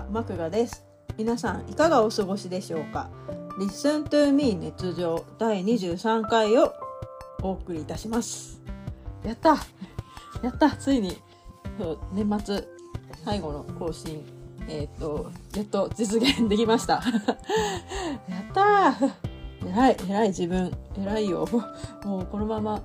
はマクガです。皆さんいかがお過ごしでしょうか？Listen to me 熱情。第23回をお送りいたします。やった！やった！ついにそう年末最後の更新。えっ、とやっと実現できました。やった！偉い偉い自分。偉いよ。もうこのまま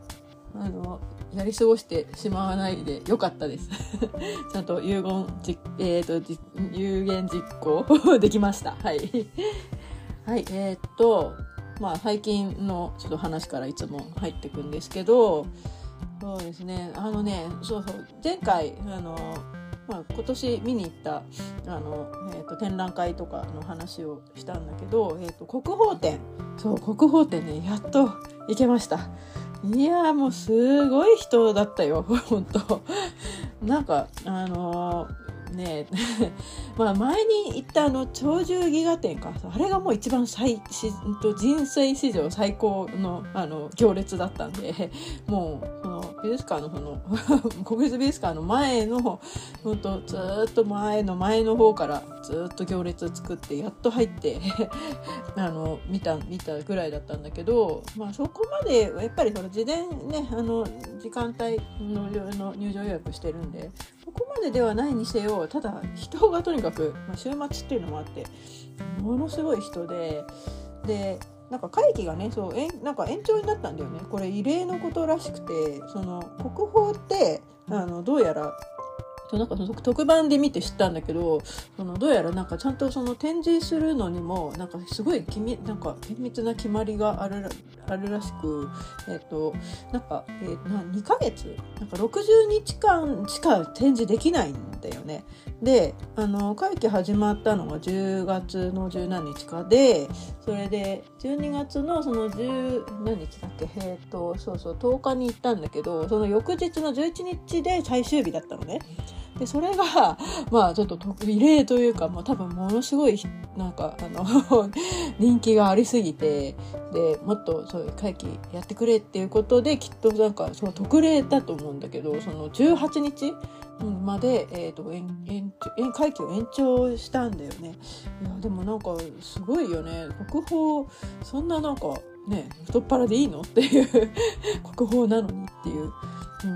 あのやり過ごしてしまわないでよかったです。ちゃんと有言実、えーと、有言実行できました。はい。はい、えー、っと、まあ最近のちょっと話からいつも入ってくんですけど、そうですね、あのね、そうそう、前回、あの、まあ、今年見に行ったあの、えーと、展覧会とかの話をしたんだけど、えーと国宝展そう国宝展ねやっと行けましたいやもうすごい人だったよ 本当なんかあのー、ね まあ前に行ったあの鳥獣戯画展かあれがもう一番最し人生史上最高のあの行列だったんでもう美術館のその 国立美術館の前の本当ずっと前の前の方からずっと行列作ってやっと入って あの見た見たぐらいだったんだけど、まあ、そこまでやっぱりその事前ねあの時間帯のの入場予約してるんでそこまでではないにせよただ人がとにかく、まあ、週末っていうのもあってものすごい人ででなんか会期がねそうえなんか延長になったんだよね。これ異例のことらしくてその国宝ってあのどうやらそうなんか特番で見て知ったんだけどそのどうやらなんかちゃんとその展示するのにもなんかすごいきみなんか厳密な決まりがあるらあるらしくえ、ー、となんか、えー、な2ヶ月？なんか60日間しか展示できないんだよね。であの会期始まったのが10月の十何日かでそれで12月のその10何日だっけ？え、ー、とそうそう10日に行ったんだけどその翌日の11日で最終日だったのね。でそれが まあちょっと異例というか、まあ、多分ものすごいなんかあの 人気がありすぎてでもっとそういう会期やってくれっていうことできっとなんかその特例だと思うんだけどその18日まで、えーと、延延会期を延長したんだよね。いやでもなんかすごいよね。国宝そんななんかね太っ腹でいいの？っていう 国宝なのにっていう。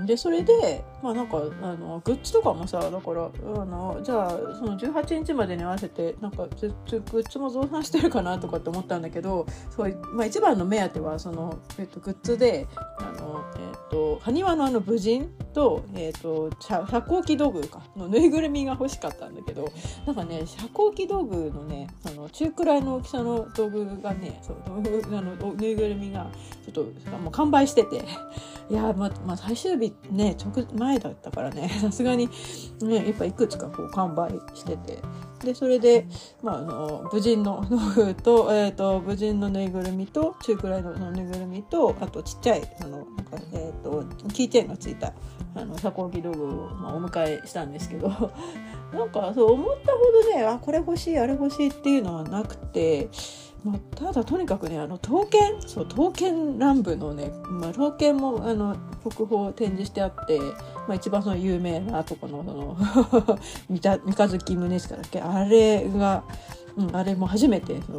でそれでまあなんかあのグッズとかもさだからあのじゃあその18日までに合わせてなんかグッズも増産してるかなとかって思ったんだけどそう、まあ、一番の目当てはその、えっと、グッズであの、えっと、埴輪のあの武人と,、えっと、遮光器道具かのぬいぐるみが欲しかったんだけどなんかね遮光器道具のねその中くらいの大きさの道具がねそう道具あのぬいぐるみがちょっともう完売してて。いやまあ、まあ、最終日ね直前だったからね さすがに、ね、やっぱいくつかこう完売しててでそれで、まあ、あの武人の道具と,、えーと、武人のぬいぐるみと中くらいのぬいぐるみとあとちっちゃいあのなんか、えーと、キーチェーンがついたあの遮光器道具を、まあ、お迎えしたんですけど なんかそう思ったほどねあこれ欲しいあれ欲しいっていうのはなくて。まあ、ただとにかくねあの刀剣そう刀剣乱舞のね、まあ、刀剣もあの国宝展示してあって、まあ、一番その有名なとこのその 三日月宗近だっけあれがうん、あれも初めてそう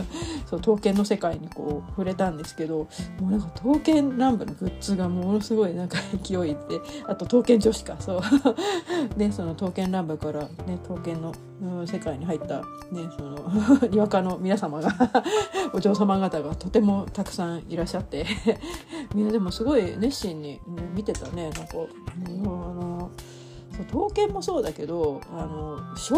そう刀剣の世界にこう触れたんですけどもうなんか刀剣乱舞のグッズがものすごいなんか勢いであと刀剣女子かそう。でその刀剣乱舞からね刀剣の、うん、世界に入ったねその にわかの皆様がお嬢様方がとてもたくさんいらっしゃって。みんなでもすごい熱心に、ね、見てたねなんか、うん、あのそう刀剣もそうだけどあの書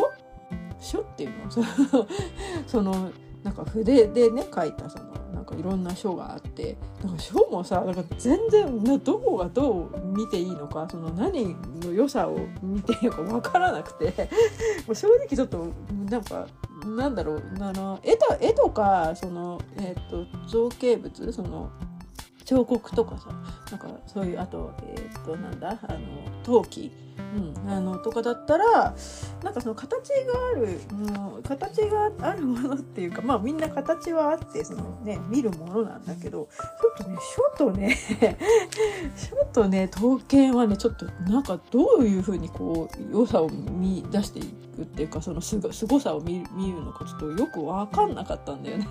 書っていうの？そのなんか筆でね書いたそのなんかいろんな書があってなんか書もさなんか全然どこがどう見ていいのかその何の良さを見ていいのか分からなくて もう正直ちょっとなんかなんだろうあの絵と絵とかその、えーと造形物その彫刻とかさなんかそういうあとえっ、となんだあの陶器、うん、あのとかだったらなんかその形があるもう形があるものっていうかまあみんな形はあってそのね見るものなんだけどちょっとね書とね 書とね刀剣はねちょっとなんかどういうふうにこう良さを見出していくっていうかそのすごすごさを見見るのかちょっとよく分かんなかったんだよね。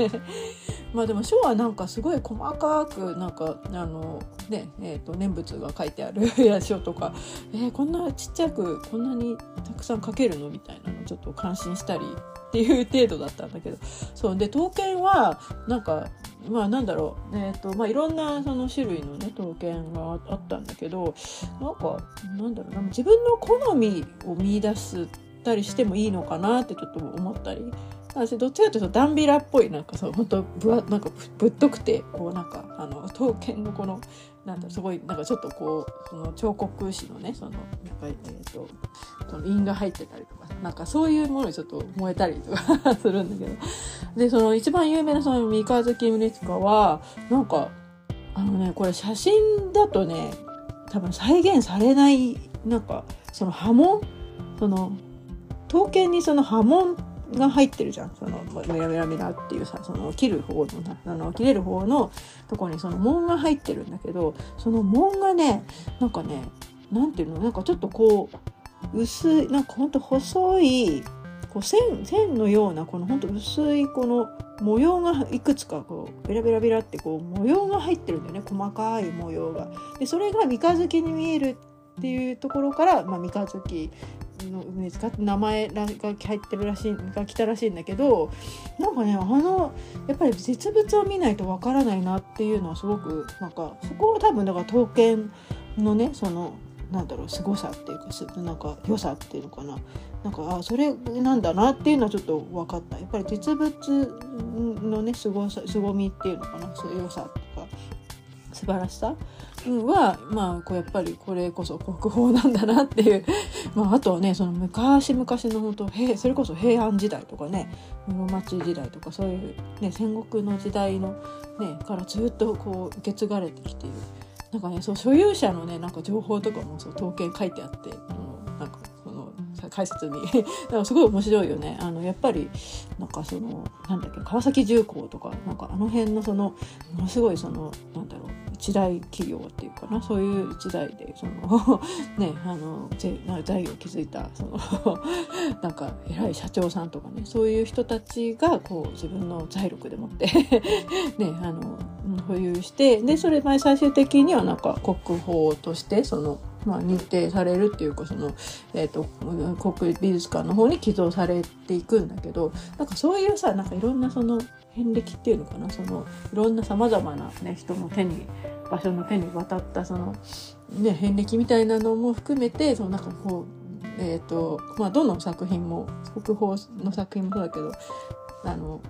まあでも書はなんかすごい細かくなんかあのねえーと、念仏が書いてある書とか、えー、こんなちっちゃくこんなにたくさん書けるの？みたいなのちょっと感心したりっていう程度だったんだけど。そう。で刀剣はなんかまあなんだろう、えーとまあ、いろんなその種類のね刀剣があったんだけど。なんかなんだろうな。自分の好みを見出したりしてもいいのかなってちょっと思ったり。私どっちかというとダンビラっぽいなんかそう本当ぶわなんかぶっとくてこうなんかあの刀剣のこのなんだすごいなんかちょっとこうその彫刻師のねそのなんかえっ、ー、とその印が入ってたりとかなんかそういうものにちょっと燃えたりとか するんだけど。でその一番有名なその三日月宗近はなんかあのねこれ写真だとね多分再現されないなんかその波紋？その刀剣にその波紋が入ってるじゃん。そのメラメラメラっていうさその切る方のあの切れる方のとこにその紋が入ってるんだけどその紋がねなんかねなんていうの？なんかちょっとこう薄いなんかほんと細いこう線線のようなこのほんと薄いこの模様がいくつかこうベラベラベラってこう模様が入ってるんだよね。細かい模様が。でそれが三日月に見えるっていうところから、まあ、三日月の梅塚って名前が入ってるらしいが来たらしいんだけどなんかねあのやっぱり実物を見ないとわからないなっていうのはすごくなんかそこは多分だから刀剣のねそのなんだろう凄さっていうかすなんか良さっていうのかな。なんかあそれなんだなっていうのはちょっと分かった。やっぱり実物のねすごさ凄みっていうのかな。そういう良さとか素晴らしさ？は、まあ、こうやっぱりこれこそ国宝なんだなっていう、まあ、あとはねその昔々の本当それこそ平安時代とかね室町時代とかそういう、ね、戦国の時代の、ね、からずっとこう受け継がれてきている。なんかねそう所有者のねなんか情報とかもそう統計書いてあって、うん、なんかその解説に。だからすごい面白いよね。あのやっぱりなんかそのなんだっけ川崎重工とかなんかあの辺のそのものすごいそのなんだろう一大企業っていうかなそういう一代でその ねあの財を築いたその なんか偉い社長さんとかねそういう人たちがこう自分の財力でもって ねあの保有してでそれ最終的にはなんか国宝としてそのまあ、認定されるっていうかその、えーと、国美術館の方に寄贈されていくんだけどなんかそういうさなんかいろんなその遍歴っていうのかな？そのいろんなさまざまな、ね、人の手に場所の手に渡ったその、ね、遍歴みたいなのも含めてそのなんかこう、えーとまあ、どの作品も国宝の作品もそうだけどあの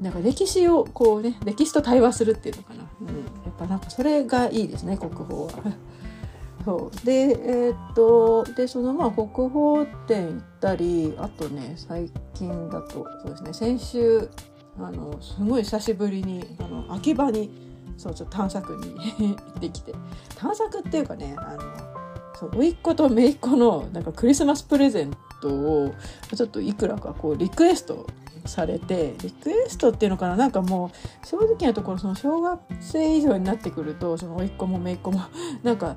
なんか歴史をこうね歴史と対話するっていうのかな、うん、やっぱなんかそれがいいですね国宝は。そう。でえー、っとでそのまあ国宝展行ったりあとね最近だとそうですね先週あのすごい久しぶりにあの秋葉にそうちょっと探索に 行ってきて。探索っていうかねあのそう甥っ子と姪っ子のなんかクリスマスプレゼントをちょっといくらかこうリクエストされてリクエストっていうのかな？なんかもう正直なところその小学生以上になってくるとその甥っ子も姪っ子も なんか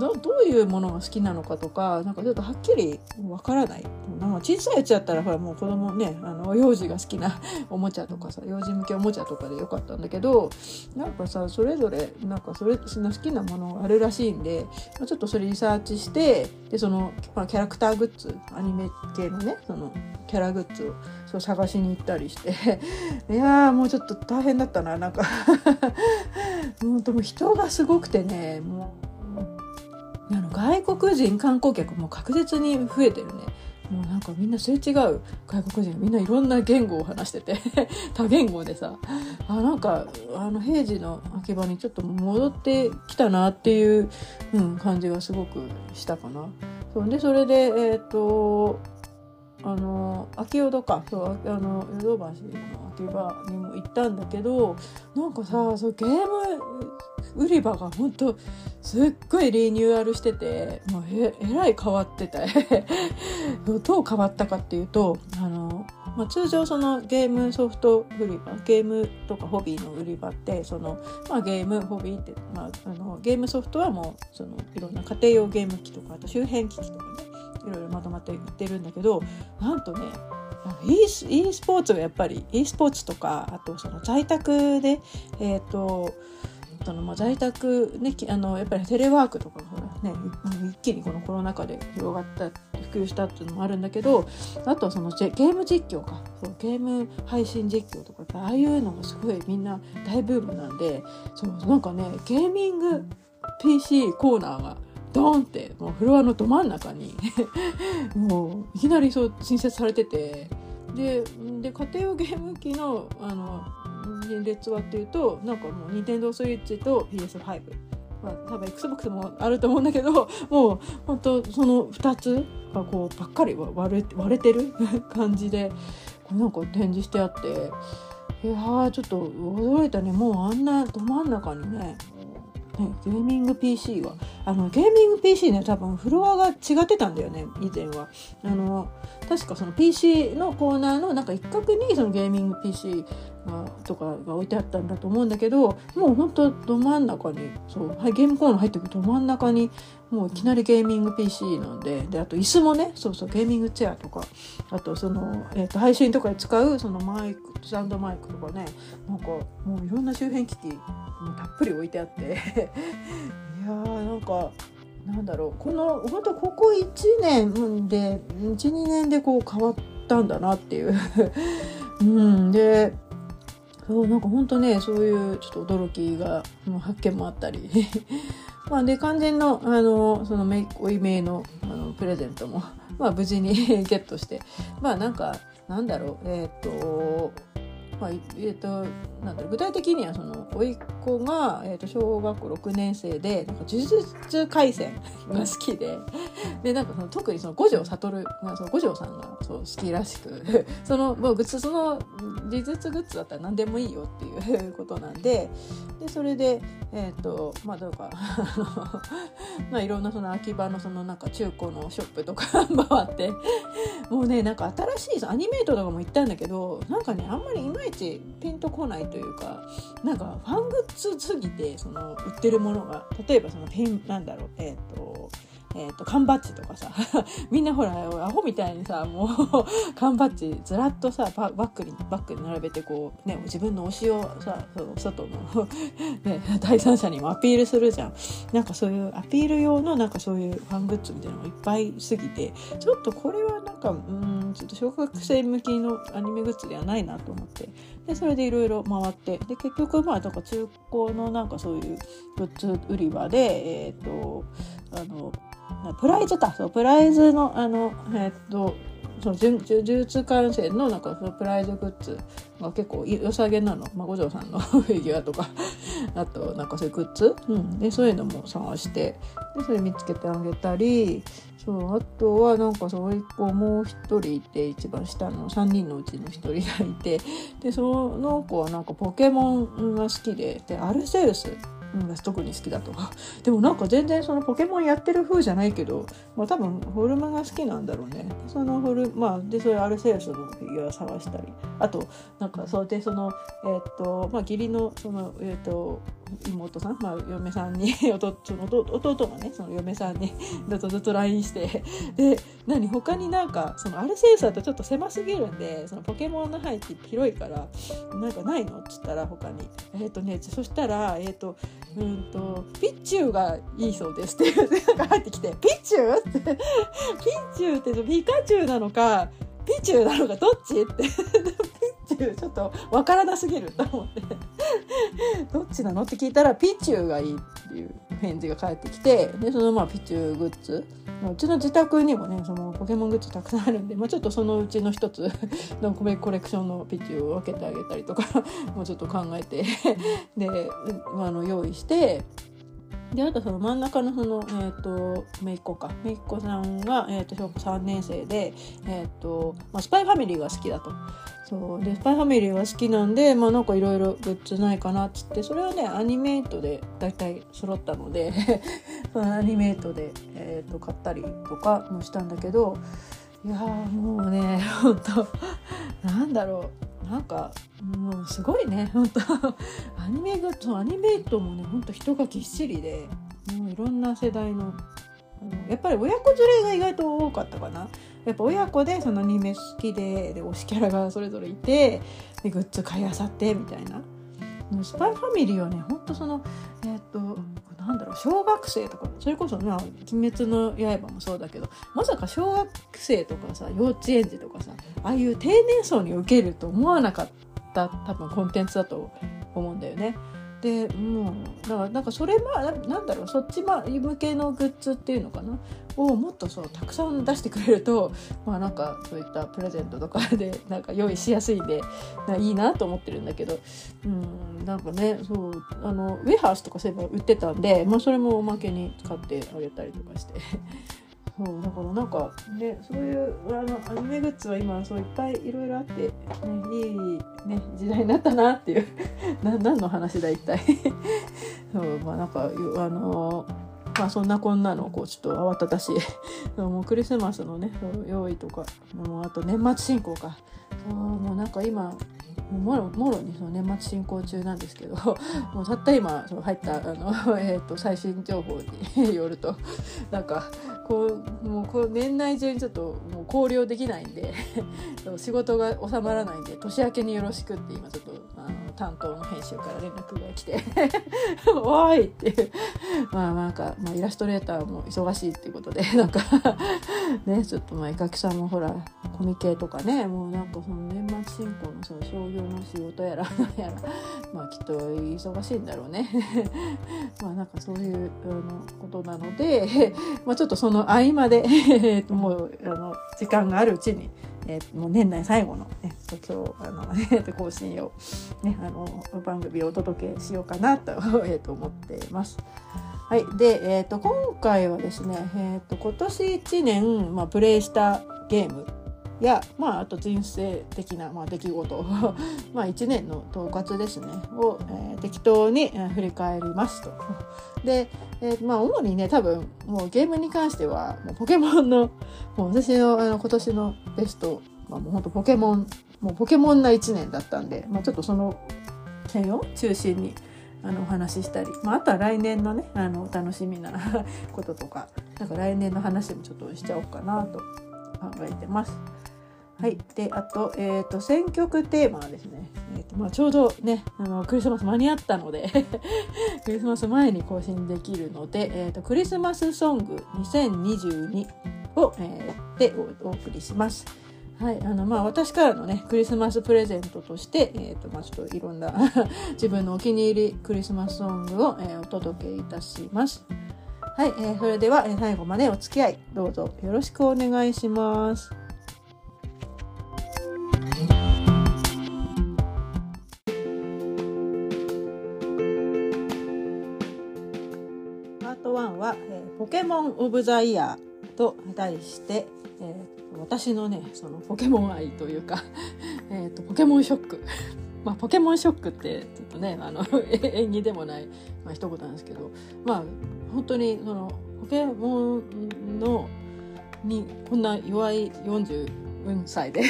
どういうものが好きなのかとかなんかちょっとはっきりわからない。小さいうちだったらほらもう子供ねあの幼児が好きな おもちゃとかさ幼児向けおもちゃとかでよかったんだけどなんかさそれぞれなんかそれその好きなものあるらしいんで、ちょっとそれリサーチしてでその、まあ、キャラクターグッズアニメ系のねそのキャラグッズをそう探しに行ったりして。いやーもうちょっと大変だったななんか。本当も人がすごくてねもうあの外国人観光客も確実に増えてるね。もうなんかみんなすれ違う。外国人みんないろんな言語を話してて。多言語でさ。あなんかあの平時の秋葉にちょっと戻ってきたなっていう、うん、感じがすごくしたかな。そうでそれでえっ、とあの秋淀か。そうあの淀橋の秋葉にも行ったんだけどなんかさそうゲーム売り場が本当すっごいリニューアルしててもうええらい変わってて。どう変わったかっていうとあの、まあ、通常そのゲームソフト売り場ゲームとかホビーの売り場ってその、まあ、ゲームホビーって、まあ、あのゲームソフトはもうそのいろんな家庭用ゲーム機とかあと周辺機器とかねいろいろまとまって売ってるんだけどなんとね e ススポーツがやっぱり e スポーツとかあとその在宅でえっ、ー、とそのまあ在宅ねあのやっぱりテレワークとかがね一気にこのコロナ禍で広がった普及したっていうのもあるんだけどあとはそのゲーム実況か。そうゲーム配信実況とかああいうのがすごいみんな大ブームなんでそうなんかねゲーミング PC コーナーがドーンってもうフロアのど真ん中に もういきなりそう新設されててでで家庭用ゲーム機のあの列はっていうとなんかもう NintendoSwitch と PS5 まあ、多分 XBOX もあると思うんだけどもう本当その2つがこうばっかり割れ割れてる 感じでなんか展示してあっていやちょっと驚いたね。もうあんなど真ん中にねね、ゲーミング PC はあのゲーミング PC ね多分フロアが違ってたんだよね以前は。あの確かその PC のコーナーのなんか一角にそのゲーミング PC とかが置いてあったんだと思うんだけどもうほんとど真ん中にそう、ゲームコーナー入ってくるど真ん中にもういきなりゲーミング PC なんでであと椅子もねそうそうゲーミングチェアとかあとその、えーと、配信とかで使うそのマイクスタンドマイクとかねなんかもういろんな周辺機器もたっぷり置いてあって いやーなんかなんだろうこの本当ここ1年で12年でこう変わったんだなっていう。うんでそうなんか本当ねそういうちょっと驚きが発見もあったり。まあで完全のあのそのめおいめのあのプレゼントも まあ無事に ゲットして。まあなんかなんだろうえっ、とまあえーと、なんだろう具体的にはその甥っ子が、えーと、小学校6年生でなんか呪術廻戦が好きで でなんかその特にその五条悟がその五条さんがそう好きらしく そのもうグッズその呪術グッズだったら何でもいいよっていうことなんででそれでえっ、ー、とまあどうか まあいろんなその秋葉のそのなんか中古のショップとか回ってもうねなんか新しいアニメートとかも行ったんだけどなんかねあんまりいまいちピンとこないというかなんかファングッズすぎてその売ってるものが例えばそのピンなんだろうえっ、ー、とえーと、缶バッジとかさ みんなほらアホみたいにさもう 缶バッジずらっとさバッグにバッグに並べてこう、ね、自分の推しをさその外の ね、第三者にもアピールするじゃん。なんかそういうアピール用のなんかそういうファングッズみたいなのがいっぱいすぎてちょっとこれはなんかうんちょっと小学生向きのアニメグッズではないなと思って。でそれでいろいろ回って。で結局まあなんか中古のなんかそういうグッズ売り場でえっ、ー、とあのプライズかそうプライズのあのえっとその呪術観戦のなんかそのプライズグッズが結構良さげなの、まあ、五条さんの フィギュアとか。あとなんかそういうグッズ、うん、でそういうのも探して。でそれ見つけてあげたりそうあとはなんかそう一個もう一人いて一番下の3人のうちの1人がいて でその子はなんかポケモンが好きででアルセウスが特に好きだとか。でもなんか全然そのポケモンやってる風じゃないけど、まあ、多分フォルムが好きなんだろうね。そのフォルまあでそれアルセウスのフィギュア探したり。あとなんかそうでそのえー、っとまあ義理のそのえー、っと妹さん、まあ、嫁さんに弟弟がねその嫁さんにずっとずっと LINE してで何他になんかそのアルセウスだとちょっと狭すぎるんでそのポケモンの配置広いからなんかないのっつったら他に。えっ、とねそしたらえっ、とうんとピッチューがいいそうですって入ってきてピッチューってピッチューってピカチュウなのかピチューなのかどっちって。ピチューちょっとわからなすぎると思って。どっちなの？って聞いたらピチューがいいっていう返事が返ってきてでそのまあピチューグッズ。うちの自宅にもねそのポケモングッズたくさんあるんで、まあ、ちょっとそのうちの一つ のココレクションのピチューを分けてあげたりとかもうちょっと考えて。で、ま、あの用意してであとその真ん中のその、えーと、めいっ子か。めいっ子さんが、えーと、小学校3年生で、えーとまあ、スパイファミリーが好きだと。そう。でスパイファミリーが好きなんでまあなんかいろいろグッズないかなっつって。それはねアニメイトで大体揃ったので。そのアニメイトで、えー、と買ったりとかもしたんだけどいやもうね 本当なんだろうなんかもうすごいね本当。アニメがそうアニメイトもね本当人がぎっしりでもういろんな世代のやっぱり親子連れが意外と多かったかな。やっぱ親子でそのアニメ好きでで推しキャラがそれぞれいてでグッズ買いあさってみたいな。スパイファミリーはねほんとそのえっ、となんだろう小学生とかそれこそまあ「鬼滅の刃」もそうだけどまさか小学生とかさ幼稚園児とかさああいう低年層に受けると思わなかった多分コンテンツだと思うんだよね。でもうだからなんかそれまあなんだろうそっち向けのグッズっていうのかなをもっとそうたくさん出してくれると まあなんかそういったプレゼントとかでなんか用意しやすいんでいいなと思ってるんだけどうんなんかねそうあのウェハースとかそういえば売ってたんで、まあ、それもおまけに使ってあげたりとかして。そうだからなんかねそういうあのアニメグッズは今そういっぱいいろいろあって、ね、いい、ね、時代になったなっていう な何の話だ一体そうまあなんかあのまあそんなこんなのこうちょっと慌ただしい もうクリスマスのね用意とかもうあと年末進行か。そうもうなんか今もろもろにその年末進行中なんですけど もうたった今その入ったあの、えー、と最新情報によるとなんかこうもうこう年内中にちょっともう考慮できないんで 仕事が収まらないんで年明けによろしくって今ちょっとあの担当の編集から連絡が来て「おい!」っていうまあなんか、まあ、イラストレーターも忙しいっていうことで なんかねちょっとまあ絵描きさんもほらコミケとかねもうなんかその年末進行のその商業の仕事やら何やらまあきっと忙しいんだろうねまあなんかそういうあのことなのでまあちょっとその合間で もうあの時間があるうちにえー、もう年内最後の、ね、今日あの、えー、更新を、ね、あの番組をお届けしようかなと, えー、と思っています。はい、で、えーと、今回はですね、えーと、今年1年、まあ、プレイしたゲームや、まあ、あと人生的な、まあ、出来事 まあ1年の統括ですねを、えー、適当に、え、振り返りますと。で、えー、まあ主にね多分もうゲームに関してはもうポケモンのもう私のあの今年のベスト、まあ、もうほんとポケモンもうポケモンな1年だったんで、まあ、ちょっとその辺を中心にあのお話ししたり、まあ、あとは来年のねあの楽しみなこととかなんか来年の話もちょっとしちゃおうかなと考えてます。はい、であと,、えーと、選曲テーマはですね、えーとまあ、ちょうどねあのクリスマス間に合ったので クリスマス前に更新できるので、えーと、クリスマスソング2022を、えー、でお送りします。はい、あのまあ私からのねクリスマスプレゼントとして、えーとまあ、ちょっといろんな 自分のお気に入りクリスマスソングを、えー、お届けいたします。はい、えー、それでは、えー、最後までお付き合いどうぞよろしくお願いします。パート1は、えーポケモン・オブ・ザ・イヤーと題して、えー、私のねそのポケモン愛というか えとポケモンショックまあポケモンショックってちょっとねあの 縁起でもない、まあ、一言なんですけどまあ本当にそのポケモンのにこんな弱い40歳で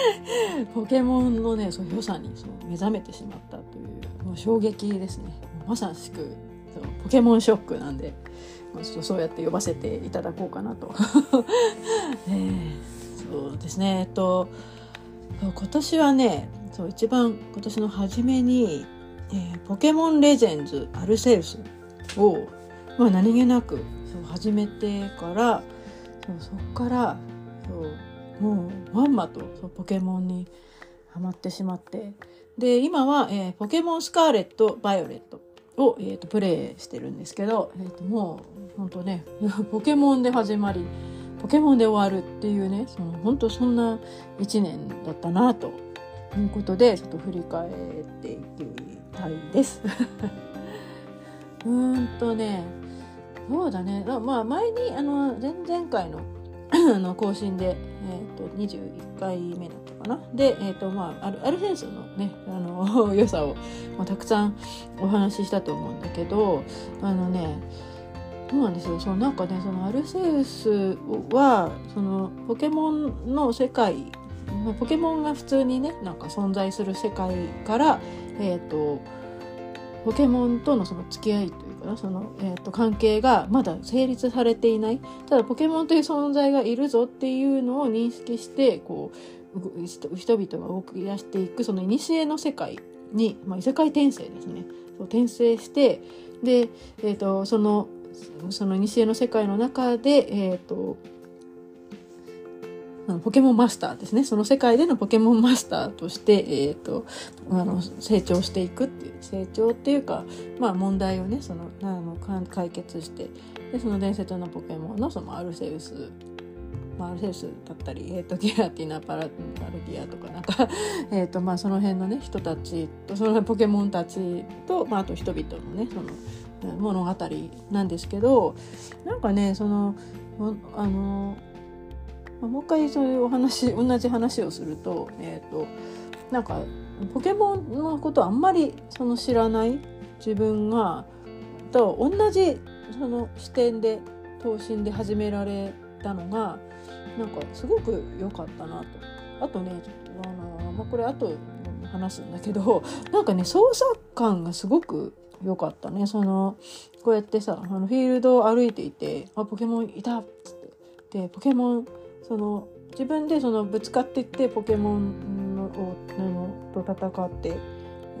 ポケモンのねその良さにそう目覚めてしまったというもう衝撃ですねまさしくそのポケモンショックなんでちょっとそうやって呼ばせていただこうかなと。えー、そうですねえっと今年はねそう一番今年の初めに、えー、ポケモンレジェンズアルセウスを、まあ、何気なくそう始めてからそうそっからそうもうまんまとそうポケモンにハマってしまって。で今は、えー、ポケモンスカーレット・バイオレットを、えーと、プレイしてるんですけど、えーと、もう本当ね ポケモンで始まりポケモンで終わるっていうねその本当そんな1年だったなということでちょっと振り返っていきたいです。うーんとねそうだね。まあ前にあの前々回の あの更新で、えーと、21回目だったかな。で、えーとまあ、アルアルセウスのねあの 良さを、まあ、たくさんお話ししたと思うんだけどあのねそうなんですよ。そのなんかねそのアルセウスはそのポケモンの世界ポケモンが普通にねなんか存在する世界から、えーと、ポケモンとのその付き合いというかなその、えーと、関係がまだ成立されていない。ただポケモンという存在がいるぞっていうのを認識してこう人々が動き出していくその古の世界に、まあ、異世界転生ですね。そう転生してで、えーと、そのその古の世界の中で、えーとポケモンマスターですね。その世界でのポケモンマスターとして、えっ、ー、と、あの、成長していくっていう、成長っていうか、まあ問題をね、その、あの、解決して、で、その伝説のポケモンのそのアルセウス、まあ、アルセウスだったり、えっ、ー、と、ギラティナ、パラ、パルディアとかなんか えっと、まあその辺のね、人たちと、そのポケモンたちと、まああと人々のね、その、物語なんですけど、なんかね、その、あの、もう一回そういうお話同じ話をすると,、えーと、なんかポケモンのことあんまりその知らない自分がと同じその視点で等身で始められたのがなんかすごく良かったなと。あとねあの、まあ、これ後話すんだけど なんかね操作感がすごく良かったねそのこうやってさあのフィールドを歩いていて「あポケモンいた!」っつってでポケモンその自分でそのぶつかっていってポケモンののと戦ってえ、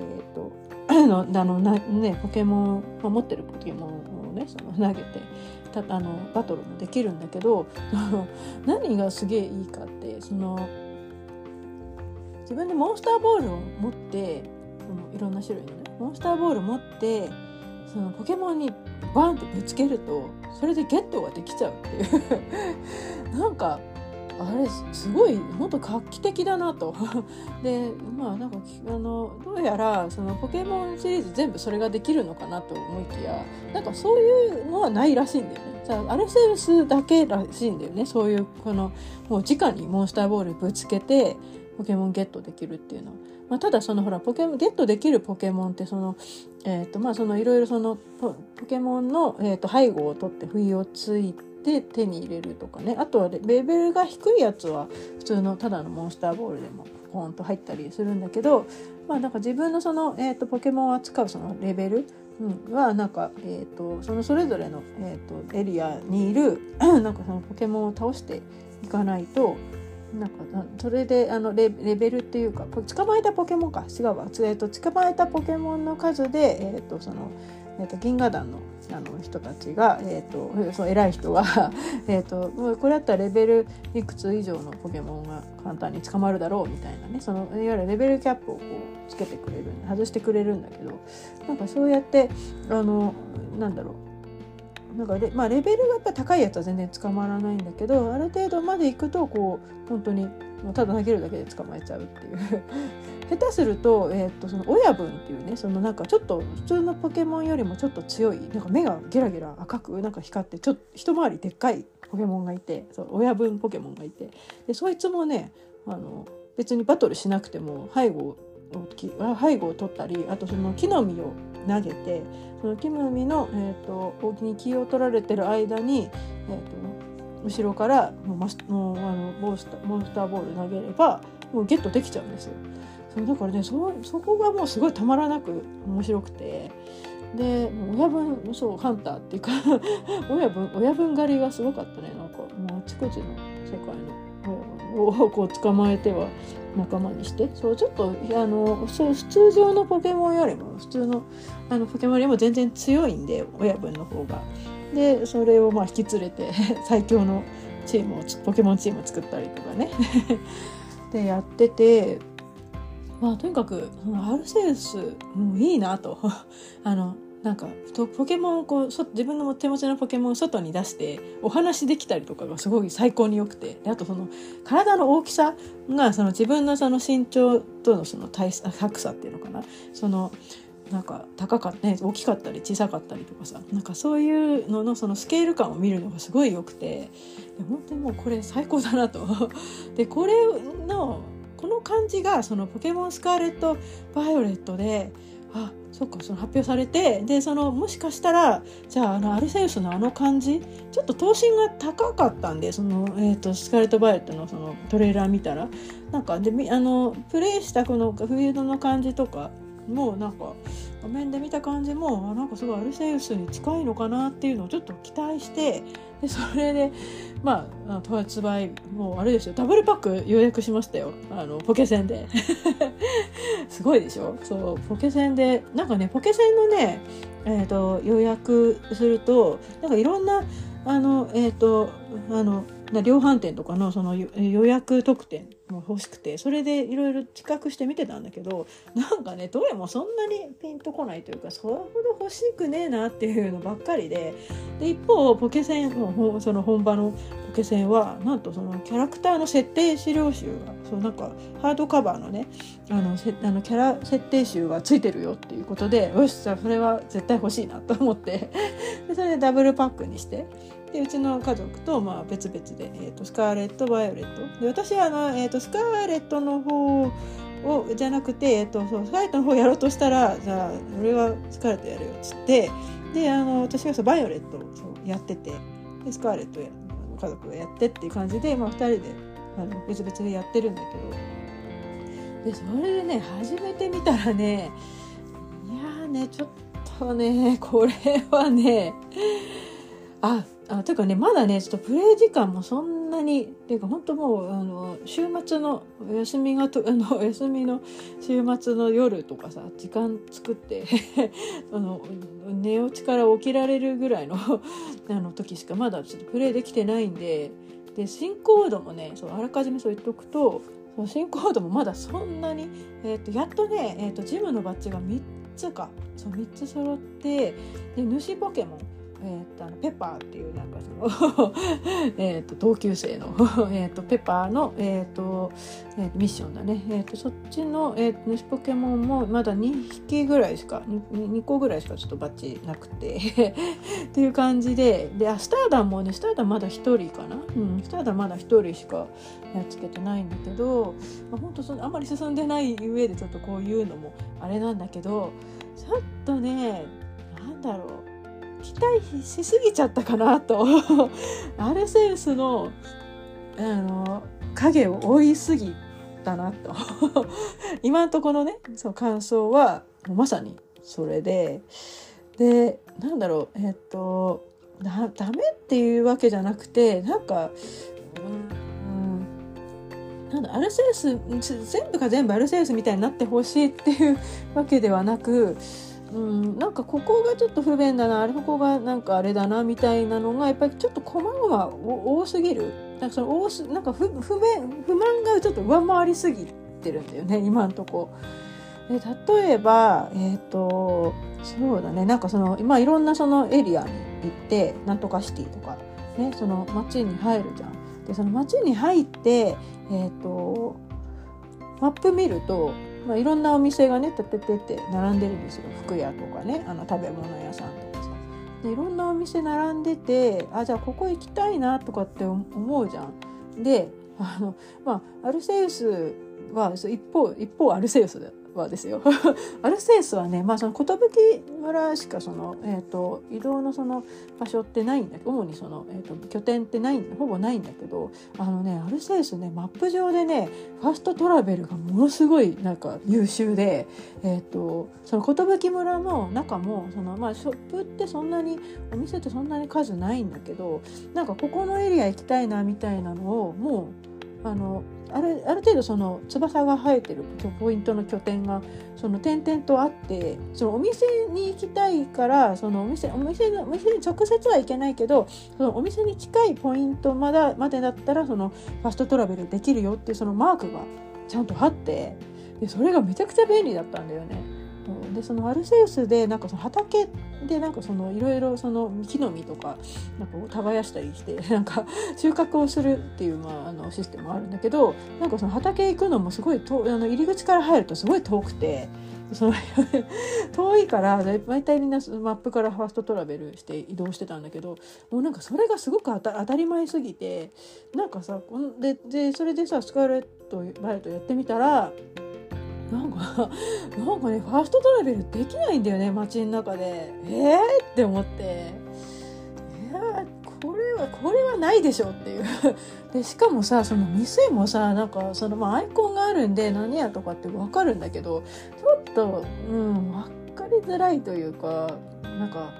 ー、とあのなねポケモン、まあ、持ってるポケモンをねその投げてたあのバトルもできるんだけど 何がすげえいいかってその自分でモンスターボールを持ってそのいろんな種類のねモンスターボール持ってそのポケモンにバンってぶつけるとそれでゲットができちゃうっていう。なんかあれすごい本当画期的だなと。でまあなんかあのどうやらそのポケモンシリーズ全部それができるのかなと思いきやなんかそういうのはないらしいんだよね。さアルセウスだけらしいんだよね。そういうこのもう直にモンスターボールぶつけてポケモンゲットできるっていうのは。まあ、ただそのほらポケモンゲットできるポケモンってそのえっ、ー、とまあそのいろいろそのポケモンの、えーと背後を取って不意をついてで手に入れるとかね。あとはレベルが低いやつは普通のただのモンスターボールでもポンと入ったりするんだけどまあなんか自分のその、えーと、ポケモンを扱うそのレベル、うん、はなんか、えーと、そのそれぞれの、えーと、エリアにいる なんかそのポケモンを倒していかないとなんかそれであのレベルっていうか捕まえたポケモンか。違うわ、えー、と捕まえたポケモンの数で、えー、とその、えー、と銀河団のあの人たちが、えーと、そう偉い人が えとこれだったらレベルいくつ以上のポケモンが簡単に捕まるだろうみたいなねそのいわゆるレベルキャップをこうつけてくれる外してくれるんだけどなんかそうやってあのなんだろう。なんかレ,、まあ、レベルがやっぱ高いやつは全然捕まらないんだけどある程度までいくとこう本当にただ投げるだけで捕まえちゃうっていう。下手すると,、えー、とその親分っていうねそのなんかちょっと普通のポケモンよりもちょっと強いなんか目がゲラゲラ赤くなんか光ってちょっと一回りでっかいポケモンがいてそう親分ポケモンがいてでそいつもねあの別にバトルしなくても背後を背後を取ったりあとその木の実を投げてその木の実の、えーと、とに木を取られてる間に、えーと後ろからもうマスもうあのモンスターボール投げればもうゲットできちゃうんですよ。そうだからねそそこがもうすごいたまらなく面白くて。で親分そうハンターっていうか 親分親分狩りがすごかったね。なんかもうあちこちの世界の親をこう捕まえては仲間にして。そうちょっとあのそう普通常のポケモンよりも普通のあのポケモンよりも全然強いんで親分の方が。でそれをまあ引き連れて 最強のチームをポケモンチームを作ったりとかね。でやっててまあとにかくそのアルセウスも、う、いいなと。あのなんかポケモンをこう自分の手持ちのポケモンを外に出してお話できたりとかがすごい最高に良くて。あとその体の大きさがその自分のその身長とのその体格差っていうのかな。そのなんか高かったね大きかったり小さかったりとかさ。なんかそういうののそのスケール感を見るのがすごい良くて。本当にもうこれ最高だなと。でこれのこの感じがそのポケモンスカーレット・バイオレットであそっかその発表されてでそのもしかしたらじゃああのアルセウスのあの感じちょっと等身が高かったんでその、えーと、スカーレット・バイオレットのそのトレーラー見たら。なんかであのプレイしたこのフィールドの感じとかもなんか画面で見た感じもあなんかすごいアルセウスに近いのかなっていうのをちょっと期待してでそれでまあ発売もうあれですよ。ダブルパック予約しましたよ。あのポケセンで。すごいでしょ？そうポケセンでなんかねポケセンのねえーと、予約するとなんかいろんなあのえっ、ー、とあの量販店とかのその予約特典も欲しくてそれでいろいろ比較して見てたんだけどなんかねどれもそんなにピンとこないというかそれほど欲しくねえなっていうのばっかりでで一方ポケセンその本場のポケセンはなんとそのキャラクターの設定資料集がそうなんかハードカバーのねあのせあのキャラ設定集がついてるよっていうことでよしじゃあそれは絶対欲しいなと思ってでそれでダブルパックにして。でうちの家族とまあ別々で、えーと、スカーレット・バイオレット。で私はあの、えーと、スカーレットの方をじゃなくて、えーと、そうスカーレットの方やろうとしたらじゃあ俺はスカーレットやるよっつってであの私がそうバイオレットをそうやっててでスカーレットや家族がやってっていう感じで、まあ、2人であの別々でやってるんだけど。でそれでね始めてみたらねいやーねちょっとねこれはねああというかねまだねちょっとプレイ時間もそんなにっていうか本当もうあの週末の休みがとあの 休みの週末の夜とかさ時間作って あの寝落ちから起きられるぐらいの あの時しかまだちょっとプレイできてないんでで進行度もねそうあらかじめそう言っとくとその進行度もまだそんなに、えーと、やっとね、えーと、ジムのバッジが3つかそう3つ揃ってで主ポケモンえーと、あのペッパーっていうなんかその えと同級生の えとペッパーの、えーとえー、とミッションだね、えー、とそっちの、えー、と主ポケモンもまだ2匹ぐらいしか 2, 2個ぐらいしかちょっとバッチなくて っていう感じでであスターダンもねスターダンまだ1人かな、うん、スターダンまだ1人しかやっつけてないんだけど、まあ、本当そあんまり進んでない上でちょっとこういうのもあれなんだけどちょっとねなんだろう。期待しすぎちゃったかなと。アルセウスのあの影を追いすぎたなと。今んとこのねその感想はまさにそれで。でなんだろうえっとだダメっていうわけじゃなくてなんかうんなんだアルセウス全部が全部アルセウスみたいになってほしいっていうわけではなくうん、なんかここがちょっと不便だなあれここがなんかあれだなみたいなのがやっぱりちょっと細々多すぎるなんかその多すなんか不不便不満がちょっと上回りすぎてるんだよね今んとこ。で例えばえっ、ー、とそうだねなんかそのまあいろんなそのエリアに行ってなんとかシティとかねその街に入るじゃん。でその街に入ってえっ、ー、とマップ見るとまあ、いろんなお店がねてててて並んでるんですよ。服屋とかねあの食べ物屋さんとかさ。でいろんなお店並んでてあじゃあここ行きたいなとかって思うじゃん。であのまあアルセウスは一方一方アルセウスだよ。はですよ。アルセウスはねまあその寿村しかその、えーと、移動のその場所ってないんだけど主にその、えーと、拠点ってないほぼないんだけどあのねアルセウスねマップ上でねファーストトラベルがものすごいなんか優秀で、えーと、その寿村の中もその、まあ、ショップってそんなにお店ってそんなに数ないんだけどなんかここのエリア行きたいなみたいなのをもうあのあるある程度その翼が生えてるポイントの拠点がその点々とあってそのお店に行きたいからそのお店お店お店に直接は行けないけどそのお店に近いポイントまだまでだったらそのファストトラベルできるよっていうそのマークがちゃんとあってでそれがめちゃくちゃ便利だったんだよね。でそのアルセウスでなんかその畑でなんかそのいろいろその木の実とかなんか耕したりして なんか収穫をするっていう、まあ、あのシステムがあるんだけどなんかその畑行くのもすごいとあの入り口から入るとすごい遠くてその 遠いから大体みんなマップからファーストトラベルして移動してたんだけどもうなんかそれがすごく当たり前すぎてなんかさででそれでさスカーレット・バイレットやってみたらなんか なんかねファーストトラベルできないんだよね街の中で。えー？って思って。いやこれはこれはないでしょっていう。でしかもさその店もさなんかその、まあ、アイコンがあるんで何やとかって分かるんだけどちょっとうん分かりづらいというかなんか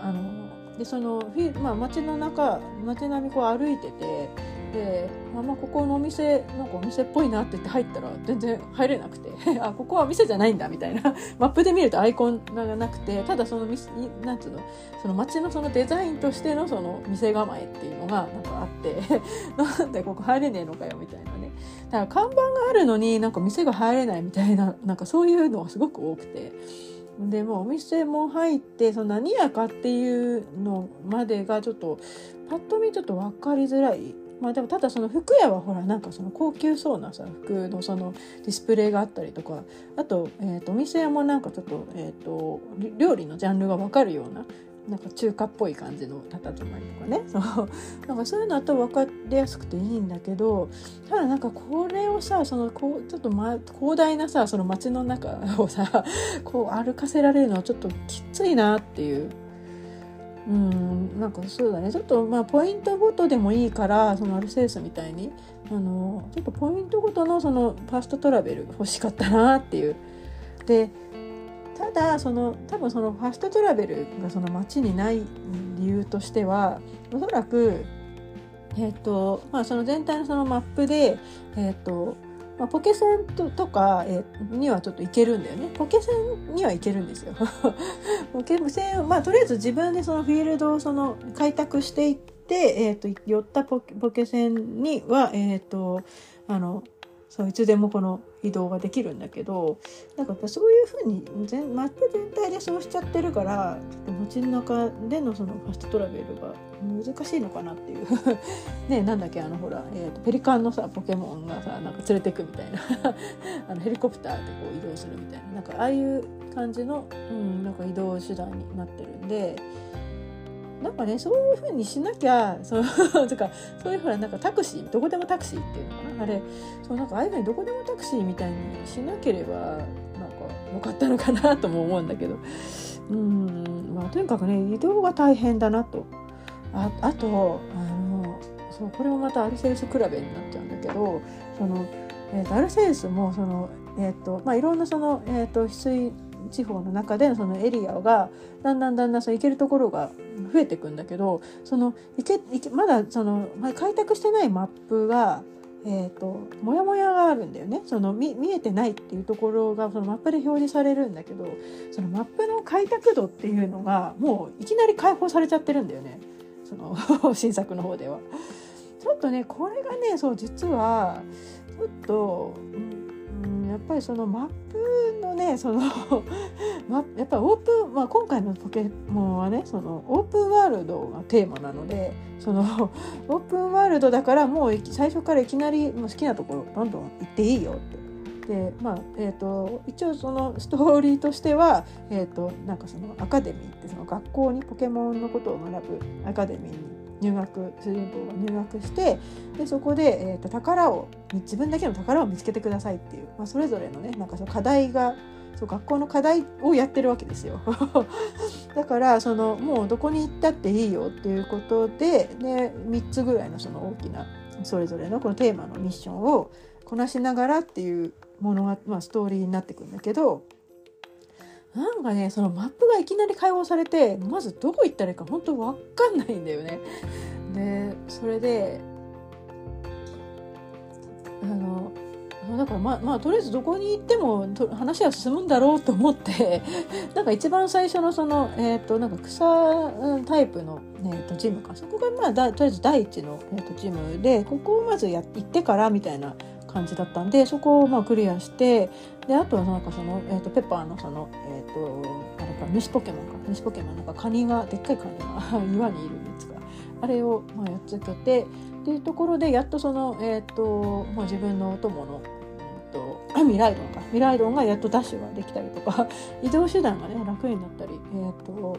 あのでその、まあ、街の中街並みこう歩いててで、あ、まあここのお店なんかお店っぽいなって言って入ったら全然入れなくて あここは店じゃないんだみたいな マップで見るとアイコンがなくてただそのなんつうのその街のそのデザインとしてのその店構えっていうのがなんかあって なんでここ入れねえのかよみたいなねだから看板があるのになんか店が入れないみたいななんかそういうのがすごく多くて。でもお店も入ってその何やかっていうのまでがちょっとパッと見ちょっと分かりづらいまあでもただその服屋はほらなんかその高級そうなさ服のそのディスプレイがあったりとかあと,、えー、とお店屋もなんかちょっと,、えーと、料理のジャンルが分かるようななんか中華っぽい感じの佇まいとかねそうなんかそういうのだと分かりやすくていいんだけどただなんかこれをさそのこうちょっと、ま、広大なさその街の中をさこう歩かせられるのはちょっときついなっていう。うんなんかそうだねちょっとまあポイントごとでもいいからそのアルセウスみたいにあのちょっとポイントごとのそのファーストトラベル欲しかったなっていう。でただその多分そのファストトラベルがその街にない理由としてはおそらくえっ、ー、とまあその全体のそのマップでえっ、ー、とまあ、ポケセンととか、え、にはちょっといけるんだよね。ポケセンにはいけるんですよ。ポケセンまあとりあえず自分でそのフィールドをその開拓していって、えっ、ー、と寄ったポケセンにはえっ、ー、とあのそういつでもこの移動ができるんだけどなんかやっぱそういうふうに全マップ全体でそうしちゃってるからちょっと街の中でのそのファストトラベルが難しいのかなっていう ねなんだっけあのほら、えーと、ペリカンのさポケモンがさなんか連れてくみたいな あのヘリコプターでこう移動するみたいななんかああいう感じの、うん、なんか移動手段になってるんで。なんかねそういうふうにしなきゃそう とかそういうふうななんかタクシーどこでもタクシーっていうのかな？あれそうなんかああいうふうにどこでもタクシーみたいにしなければなんかよかったのかなとも思うんだけど。うんまあとにかくね移動が大変だなと。ああとあのそうこれもまたアルセウス比べになっちゃうんだけどその、えー、アルセウスもその、えーとまあ、いろんなその、えーと、翡翠地方の中でのそのエリアがだんだんだんだんその行けるところが増えていくんだけどその行け行けまだその、ま、開拓してないマップがえーと、モヤモヤがあるんだよねその見見えてないっていうところがそのマップで表示されるんだけどそのマップの開拓度っていうのがもういきなり解放されちゃってるんだよね。その 新作の方では。ちょっとねこれがねそう実はちょっと、うん、やっぱりそのマップのねその、やっぱオープン、まあ、今回のポケモンはねそのオープンワールドがテーマなのでその オープンワールドだからもう最初からいきなりもう好きなところどんどん行っていいよって。でまあえーと、一応そのストーリーとしては、えーと、なんかそのアカデミーってその学校にポケモンのことを学ぶアカデミーに入学主人公が入学してでそこで、えーと、宝を自分だけの宝を見つけてくださいっていう、まあ、それぞれのねなんかその課題がそう学校の課題をやってるわけですよ。だからそのもうどこに行ったっていいよっていうことでで3つぐらいのその大きなそれぞれのこのテーマのミッションをこなしながらっていうものが、まあ、ストーリーになってくんだけどなんかねそのマップがいきなり開放されてまずどこ行ったらいいか本当分かんないんだよね。でそれであのだからまあ、まあ、とりあえずどこに行っても話は進むんだろうと思って なんか一番最初のその、えーと、なんか草タイプの、えーと、ジムかそこがまあだとりあえず第一の、えーとジムでここをまずや行ってからみたいな感じだったんでそこをまあクリアしてであとはなんかその、えーと、ペッパーのその、えー、とあれか虫ポケモンか。虫ポケモンなんかカニがでっかいカニが 岩にいるやつか。あれをまあやっつけてっていうところでやっとその、えーとまあ、自分のお供の、えーと ミライドンか。ミライドンがやっとダッシュができたりとか 移動手段がね楽になったりえー、っと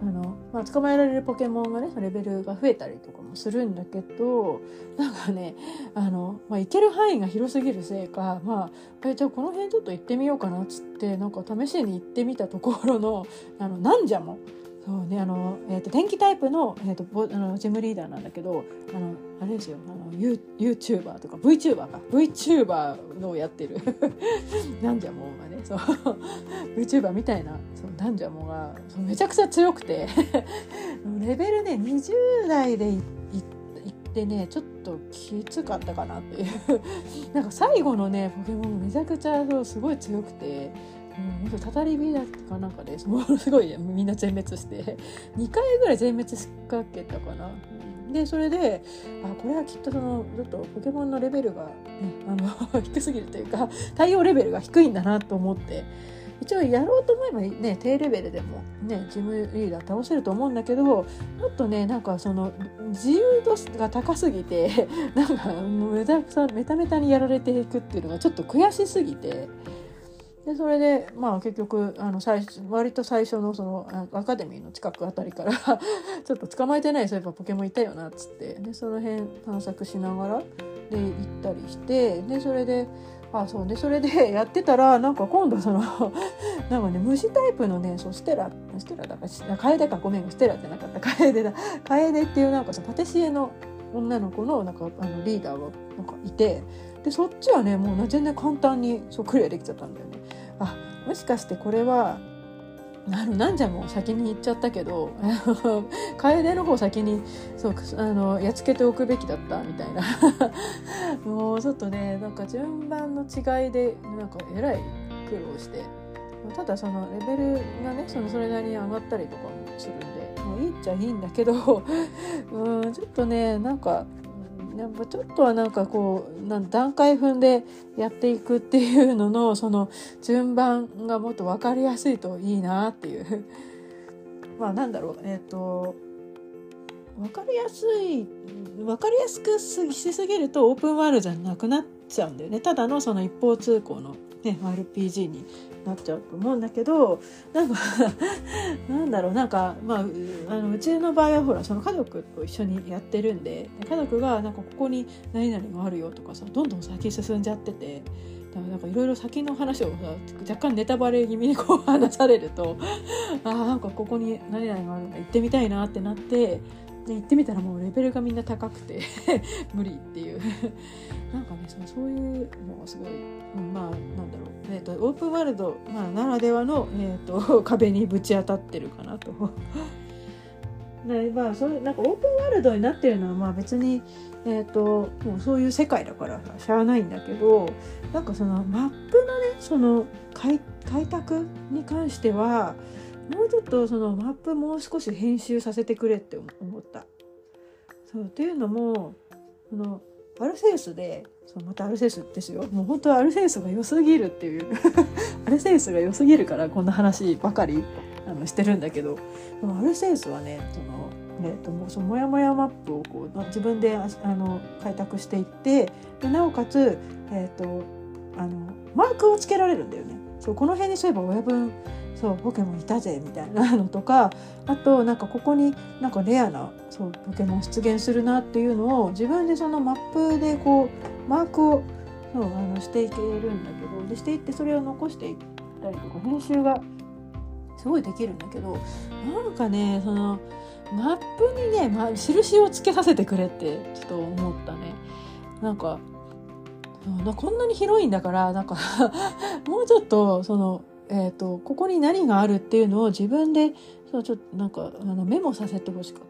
あの、まあ、捕まえられるポケモンがねレベルが増えたりとかもするんだけどなんかねあの、まあ、行ける範囲が広すぎるせいか、まあ、えじゃあこの辺ちょっと行ってみようかなっつってなんか試しに行ってみたところのあのなんじゃもそうねあの、えーと、電気タイプの,、えーと、とあのジムリーダーなんだけどあのあれですよあのユ YouTuber とか VTuber か。VTuber のやってる。なんじゃもうがね。そう。VTuber みたいなそうなんじゃもうがそうめちゃくちゃ強くて。レベルね20代でいってねちょっときつかったかなっていう。なんか最後のねポケモンめちゃくちゃすごい強くて。うん、たたり火だかなんかですものすごい みんな全滅して2回ぐらい全滅しかけたかな。でそれであこれはきっとそのちょっとポケモンのレベルが、ね、あの 低すぎるというか対応レベルが低いんだなと思って一応やろうと思えばね低レベルでもねジムリーダー倒せると思うんだけどもっとねなんかその自由度が高すぎて なんかめためためたにやられていくっていうのがちょっと悔しすぎて。でそれでまあ結局あの最割と最初のそのアカデミーの近くあたりから ちょっと捕まえてないそういえばポケモンいたよなっつって。でその辺探索しながらで行ったりしてでそれであそうでそれでやってたらなんか今度その なんかね虫タイプのねそうステラステラだからカエデかごめんステラってなかった。カエデだ。カエデっていうなんかさパティシエの女の子のなんかあのリーダーがなんかいてでそっちはねもう全然簡単にそうクリアできちゃったんだよね。あもしかしてこれはあのなんじゃもう先に言っちゃったけど 楓の方先にそうあのやっつけておくべきだったみたいな もうちょっとねなんか順番の違いでなんかえらい苦労してただそのレベルがねそのそれなりに上がったりとかもするんでもういいっちゃいいんだけど うんちょっとねなんかやっぱちょっとはなんかこうなん段階踏んでやっていくっていうののその順番がもっと分かりやすいといいなっていう。まあなんだろう。えっ、ー、と分かりやすい分かりやすくしすぎるとオープンワールドじゃなくなっちゃうんだよね。ただのその一方通行の、ね、RPG になっちゃうと思うんだけどなんか なんだろうなんかまああのうちの場合はほらその家族と一緒にやってるんで家族がなんかここに何々があるよとかさどんどん先進んじゃってて。だからなんかいろいろ先の話をさ若干ネタバレ気味にこう話されるとあなんかここに何々があるんだ行ってみたいなってなってで行ってみたらもうレベルがみんな高くて 無理っていうなんかねそそういうのがすごい、うん、まあなんだろう、えーと、オープンワールド、まあ、ならではの、えーと、壁にぶち当たってるかなと。まあ、そうなんかオープンワールドになってるのはまあ別に、えーと、もうそういう世界だからしゃあないんだけどなんかそのマップのねその開開拓に関してはもうちょっとそのマップもう少し編集させてくれって思った。そうっていうのもそのアルセウスでそうまたアルセウスですよもう本当はアルセウスが良すぎるっていう アルセウスが良すぎるからこんな話ばかりあのしてるんだけどアルセウスはねそのえーと、もそのモヤモヤマップをこう自分であの開拓していってでなおかつ、えーと、あのマークをつけられるんだよね。そうこの辺にそういえば親分そうポケモンいたぜみたいなのとかあとなんかここになんかレアなそうポケモン出現するなっていうのを自分でそのマップでこうマークをそうあのしていけるんだけどでしていってそれを残していったりとか編集がすごいできるんだけどなんかねそのマップにね、ま、印をつけさせてくれってちょっと思ったね。なんかこんなに広いんだからなんか もうちょっとそのえーと、ここに何があるっていうのを自分でそうちょっとなんかあのメモさせてほしかった。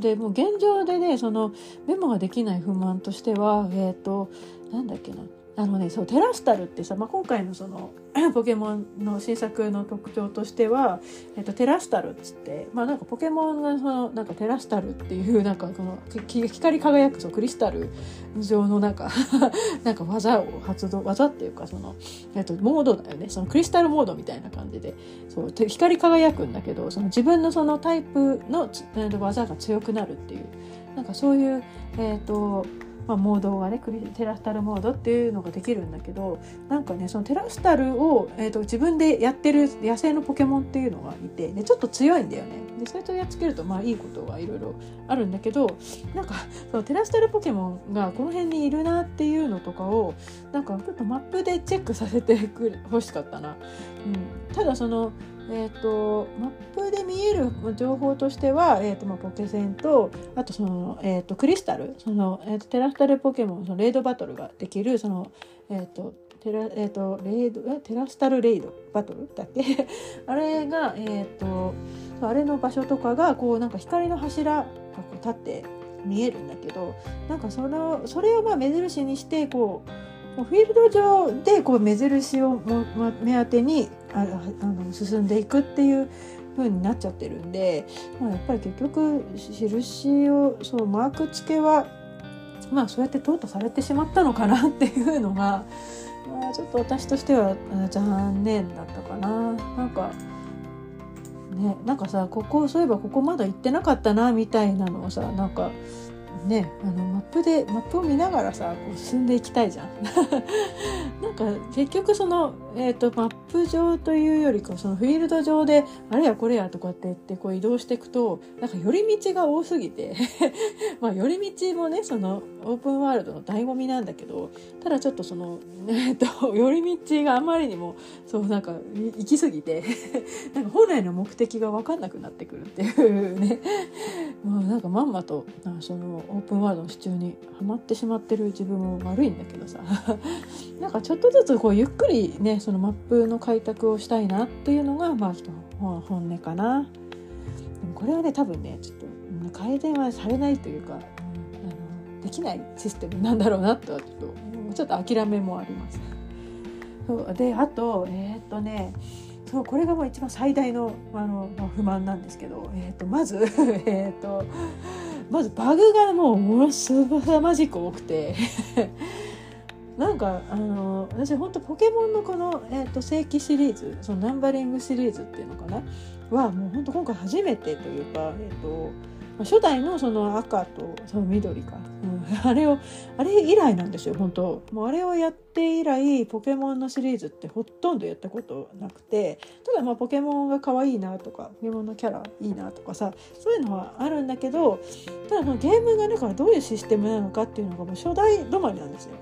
でもう現状でねそのメモができない不満としてはえっ、ー、となんだっけなあのねそうテラスタルってさ、まあ、今回のその ポケモンの新作の特徴としては、えっと、テラスタルっつってまあなんかポケモンがそのなんかテラスタルっていうなんかこの光り輝くそうクリスタル上のなんか なんか技を発動技っていうかその、えっと、モードだよね。そのクリスタルモードみたいな感じで。そう光り輝くんだけどその自分のそのタイプの技が強くなるっていう。なんかそういうえっ、とまあ、モードがねクリテラスタルモードっていうのができるんだけどなんかねそのテラスタルを、えーと、自分でやってる野生のポケモンっていうのがいてでちょっと強いんだよね。でそれとやっつけるとまあいいことがいろいろあるんだけどなんかそのテラスタルポケモンがこの辺にいるなっていうのとかをなんかちょっとマップでチェックさせてくれ欲しかったな。うん、ただそのえーと、マップで見える情報としては、えーとまあ、ポケセンとあとその、えーと、クリスタルその、えーと、テラスタルポケモンそのレイドバトルができるその、えー、とテラえー、とレイドえテラスタルレイドバトルだっけ？あれが、えー、とあれの場所とかがこうなんか光の柱がこう立って見えるんだけどなんかそのそれをまあ目印にしてこうフィールド上でこう目印を、目当てにああの進んでいくっていう風になっちゃってるんで、まあ、やっぱり結局印をそうマーク付けはまあそうやって淘汰されてしまったのかなっていうのが、まあ、ちょっと私としては残念だったかな。なんかね、なんかさここそういえばここまだ行ってなかったなみたいなのをさなんかねあのマップでマップを見ながらさこう進んでいきたいじゃん。なんか結局その、えーと、マップ上というよりかそのフィールド上であれやこれやとかって言ってこう移動していくとなんか寄り道が多すぎて まあ寄り道もねそのオープンワールドの醍醐味なんだけどただちょっとその、えーと、寄り道があまりにもそうなんか行き過ぎて なんか本来の目的が分かんなくなってくるっていうね。もうなんかまんまとそのオープンワールドの支柱にはまってしまってる自分も悪いんだけどさ。なんかちょっとずつこうゆっくりねそのマップの開拓をしたいなっていうのがまあちょっと本音かな。でもこれはね多分ねちょっと改善はされないというか、あのできないシステムなんだろうなとはちょっとちょっと諦めもあります。そうであとえー、っとねそうこれがもう一番最大のあの、まあ、不満なんですけど、えー、とまず えっとまずバグがもうものすごまじく多くてなんかあの私本当ポケモンのこの、えーと、正規シリーズそのナンバリングシリーズっていうのかな？はもう本当今回初めてというか、えーと初代のその赤とその緑か、うん、あれをあれ以来なんですよ本当。もうあれをやって以来ポケモンのシリーズってほとんどやったことなくてただまあポケモンが可愛いなとかポケモンのキャラいいなとかさそういうのはあるんだけどただそのゲームがだからどういうシステムなのかっていうのがもう初代止まりなんですよ。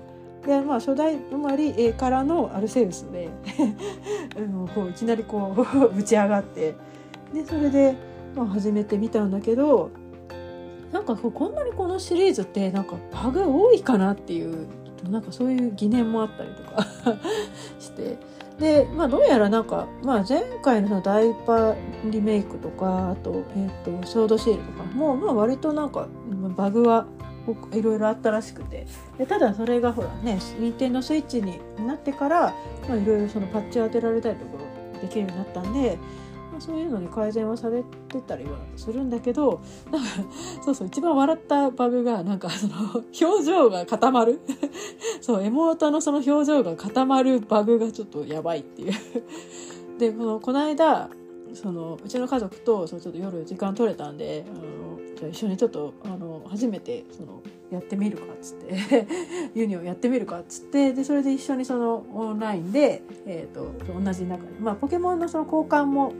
でまあ初代止まりからのアルセウスで こういきなりこう打ち上がってでそれで、まあ、始めてみたんだけどなんかこんなにこのシリーズってなんかバグ多いかなっていうなんかそういう疑念もあったりとか してでまあどうやらなんか、まあ、前回のそのダイパリメイクとかあと,、えーと、ソードシールとかも、まあ、割となんかバグはいろいろあったらしくて。でただそれがほらね任天堂スイッチになってからいろいろそのパッチ当てられたりとかできるようになったんで、まあ、そういうのに改善はされてたりはするんだけどなんかそうそう一番笑ったバグがなんかその表情が固まる。そうエモートのその表情が固まるバグがちょっとやばいっていう。でこのこの間そのうちの家族とそうちょっと夜時間取れたんであのじゃあ一緒にちょっとあの初めてそのやってみるかっつって ユニオンやってみるかっつってでそれで一緒にそのオンラインで、えーと、同じ中にまあポケモンのその交換も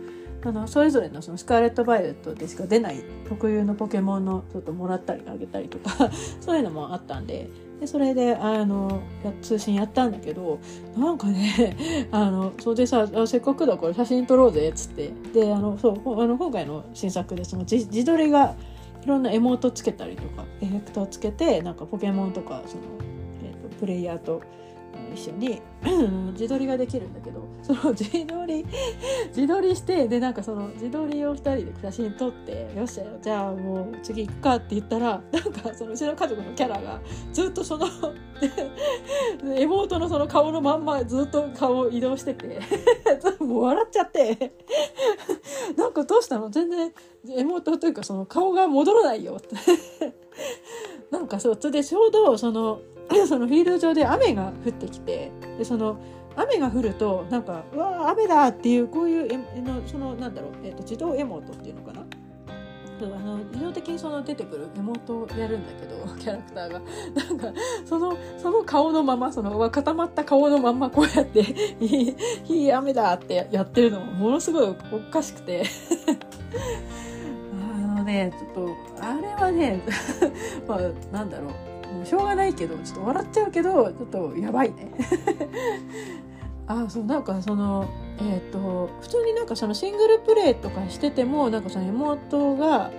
あのそれぞれのそのスカーレット・バイオットでしか出ない特有のポケモンのちょっともらったりあげたりとか そういうのもあったんででそれであの通信やったんだけどなんかね あのそれでさせっかくだから写真撮ろうぜっつって。であのそうあの今回の新作でその自自撮りがいろんなエモートつけたりとかエフェクトをつけてなんかポケモンとかその、えーとプレイヤーと一緒に 自撮りができるんだけどその自撮り 自撮りしてでなんかその自撮りを2人で写真撮ってよっしゃよじゃあもう次行くかって言ったらなんかそのうちの家族のキャラがずっとそのエモートのその顔のまんまずっと顔を移動してて もう笑っちゃって。なんかどうしたの？全然エモートというかその顔が戻らないよ。ってかそうそれでちょうどその そのフィールド上で雨が降ってきてでその雨が降るとなんかうわ雨だっていうこういうえのそのなんだろう、えーと、自動エモートっていうのかな？あの自動的にその出てくる絵元をやるんだけど キャラクターが。なんかそのその顔のままその固まった顔のままこうやって「いい雨だ」ってやってるのもものすごいおかしくて。ねちょっとあれはね まあなんだろう。うしょうがないけどちょっと笑っちゃうけどちょっとやばいね。あそうなんかそのえっ、ー、と普通になんかそのシングルプレイとかしててもなんかその妹が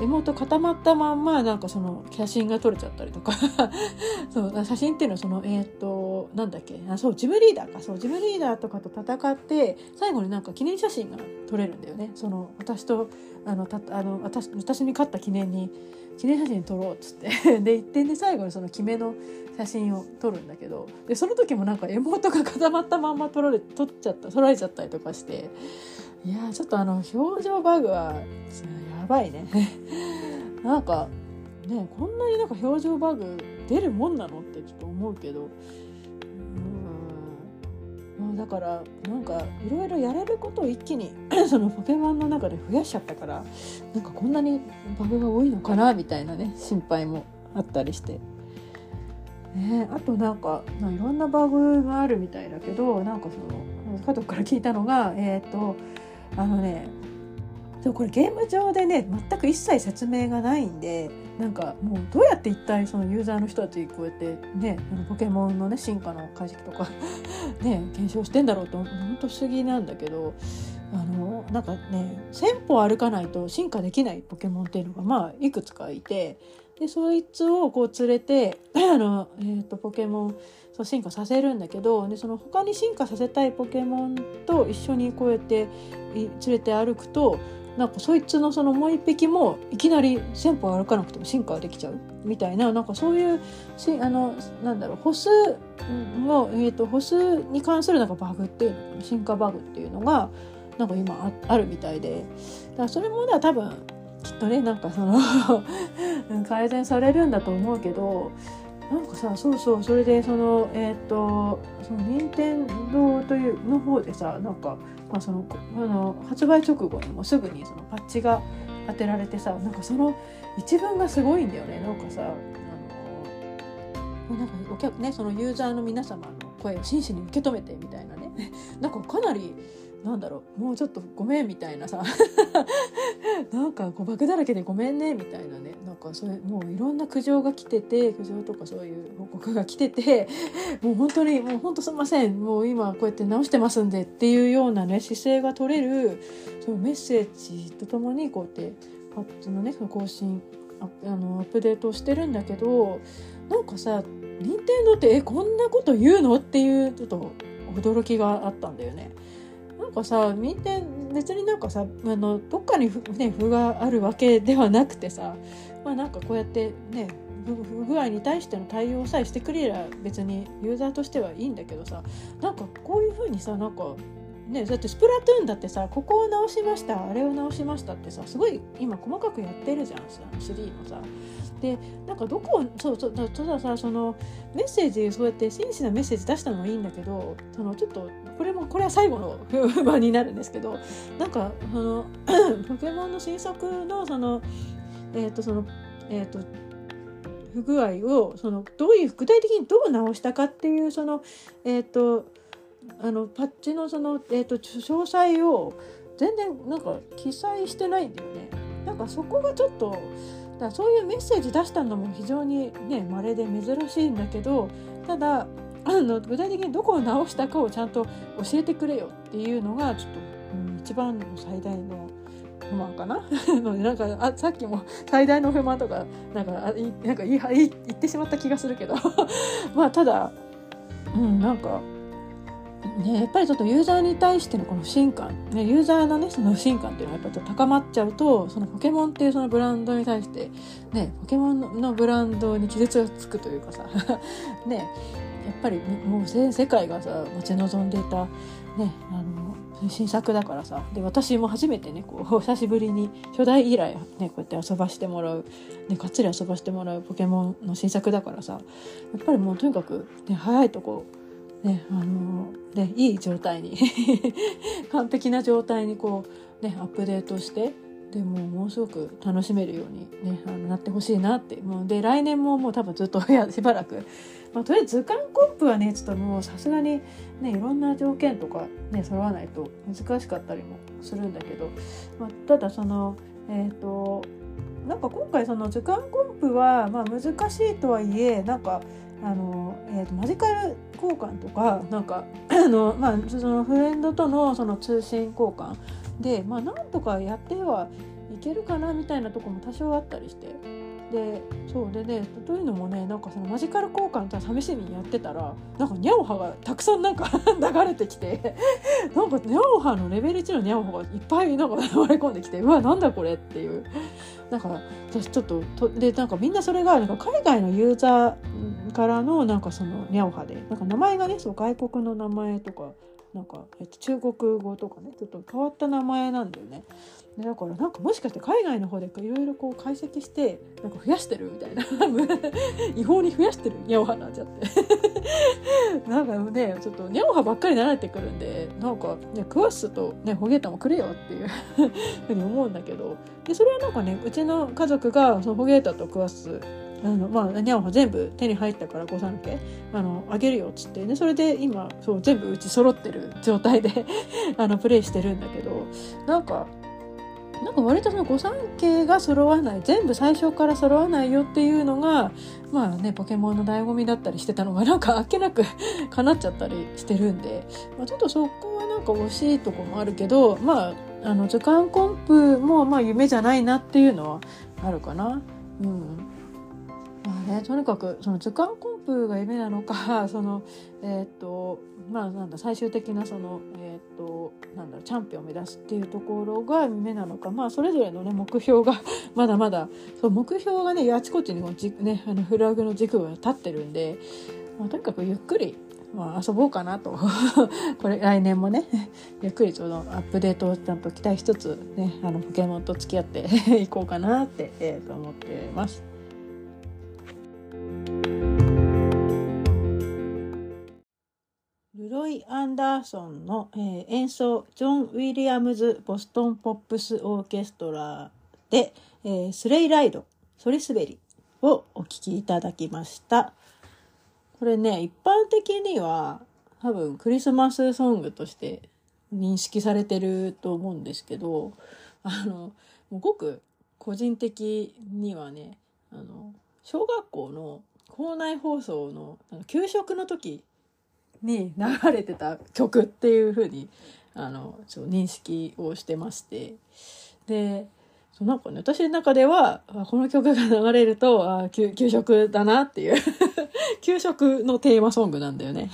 妹固まったまんまなんかその写真が撮れちゃったりとか。そう写真っていうのはそのえっ、ー、となんだっけ。あそうジムリーダーか。そうジムリーダーとかと戦って最後になんか記念写真が撮れるんだよね。その私とあのたあの私私に勝った記念に記念写真撮ろうっつって。で一点で最後にその決めの写真を撮るんだけど。でその時もなんか妹が固まったまんま撮られ撮っちゃった撮られちゃったりとかして。いやちょっとあの表情バグはやばいね。なんかねこんなになんか表情バグ出るもんなのってちょっと思うけど。うだからなんかいろいろやれることを一気に そのポケモンの中で増やしちゃったからなんかこんなにバグが多いのかなみたいなね心配もあったりして。ね、あとなんかいろんなバグがあるみたいだけどなんかその加藤から聞いたのがえっ、ー、とあのねでもこれゲーム上でね全く一切説明がないんでなんかもうどうやって一体そのユーザーの人たちこうやってねポケモンのね進化の解析とか ね検証してんだろうと本当不思議なんだけどあのなんかね1,000歩歩かないと進化できないポケモンっていうのがまあいくつかいてでそいつをこう連れて あの、えーと、ポケモンそう進化させるんだけどでその他に進化させたいポケモンと一緒にこうやって連れて歩くとなんかそいつのそのもう一匹もいきなり1,000歩歩かなくても進化できちゃうみたいななんかそういうしあのなんだろう歩数の、えーと、歩数に関するなんかバグっていうの進化バグっていうのが なんか今あるみたいで。だからそれもね多分きっとねなんかその 改善されるんだと思うけどなんかさそうそうそれでそのえっ、ー、とその任天堂というの方でさなんか、まあ、そのあの発売直後にもすぐにそのパッチが当てられてさなんかその一文がすごいんだよね。なんかさあのなんかお客ねそのユーザーの皆様の声を真摯に受け止めてみたいなね。なんかかなりなんだろうもうちょっとごめんみたいなさ。なんか誤爆だらけでごめんねみたいなね。なんかそれもういろんな苦情が来てて苦情とかそういう報告が来てて もう本当にもう本当すみません。もう今こうやって直してますんでっていうようなね姿勢が取れるそのメッセージとともにこうやってパッチのねその更新あのアップデートしてるんだけどなんかさ任天堂ってえこんなこと言うの？っていうちょっと驚きがあったんだよね。なんかさみんな別になんかさあのどっかにね不があるわけではなくてさまあなんかこうやってね不具合に対しての対応さえしてくれりゃ別にユーザーとしてはいいんだけどさなんかこういう風にさなんかね、だってスプラトゥーンだってさここを直しましたあれを直しましたってさすごい今細かくやってるじゃん3のさ。でなんかどこをそうそうたださそのメッセージそうやって真摯なメッセージ出したのはいいんだけどそのちょっとこれもこれは最後の不満になるんですけどなんかその ポケモンの新作のそのえっ、ー、とそのえっ、ー、と不具合をそのどういう具体的にどう直したかっていうそのえっ、ー、とあのパッチのその、えーと、詳細を全然なんか記載してないんだよね。なんかそこがちょっとだそういうメッセージ出したのも非常にね稀で珍しいんだけどただあの具体的にどこを直したかをちゃんと教えてくれよっていうのがちょっと、うん、一番の最大の不満かな？なんかあさっきも最大の不満とかなんかあいなんか言い言ってしまった気がするけど。まあただうんなんかね、やっぱりちょっとユーザーに対してのこの不信感、ね、ユーザーのねその不信感っていうのはやっぱり高まっちゃうとそのポケモンっていうそのブランドに対してねポケモンのブランドに傷がつくというかさ ねっぱりもう全世界がさ待ち望んでいたねあの新作だからさで私も初めてねこう 久しぶりに初代以来ねこうやって遊ばしてもらう、ね、がっつり遊ばしてもらうポケモンの新作だからさやっぱりもうとにかく、ね、早いとこねあのねいい状態に 完璧な状態にこうねアップデートしてでもものすごく楽しめるように、ね、あのなってほしいなって。もうで来年ももう多分ずっとやしばらく、まあ、とりあえず図鑑コンプはねちょっともうさすがにねいろんな条件とかね揃わないと難しかったりもするんだけど、まあ、ただそのえっ、ー、となんか今回その図鑑コンプはまあ難しいとはいえなんかあの、えーと、マジカル交換とかなんか あの、まあ、そのフレンドとのその通信交換で、まあ、なんとかやってはいけるかなみたいなとこも多少あったりして。でそうでねというのもねなんかそのマジカル交換と試しにやってたらなんかニャオハがたくさんなんか 流れてきてなんかニャオハのレベル1のニャオハがいっぱいなんか流れ込んできてうわなんだこれっていうだか私ちょっととでなんかみんなそれがなんか海外のユーザーからのなんかそのニャオハでなんか名前がねそう外国の名前とかなんか、えっと、中国語とかねちょっと変わった名前なんだよね。でだからなんかもしかして海外の方でいろいろこう解析してなんか増やしてるみたいな。違法に増やしてる。ニャオハになっちゃって。なんかねちょっとニャオハばっかり慣れてくるんでなんかねクワッスとねホゲータもくれよっていう ふうに思うんだけど。でそれはなんかねうちの家族がそのホゲータとクワッスあのまあニャオハ全部手に入ったから御三家あのあげるよっつって。でそれで今そう全部うち揃ってる状態であのプレイしてるんだけど。なんかなんか割とその御三家が揃わない全部最初から揃わないよっていうのがまあねポケモンの醍醐味だったりしてたのがなんかあっけなく かなっちゃったりしてるんで、まあ、ちょっとそこはなんか惜しいとこもあるけどまああの図鑑コンプもまあ夢じゃないなっていうのはあるかな。うんまあね、とにかくその図鑑コンプが夢なのか そのえっ、とまあなんだ最終的なそのえっ、となんだチャンピオンを目指すっていうところが夢なのかまあそれぞれのね目標がまだまだそう目標がねあちこちにもじ、ね、あのフラグの軸が立ってるんで、まあ、とにかくゆっくりまあ、遊ぼうかなと これ来年もねゆっくりちょうどアップデートをちゃんと期待しつつねあのポケモンと付き合って いこうかなって、えー、と思ってます。ルロイ・アンダーソンの、えー、演奏ジョン・ウィリアムズ・ボストン・ポップス・オーケストラで、えー、スレイライド、ソリスベリをお聴きいただきました。これね、一般的には多分クリスマスソングとして認識されてると思うんですけど、あの、ごく個人的にはね、あの、小学校の校内放送の給食の時に流れてた曲っていう風にあのちょ認識をしてまして。でそうなんかね私の中ではこの曲が流れるとあ給給食だなっていう。給食のテーマソングなんだよね。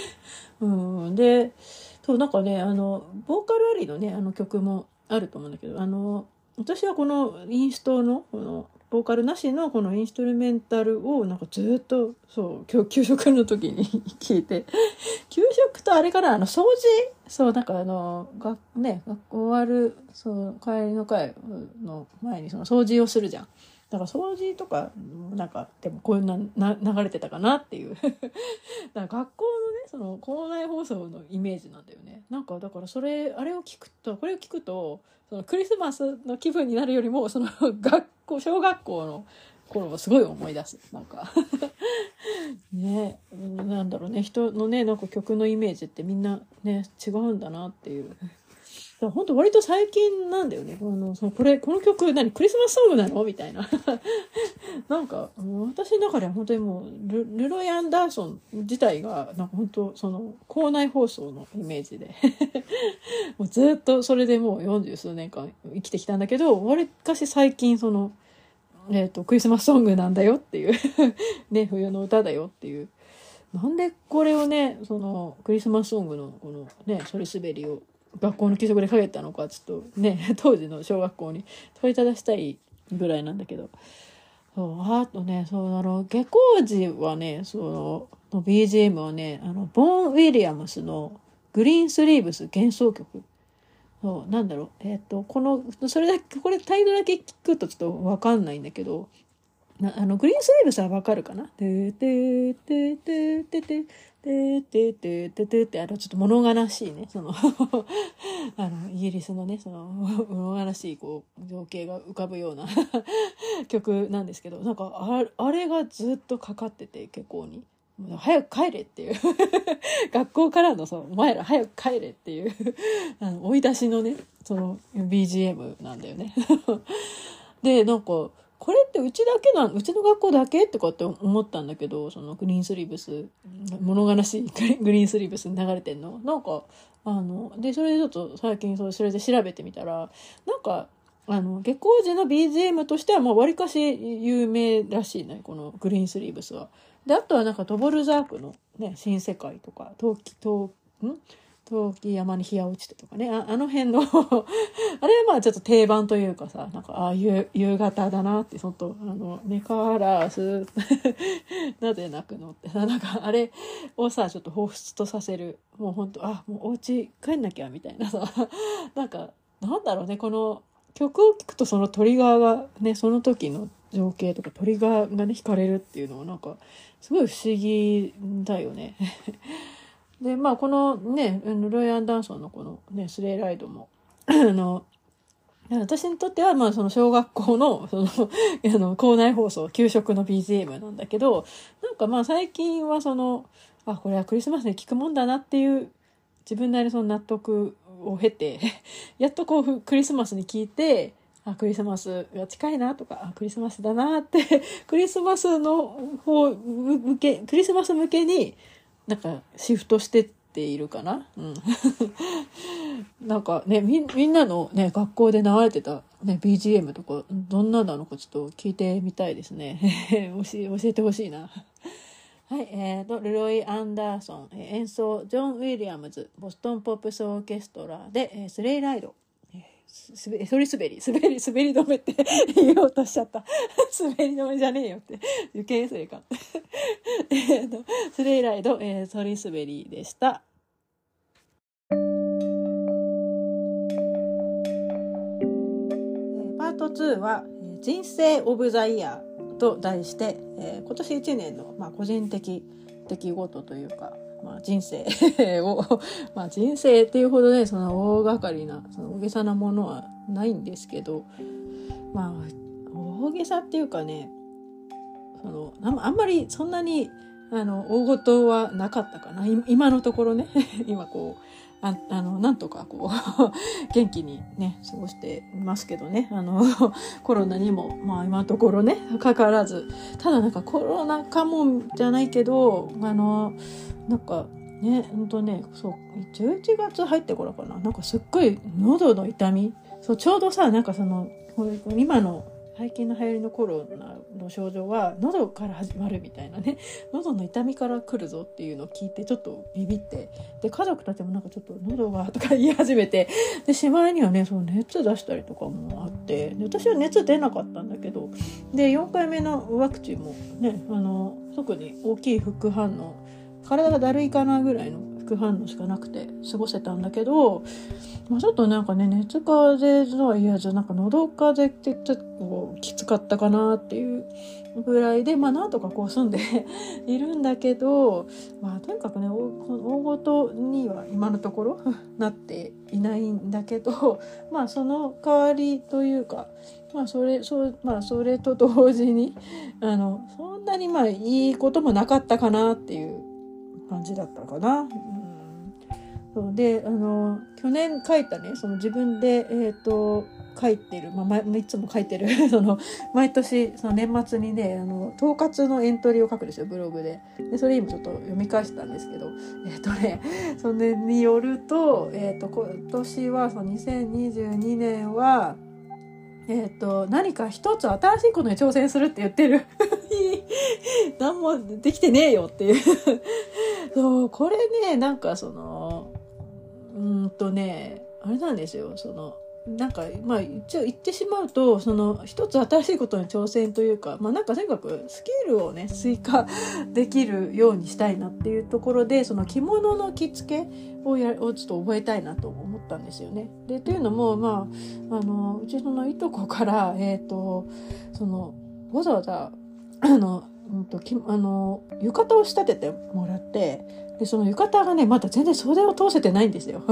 うん、でそうなんかねあのボーカルありのねあの曲もあると思うんだけどあの私はこのインストのこのボーカルなしのこのインストゥルメンタルをなんかずっとそう今日給食の時に聞いて 給食とあれかなあの掃除そうなんかあのがね学校終わるそう帰りの会の前にその掃除をするじゃん。だから掃除とかなんかでもこういうなな流れてたかなっていう だから学校のねその校内放送のイメージなんだよねなんかだからそれあれを聞くとこれを聞くとそのクリスマスの気分になるよりもその 学校小学校の頃をすごい思い出す。なんか。ね。なんだろうね。人のねなんか曲のイメージってみんなね違うんだなっていう。本当割と最近なんだよね。あの、そのこれ、この曲何クリスマスソングなの？みたいな。なんか、私の中では本当にもうル、ルロイ・アンダーソン自体が、なんか本当、その、校内放送のイメージで もうずっとそれでもう40数年間生きてきたんだけど、わりかし最近その、えっ、ー、と、クリスマスソングなんだよっていう ね、冬の歌だよっていう。なんでこれをね、その、クリスマスソングのこのね、それ滑りを学校の給食でかけたのかちょっとね 当時の小学校に問いただしたいぐらいなんだけど。そうあとねそうあの下校時はねそのの BGM はねあのボーン・ウィリアムスの「グリーンスリーブス」幻想曲。そうなんだろうえっ、ー、とこのそれだけこれタイトルだけ聞くとちょっと分かんないんだけどなあのグリーンスリーブスはわかるかな？ててててててててててててあのちょっと物悲しいねその あのイギリスのねその物悲しいこう情景が浮かぶような 曲なんですけどなんかあれがずっとかかってて結構に。早く帰れっていう。学校からのそうお前ら早く帰れっていう。あの追い出しのねその BGM なんだよね。でなんかこれってうちだけなうちの学校だけとかって思ったんだけどそのグリーンスリーブス物悲しいグリーンスリーブスに流れてんのなんかあのでそれでちょっと最近それそれで調べてみたらなんかあの下校時の BGM としてはわりかし有名らしいねこのグリーンスリーブスは。であとはなんかドボルザークのね「新世界」とか「陶器陶ん？陶器山に日が落ちてとかね、ああの辺の あれはまあちょっと定番というかさ、なんか、ああ夕方だなって、そと、あの、目からす、なぜ泣くのって、なんかあれをさ、ちょっと彷彿とさせる、もうほんと、あ、もうお家帰んなきゃみたいなさ、なんか、なんだろうね、この曲を聴くとそのトリガーがね、その時の情景とかトリガーがね、惹かれるっていうのはなんか、すごい不思議だよね。でまあこのねロイ・アンダンソンのこの、ね、スレイライドも あの私にとってはまあその小学校の そのあの校内放送給食の BGM なんだけどなんかまあ最近はそのあこれはクリスマスに聞くもんだなっていう自分なりその納得を経て やっとこうクリスマスに聞いてあクリスマスが近いなとかあクリスマスだなって クリスマスの方向けクリスマス向けになんかシフトしてっているかな？うん。なんかねみ、みんなのね、学校で流れてたね、BGM とか、どんななのかちょっと聞いてみたいですね。教えてほしいな。はい、えーと、ルロイ・アンダーソン、え演奏、ジョン・ウィリアムズ、ボストン・ポップス・オーケストラで、え、スレイライド。すべ、そり滑り、滑り、滑り止めって 言おうとしちゃった。滑り止めじゃねえよって。受験生か。えっと、スレイライド、えー、そり滑りでした。パート2は、人生オブザイヤーと題して、えー、今年1年の、まあ、個人的出来事というか、まあ、人生を まあ人生っていうほどねその大掛かりなその大げさなものはないんですけどまあ大げさっていうかねそのあんまりそんなにあの大事はなかったかな。今のところね 今こうああのなんとかこう 元気にね過ごしていますけどね。あの コロナにもまあ今のところねかからず。ただなんかコロナかもじゃないけどあのなんかねほんとねそう11月入って頃かな。なんかすっごい喉の痛み。そうちょうどさなんかその今の最近の流行りのコロナの症状は喉から始まるみたいなね。喉の痛みから来るぞっていうのを聞いてちょっとビビって。で家族たちもなんかちょっと喉がとか言い始めて。でしまいにはねその熱出したりとかもあって。で私は熱出なかったんだけど。で4回目のワクチンもねあの特に大きい副反応。体がだるいかなぐらいの副反応しかなくて過ごせたんだけど、まあ、ちょっとなんかね熱風邪とは言わずなんか喉風邪ってちょっときつかったかなっていうぐらいでまあなんとかこう住んで いるんだけど、まあ、とにかくね大ごとには今のところ なっていないんだけどまあその代わりというかまあそれそうまあそれと同時にあのそんなにまあいいこともなかったかなっていう感じだったかな。うん、そうであの去年書いたねその自分で、えーと、書いてる、まあ、いつも書いてる その毎年その年末にねあの統括のエントリーを書くんですよブログででそれ今ちょっと読み返したんですけどえっ、ー、とねそれによると,、えーと、今年はその2022年はえっ、ー、と何か一つ新しいことに挑戦するって言ってる。何もできてねえよっていう。そう、これね、なんかその、うんとね、あれなんですよ、その、なんか、まあ、一応言ってしまうと、その、一つ新しいことに挑戦というか、まあなんかとにかくスキルをね、追加できるようにしたいなっていうところで、その着物の着付けをや、をちょっと覚えたいなと思ったんですよね。で、というのも、まあ、あの、うちのいとこから、えっ、ー、と、その、わざわざあのうんときあの浴衣を仕立ててもらってでその浴衣がねまだ全然袖を通せてないんですよ。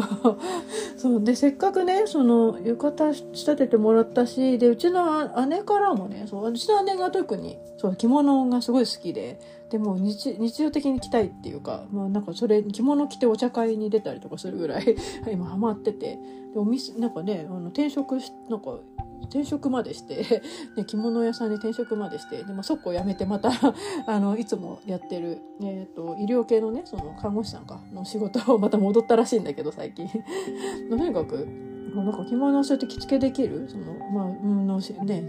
そうでせっかくねその浴衣仕立ててもらったしでうちの姉からもねそううちの姉が特にそう着物がすごい好きででも日日常的に着たいっていうか、まあ、なんかそれ着物着てお茶会に出たりとかするぐらい 今ハマっててでお店なんかねあの転職しなんか転職までしてで 着物屋さんに転職までしてで、まあ、そこを辞めてまた あのいつもやってる、えーと、医療系のねその看護師さんかの仕事をまた戻ったらしいんだけど最近。とにかくなんか着物をそうやって着付けできる？そのまあ、うん、のね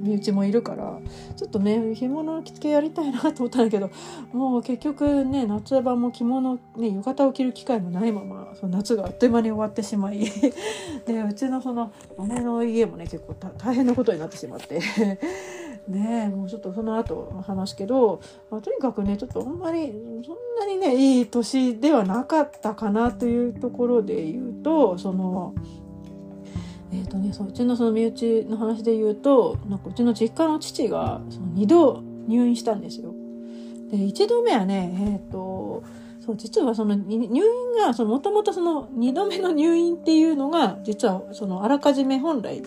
身内もいるからちょっとね着物の着付けやりたいなと思ったんだけどもう結局ね夏場も着物、ね、浴衣を着る機会もないままその夏があっという間に終わってしまい でうちのその姉の家もね結構大変なことになってしまって ねもうちょっとその後話すけど、まあ、とにかくねちょっとあんまりそんなにねいい年ではなかったかなというところで言うとその。えーとね、そううちのその身内の話で言うとなんかうちの実家の父がその2度入院したんですよ。で1度目はね、えーと、そう実はその入院がもともと2度目の入院っていうのが実はそのあらかじめ本来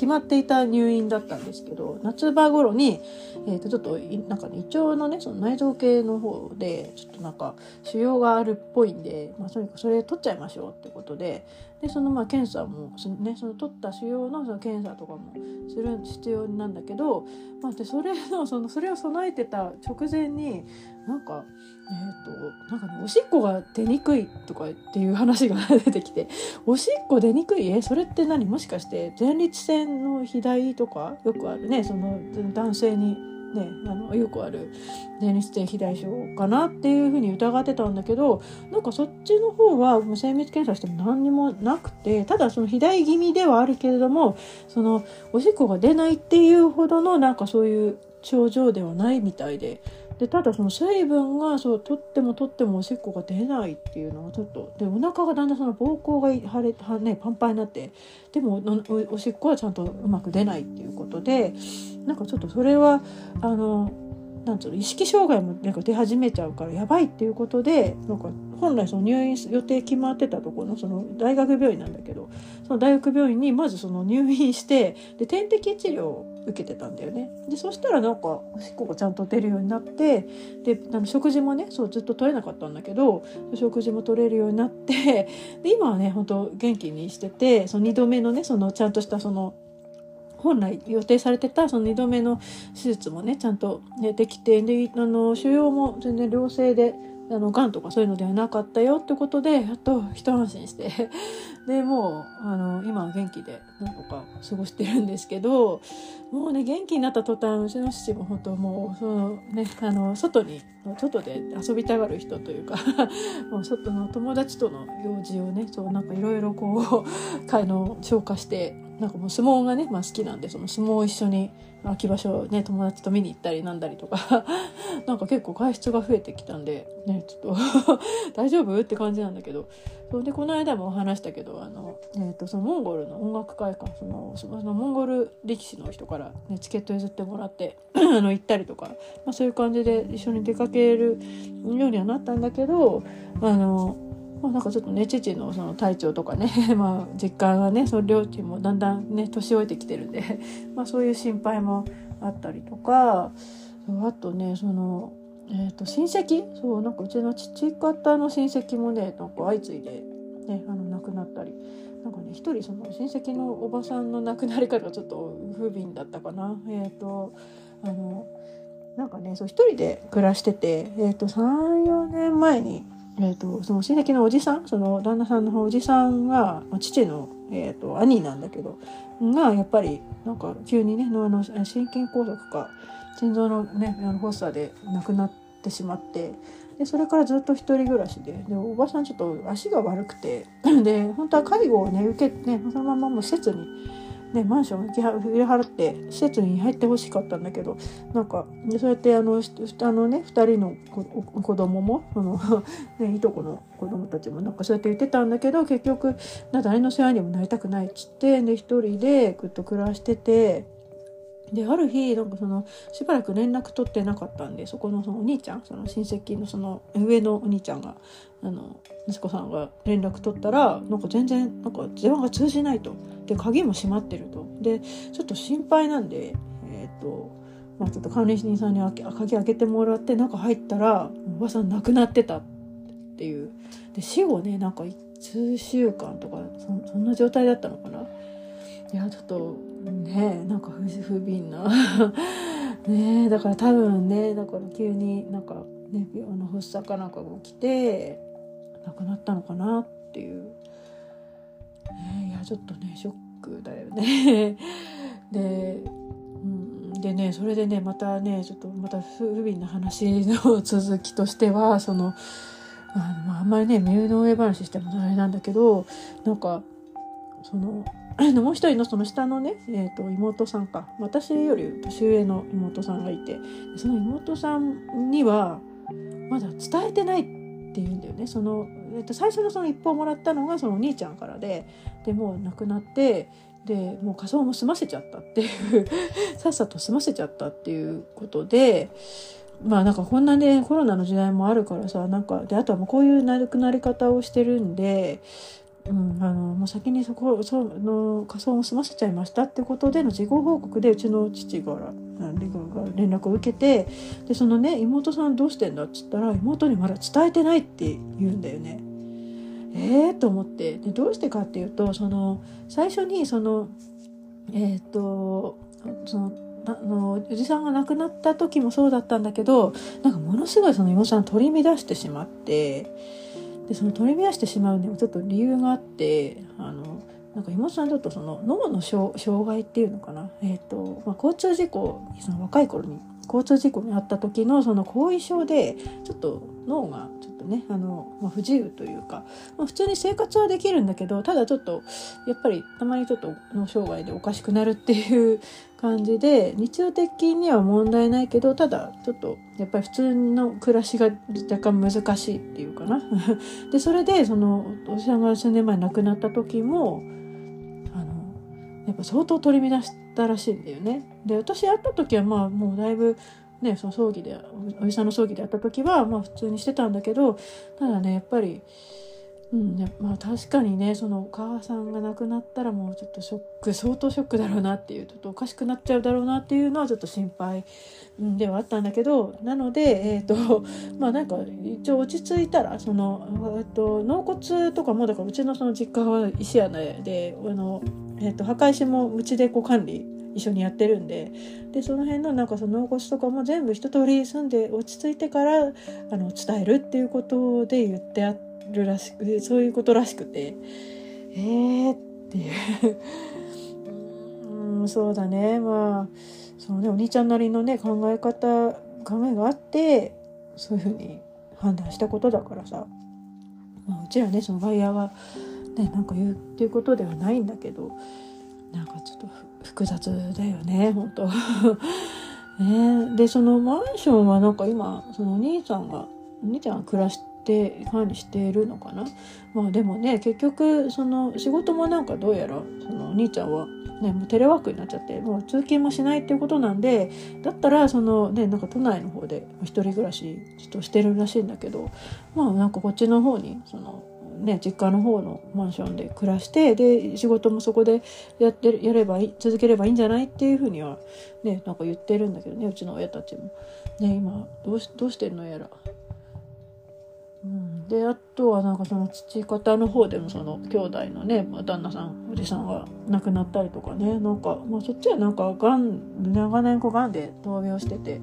決まっていた入院だったんですけど夏場頃に、えー、とちょっとなんか、ね、胃腸のねその内臓系の方でちょっとなんか腫瘍があるっぽいんで、まあ、とにかくそれ取っちゃいましょうってことででそのまあ検査もその,、ね、その取った腫瘍のその検査とかもする必要なんだけど、まあ、でそれのそのそれを備えてた直前になんかえーと、なんかねおしっこが出にくいとかっていう話が出てきて おしっこ出にくい？えそれって何？もしかして前立腺の肥大とかよくあるね？その男性にねあのよくある前立腺肥大症かなっていうふうに疑ってたんだけどなんかそっちの方は精密検査しても何にもなくてただその肥大気味ではあるけれどもそのおしっこが出ないっていうほどのなんかそういう症状ではないみたいででただその水分がそう取っても取ってもおしっこが出ないっていうのはちょっとでお腹がだんだんその膀胱が腫れは、ね、パンパンになってでもおしっこはちゃんとうまく出ないっていうことでなんかちょっとそれはあのなんつうの意識障害もなんか出始めちゃうからやばいっていうことでなんか本来その入院予定決まってたところのその大学病院なんだけどその大学病院にまずその入院してで点滴治療を受けてたんだよね。でそしたらなんかおしっこがちゃんと出るようになってであの食事もねそうずっと取れなかったんだけど食事も取れるようになってで今はね本当元気にしててその2度目のねそのちゃんとしたその本来予定されてたその2度目の手術もねちゃんと、ね、できてであの腫瘍も全然良性であの癌とかそういうのではなかったよってことでやっと一安心して。でもうあの今は元気で何とか過ごしてるんですけどもうね元気になった途端うちの父も本当もうその、ね、あの外に外で遊びたがる人というか もう外の友達との用事をねそうなんかいろいろこう あの消化してなんかもう相撲がね、まあ、好きなんでその相撲を一緒に秋場所ね友達と見に行ったりなんだりとか なんか結構外出が増えてきたんでねちょっと 大丈夫？って感じなんだけどそうでこの間も話したけどあの、えーと、そのモンゴルの音楽会館そのそのモンゴル力士の人から、ね、チケット譲ってもらって あの行ったりとか、まあ、そういう感じで一緒に出かけるようにはなったんだけどあのまあ、なんかちょっとね父のその体調とかね、まあ、実感がねその両親もだんだんね年老いてきてるんで、まあ、そういう心配もあったりとかあとねその、えー、と親戚？そうなんかうちの父方の親戚もねなんか相次いで、ね、あの亡くなったり。なんかね一人その親戚のおばさんの亡くなり方がちょっと不憫だったかな。えっ、ー、とあのなんかねそう一人で暮らしてて、えー、と34年前にえーと、その親戚のおじさんその旦那さんのおじさんが父の、えーと、兄なんだけどがやっぱりなんか急にねあの心筋梗塞か心臓の,、ね、あの発作で亡くなってしまってでそれからずっと一人暮らしででおばさんちょっと足が悪くてで本当は介護をね受けてねそのままもう施設にね、マンション売り払って施設に入ってほしかったんだけどなんかそうやってあのあの、ね、2人の子供もその、ね、いとこの子供たちもなんかそうやって言ってたんだけど結局誰の世話にもなりたくないっつってね1人でぐっと暮らしてて。である日なんかそのしばらく連絡取ってなかったんでそこのそのお兄ちゃんその親戚のその上のお兄ちゃんがあの息子さんが連絡取ったらなんか全然なんか電話が通じないと。で鍵も閉まってると。でちょっと心配なんでえっ、とまあちょっと管理人さんに鍵開けてもらって中入ったらおばさん亡くなってたっていう。で死後ねなんか数週間とかそんな状態だったのかな。いやちょっとねなんか不不憫な。ねだから多分ねだから急になんかねあの発作かなんかが起きて亡くなったのかなっていう、ね、いやちょっとねショックだよね。で、うん、でねそれでねまたねちょっとまた不憫な話の続きとしてはそのあの、あんまりね身の上話してもあれなんだけどなんかその もう一人のその下のね、えー、と妹さんか私より年上の妹さんがいてその妹さんにはまだ伝えてないっていうんだよねその、えー、と最初のその一報をもらったのがそのお兄ちゃんからででもう亡くなってでもう仮装も済ませちゃったっていう さっさと済ませちゃったっていうことで。まあなんかこんなねコロナの時代もあるからさなんかであとはもうこういう亡くなり方をしてるんでうん、あのもう先にそこその仮装を済ませちゃいましたってことでの事後報告でうちの父から連絡を受けてでそのね妹さんどうしてんだっつったら妹にまだ伝えてないって言うんだよね。えー、と思ってでどうしてかっていうとその最初にそのえっ、とそのあのおじさんが亡くなった時もそうだったんだけどなんかものすごいその妹さん取り乱してしまって。でその取り乱してしまうにもちょっと理由があってあのなんか妹さんちょっとその脳の障害っていうのかな、えーとまあ、交通事故その若い頃に交通事故に遭った時のその後遺症でちょっと脳がちょっとねあの、まあ、不自由というか、まあ、普通に生活はできるんだけどただちょっとやっぱりたまにちょっと脳障害でおかしくなるっていう感じで日常的には問題ないけどただちょっとやっぱり普通の暮らしが若干難しいっていうかな。でそれでそのおじさんが数年前亡くなった時もあのやっぱ相当取り乱したらしいんだよね。で私会った時はまあもうだいぶねその葬儀でおじさんの葬儀で会った時はまあ普通にしてたんだけどただねやっぱり。うん、まあ確かにねそのお母さんが亡くなったらもうちょっとショック相当ショックだろうなっていうちょっとおかしくなっちゃうだろうなっていうのはちょっと心配ではあったんだけどなのでえっ、ー、とまあなんか一応落ち着いたらその、えっと、納骨とかもだからうちのその実家は石屋であの、えっと、墓石もうちでこう管理一緒にやってるんででその辺のなんかその納骨とかも全部一通り住んで落ち着いてからあの伝えるっていうことで言ってあって。るらしくそういうことらしくて。えーっていう。うんそうだね。まあそうねお兄ちゃんなりのね考え方考えがあってそういうふうに判断したことだからさ、まあ、うちらねその外野がねなんか言うっていうことではないんだけどなんかちょっと複雑だよね本当。ね。でそのマンションはなんか今そのお兄ちゃんがお兄ちゃんが暮らしてって管理しているのかな？まあでもね結局その仕事もなんかどうやらそのお兄ちゃんはね、もうテレワークになっちゃってもう通勤もしないっていうことなんでだったらそのねなんか都内の方で一人暮らしちょっとしてるらしいんだけどまあなんかこっちの方にそのね実家の方のマンションで暮らしてで仕事もそこでやってやれば続ければいいんじゃないっていうふうにはねなんか言ってるんだけどねうちの親たちも。ね今どうしどうしてんのやら、であとはなんかその父方の方でもその兄弟のね、ま、旦那さんおじさんが亡くなったりとかねなんか、まあ、そっちはなんかがん長年こうがんで闘病してて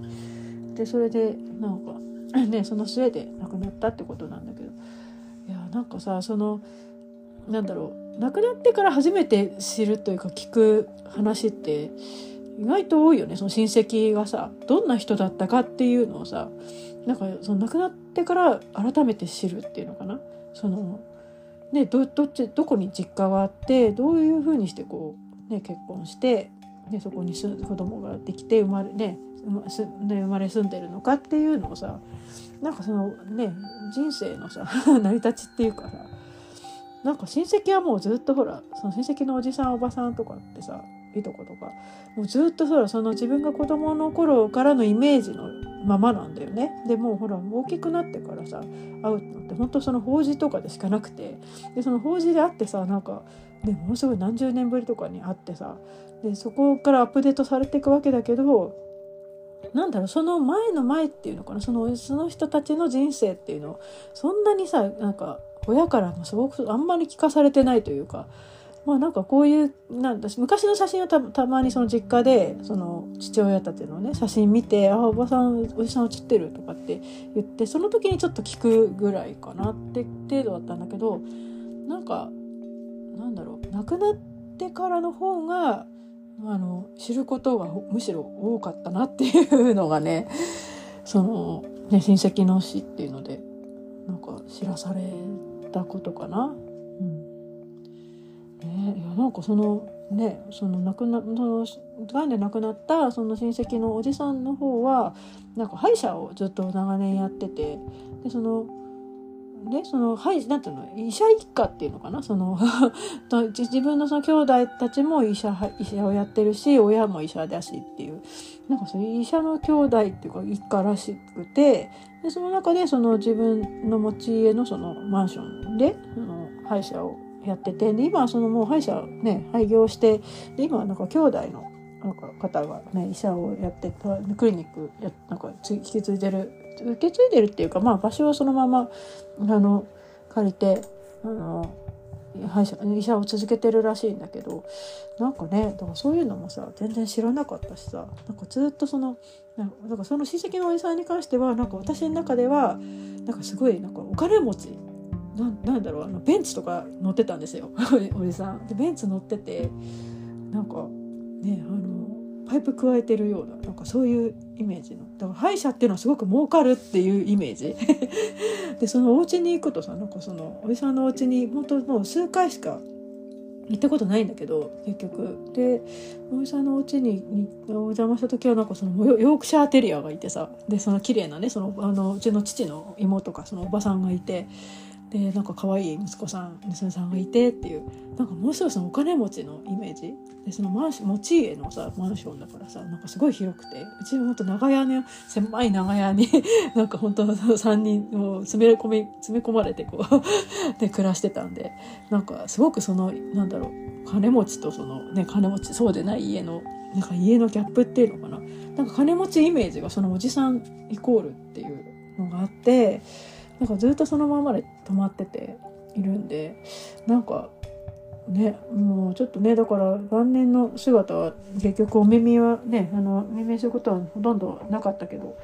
でそれでなんか ねその末で亡くなったってことなんだけどいやなんかさそのなんだろう亡くなってから初めて知るというか聞く話って意外と多いよね。その親戚がさどんな人だったかっていうのをさなんかその亡くなってから改めて知るっていうのかな？そのねどどっちどこに実家があってどういうふうにしてこう、ね、結婚して、ね、そこにす子供ができて生まれねすね生まれ住んでるのかっていうのをさなんかそのね人生のさ 成り立ちっていうかさなんか親戚はもうずっとほらその親戚のおじさんおばさんとかってさいとことかもうずっとそらその自分が子供の頃からのイメージのままなんだよねでもうほら大きくなってからさ会うのって本当その法事とかでしかなくてでその法事で会ってさなんか、ね、ものすごい何十年ぶりとかに会ってさでそこからアップデートされていくわけだけどなんだろうその前の前っていうのかなそのその人たちの人生っていうのをそんなにさなんか親からもすごくあんまり聞かされてないというか。まあなんかこういうなんだ昔の写真をたたまにその実家でその父親たちのね写真見て「あおばさんおじさん写ってる」とかって言ってその時にちょっと聞くぐらいかなって程度だったんだけどなんかなんだろう亡くなってからの方があの知ることがむしろ多かったなっていうのがねそのね親戚の死っていうのでなんか知らされたことかな。いやなんかそのねその亡くなそのがんで亡くなったその親戚のおじさんの方はなんか歯医者をずっと長年やっててでそのね、その、はい、なんていうの、医者一家っていうのかな、その 自分のその兄弟たちも医者、医者をやってるし、親も医者だしっていう、なんかそういう医者の兄弟っていうか一家らしくて、で、その中でその自分の持ち家のそのマンションで、その歯医者をやってて、で、今はそのもう歯医者ね、廃業して、で、今はなんか兄弟のなんか方がね、医者をやってクリニックや、なんか引き継いでる。受け継いでるっていうかまあ場所はそのままあの借りてあの歯医者医者を続けてるらしいんだけどなんかねだからそういうのもさ全然知らなかったしさなんかずっとそのなんかその親戚のおじさんに関してはなんか私の中ではなんかすごいなんかお金持ちななんだろうあのベンツとか乗ってたんですよ。おじさん。でベンツ乗っててなんかねあのパイプ加えてるようななんかそういうイメージの。だから歯医者っていうのはすごく儲かるっていうイメージ。でそのお家に行くとさなんかそのおじさんのお家に本当もう数回しか行ったことないんだけど結局。でおじさんのお家ににお邪魔した時はなんかそのヨークシャーテリアがいてさ。でその綺麗なねそのあのうちの父の妹かそのおばさんがいて。でなんか可愛い息子さん娘さんがいてっていうなんかもうすぐそのお金持ちのイメージ？でそのマンション持ち家のさマンションだからさなんかすごい広くてうちほんと長屋の狭い長屋に なんか本当3人を詰め込み詰め込まれてこう で暮らしてたんでなんかすごくそのなんだろう金持ちとそのね金持ちそうでない家のなんか家のギャップっていうのかな？なんか金持ちイメージがそのおじさんイコールっていうのがあってなんかずっとそのままで止まってているんでなんかねもうちょっとねだから晩年の姿は結局お耳はねあの耳することはほとんどなかったけど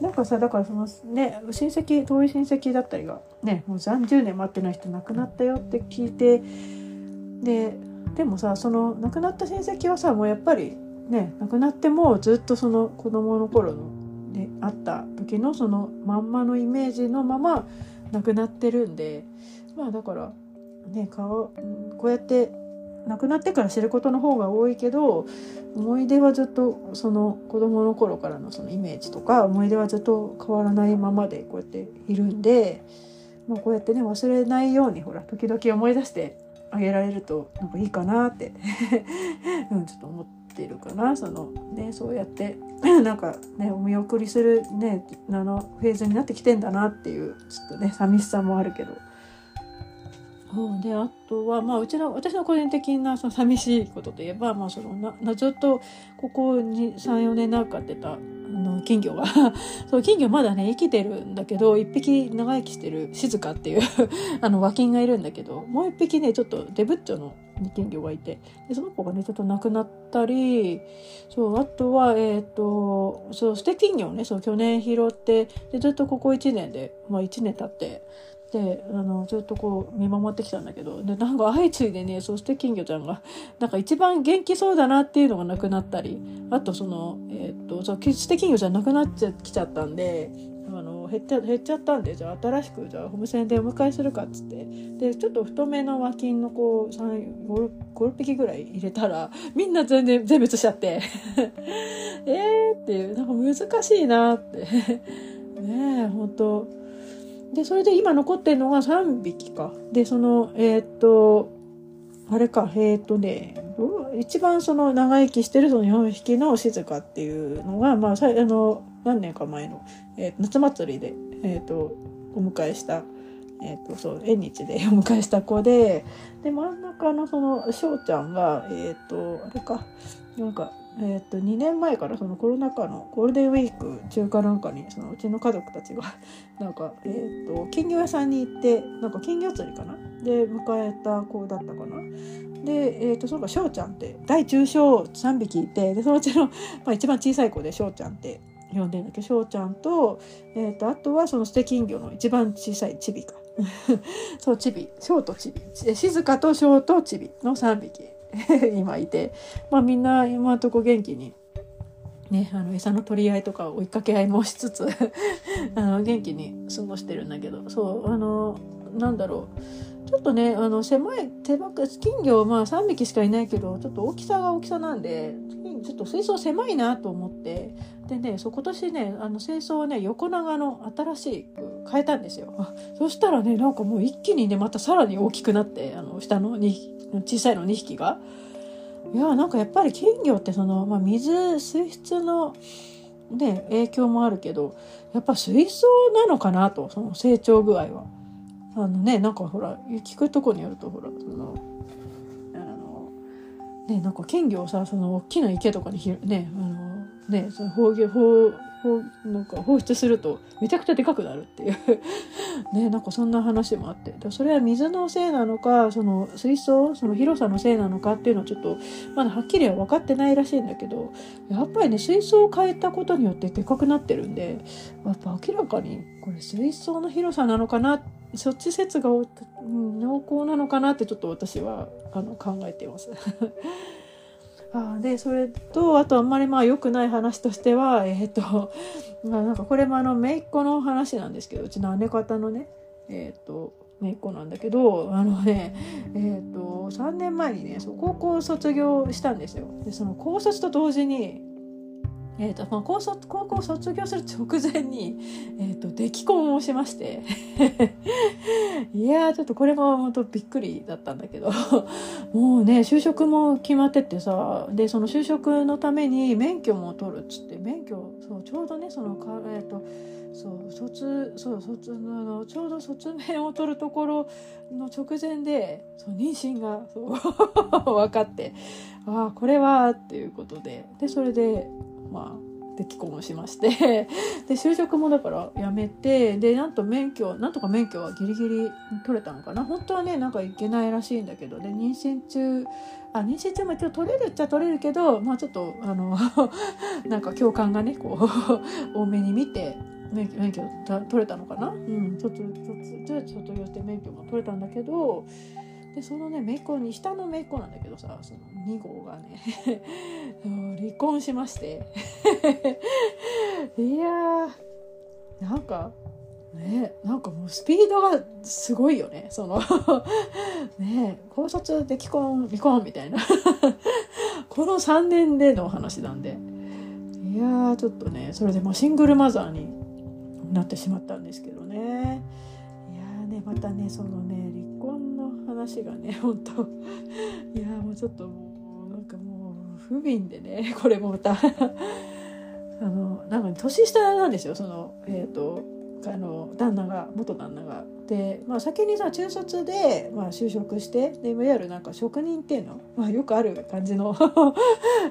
なんかさだからそのね親戚遠い親戚だったりがねもう30年待ってない人亡くなったよって聞いてででもさその亡くなった親戚はさもうやっぱりね亡くなってもずっとその子供の頃ので会った時のそのまんまのイメージのまま亡くなってるんでまあだからね顔こうやって亡くなってから知ることの方が多いけど思い出はずっとその子供の頃からのそのイメージとか思い出はずっと変わらないままでこうやっているんで、まあ、こうやってね忘れないようにほら時々思い出してあげられるとなんかいいかなって うん、ちょっと思って。るかなそのねそうやって なんかねお見送りするねあのフェーズになってきてんだなっていうちょっとね寂しさもあるけど。う、であとは、まあ、うちの私の個人的なその寂しいことといえば、まあ、そのななずっとここ34年長かってたあの金魚が そう金魚まだね生きてるんだけど一匹長生きしてる静かっていう あの和金がいるんだけどもう一匹ねちょっとデブッチョの金魚がいて。でその子がねちょっと亡くなったりそうあとはえっ、ー、とそう捨て金魚をね。そう去年拾ってでずっとここ1年で、まあ、1年経って。であのずっとこう見守ってきたんだけど。でなんか相次いでねそして金魚ちゃんがなんか一番元気そうだなっていうのがなくなったり。あとそのえっ、とそう決して金魚じゃなくなっちゃきちゃったんで減っちゃ減っちゃったんでじゃあ新しくじゃあホームセンでお迎えするかっつって。でちょっと太めの和金のこう56匹ぐらい入れたらみんな全然全滅しちゃって。えーっていうなんか難しいなって。ねえ本当でそれで今残ってるのが3匹か。でそのえー、っとあれかえー、っとね一番その長生きしてるその4匹の静香っていうのが、まあ、さあの何年か前の、えー、夏祭りで、えーと、お迎えした、えーと、そう縁日で お迎えした子でで真ん中のその翔ちゃんがえっ、ー、とあれかなんかえー、と2年前からそのコロナ禍のゴールデンウィーク中華なんかにそのうちの家族たちが なんか、えー、と金魚屋さんに行ってなんか金魚釣りかな？で迎えた子だったかな？で、えー、とそうか翔ちゃんって大中小3匹いてでそのうちの、まあ、一番小さい子で翔ちゃんって呼んでるんだけど翔ちゃんと,、えー、とあとはその捨て金魚の一番小さいチビか。そうチビ。翔とチビ。静かと翔とチビの3匹。今いて、まあ、みんな今のとこ元気に、ね、あの餌の取り合いとか追いかけ合いもしつつ あの元気に過ごしてるんだけど。そうあのなんだろう。ちょっとねあの狭い手ばく金魚まあ3匹しかいないけどちょっと大きさが大きさなんでちょっと水槽狭いなと思ってでねそ今年ねあの清掃をね横長の新しく変えたんですよそしたらねなんかもう一気にねまたさらに大きくなってあの下のに小さいの2匹が。いやなんかやっぱり金魚ってその、まあ、水水質の、ね、影響もあるけどやっぱ水槽なのかなとその成長具合は。あのねなんかほら聞くとこによるとほらそのねなんか金魚をさその大きな池とかにひねあのねその放放なんか放出するとめちゃくちゃでかくなるっていう。ねなんかそんな話もあって。それは水のせいなのかその水槽その広さのせいなのかっていうのはちょっとまだはっきりは分かってないらしいんだけどやっぱりね水槽を変えたことによってでかくなってるんでやっぱ明らかにこれ水槽の広さなのかな？そっち説が濃厚なのかなってちょっと私はあの考えています。あでそれとあとあんまりまあ良くない話としてはえっ、ー、とまあなんかこれもあの姪っ子の話なんですけどうちの姉方のねえっ、ー、と姪っ子なんだけどあのねえっ、ー、と3年前にねそう高校卒業したんですよ。でその高卒と同時にえーとまあ、高卒高校卒業する直前に、えーと、出来婚をしまして。いやちょっとこれも本当びっくりだったんだけど。もうね就職も決まってってさでその就職のために免許も取るっつって免許そうちょうどねそのか、えーと、そう卒そう卒のちょうど卒免を取るところの直前でそう妊娠がそう 分かってああこれはっていうことで。でそれでまあ、で既婚しまして。で就職もだから辞めてでなんと免許なんとか免許はギリギリ取れたのかな。本当はねなんかいけないらしいんだけどで妊娠中あ妊娠中も一応取れるっちゃ取れるけどまあちょっとあの なんか共感がねこう 多めに見て免許免許取れたのかな。うん卒卒卒業して免許も取れたんだけどでそのね姪っ子に下の姪っ子なんだけどさその2号がね 離婚しまして。いやーなんかねなんかもうスピードがすごいよねその。ね高卒で既婚離婚みたいな。この3年での話なんで。いやーちょっとねそれでもうシングルマザーになってしまったんですけどね。いやーねまたねそのね話がね 本当いやもうちょっともうなんかもう不憫でね これもまた あのなんか年下なんですよそのえっ、ー、とあの旦那が元旦那が。で、まあ、先にさ中卒で、まあ、就職してでいわゆるなんか職人っていうの、まあ、よくある感じの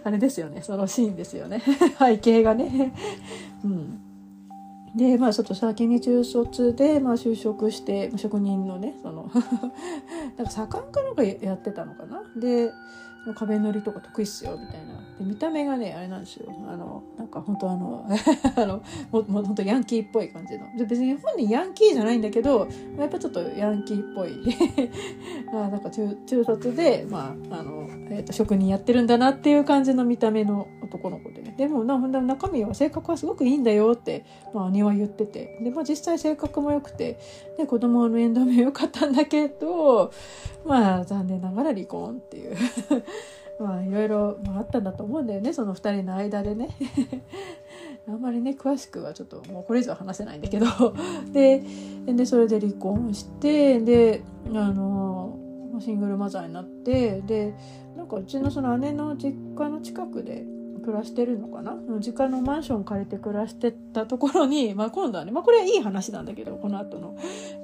あれですよねそのシーンですよね背景がね。うんでまあちょっと先に中卒で、まあ、就職して職人のねその なんか盛んかなんかやってたのかな？で壁塗りとか得意っすよみたいな。で見た目がねあれなんですよ。あのなんか本当あの あのもも本当ヤンキーっぽい感じの。で別に本人ヤンキーじゃないんだけどやっぱちょっとヤンキーっぽい。あなんか中中卒で、まああのえーと、職人やってるんだなっていう感じの見た目の男の子で、でもな中身は性格はすごくいいんだよって、まあ、兄は言ってて。で、まあ、実際性格も良くてで子供の面倒も良かったんだけどまあ残念ながら離婚っていう。まあいろいろ、まあ、あったんだと思うんだよねその2人の間でね。あんまりね詳しくはちょっともうこれ以上話せないんだけど。ででそれで離婚してであのシングルマザーになってでなんかうちのその姉の実家の近くで暮らしてるのかな？実家のマンション借りて暮らしてたところに、まあ、今度はね、まあ、これはいい話なんだけどこの後の、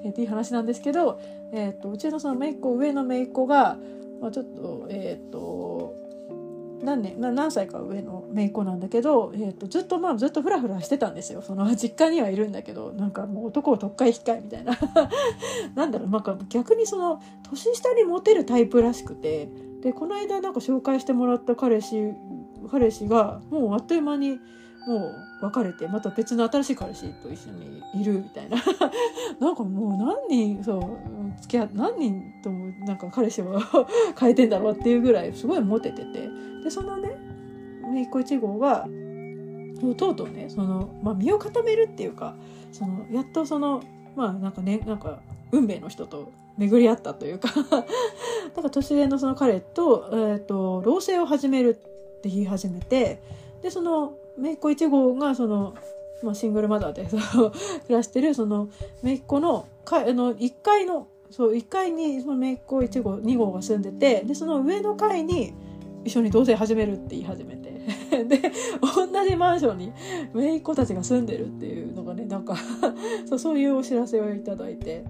えー、といい話なんですけど、えー、とうちのその姪っ子上の姪っ子が、まあ、ちょっとえっ、と何年何歳か上の姪っ子なんだけど、えーと、ずっとまあずっとフラフラしてたんですよ。その実家にはいるんだけどなんかもう男を特会引っかえみたいな。なんだろうなんか逆にその年下にモテるタイプらしくてでこの間なんか紹介してもらった彼氏彼氏がもうあっという間にもう別れてまた別の新しい彼氏と一緒にいるみたいな。なんかもう何人そう付き合何人ともなんか彼氏を変えてんだろうっていうぐらいすごいモテてて。でそのね姪っ子1号がとうとうねその、まあ、身を固めるっていうかそのやっとそのまあなんかねなんか運命の人と巡り合ったというか。だから年上のその彼と,、えーと、同棲を始めるって言い始めてでその姪っ子1号がその、まあ、シングルマザーで その暮らしてるその姪っ子のかあの1階のそう1階にその姪っ子1号2号が住んでてでその上の階に一緒に同棲始めるって言い始めて。で同じマンションに姪っ子たちが住んでるっていうのがねなんか そうそういうお知らせをいただいて。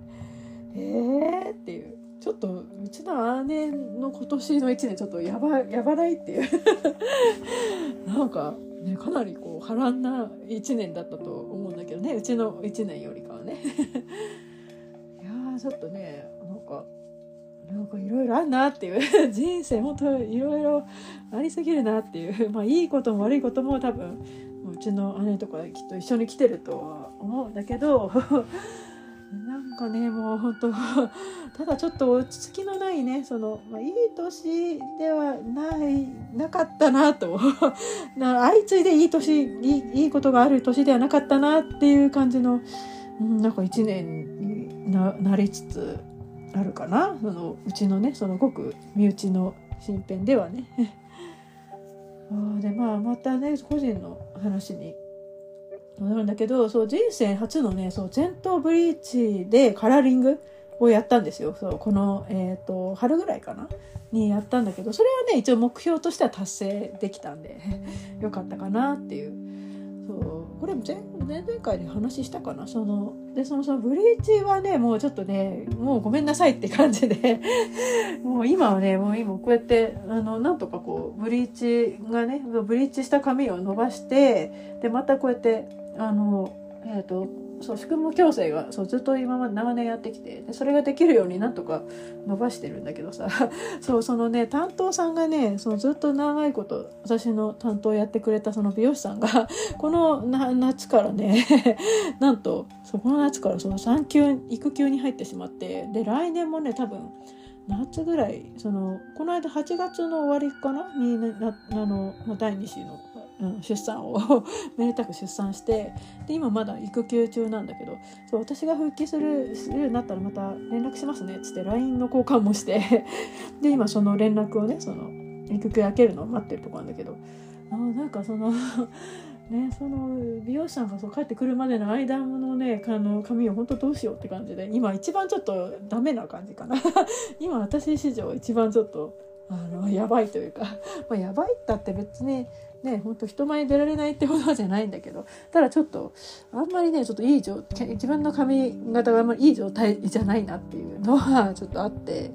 えーっていう。ちょっとうちの姉の今年の1年ちょっとやばやばないっていう。なんか、ね、かなりこう波乱な1年だったと思うんだけどね。うちの1年よりかはね。いやちょっとねなんかなんかいろいろあんなっていう。人生本当いろいろありすぎるなっていう。まあいいことも悪いことも多分うちの姉とかきっと一緒に来てるとは思うんだけど。なんかねもう本当 ただちょっと落ち着きのないねその、まあ、いい年ではないなかったなと な相次いでいい年いいいことがある年ではなかったなっていう感じの、なんか一年にななりつつあるかなそのうちのねそのごく身内の身辺ではね。あでまあまたね個人の話になんだけどそう人生初のねそう前頭ブリーチでカラーリングをやったんですよ。そうこの、えーと、春ぐらいかな？にやったんだけどそれはね一応目標としては達成できたんで よかったかなっていう。そうこれ前前々回で話したかな？そのでそのそのブリーチはねもうちょっとねもうごめんなさいって感じで もう今はねもう今こうやってあのなんとかこうブリーチがねブリーチした髪を伸ばしてでまたこうやってあのえっ、ー、とそう宿毛矯正がそうずっと今まで長年やってきてでそれができるようになんとか伸ばしてるんだけどさ。そうそのね担当さんがねそのずっと長いこと私の担当やってくれたその美容師さんが この夏からねなんとそこの夏からその産休育休に入ってしまってで来年もね多分夏ぐらいそのこの間8月の終わりかな？になあの第2子のうん、出産を めでたく出産してで今まだ育休中なんだけどそう私が復帰するするようになったらまた連絡しますねっつって LINE の交換もして で今その連絡をねその育休明けるのを待ってるとこなんだけどあなんかその ね、その美容師さんがそう帰ってくるまでの間のねあの髪を本当どうしようって感じで今一番ちょっとダメな感じかな。今私史上一番ちょっとあのやばいというか、まあ、やばいったって別にねほんと人前に出られないってことじゃないんだけどただちょっとあんまりねちょっといい状自分の髪型があんまりいい状態じゃないなっていうのはちょっとあって、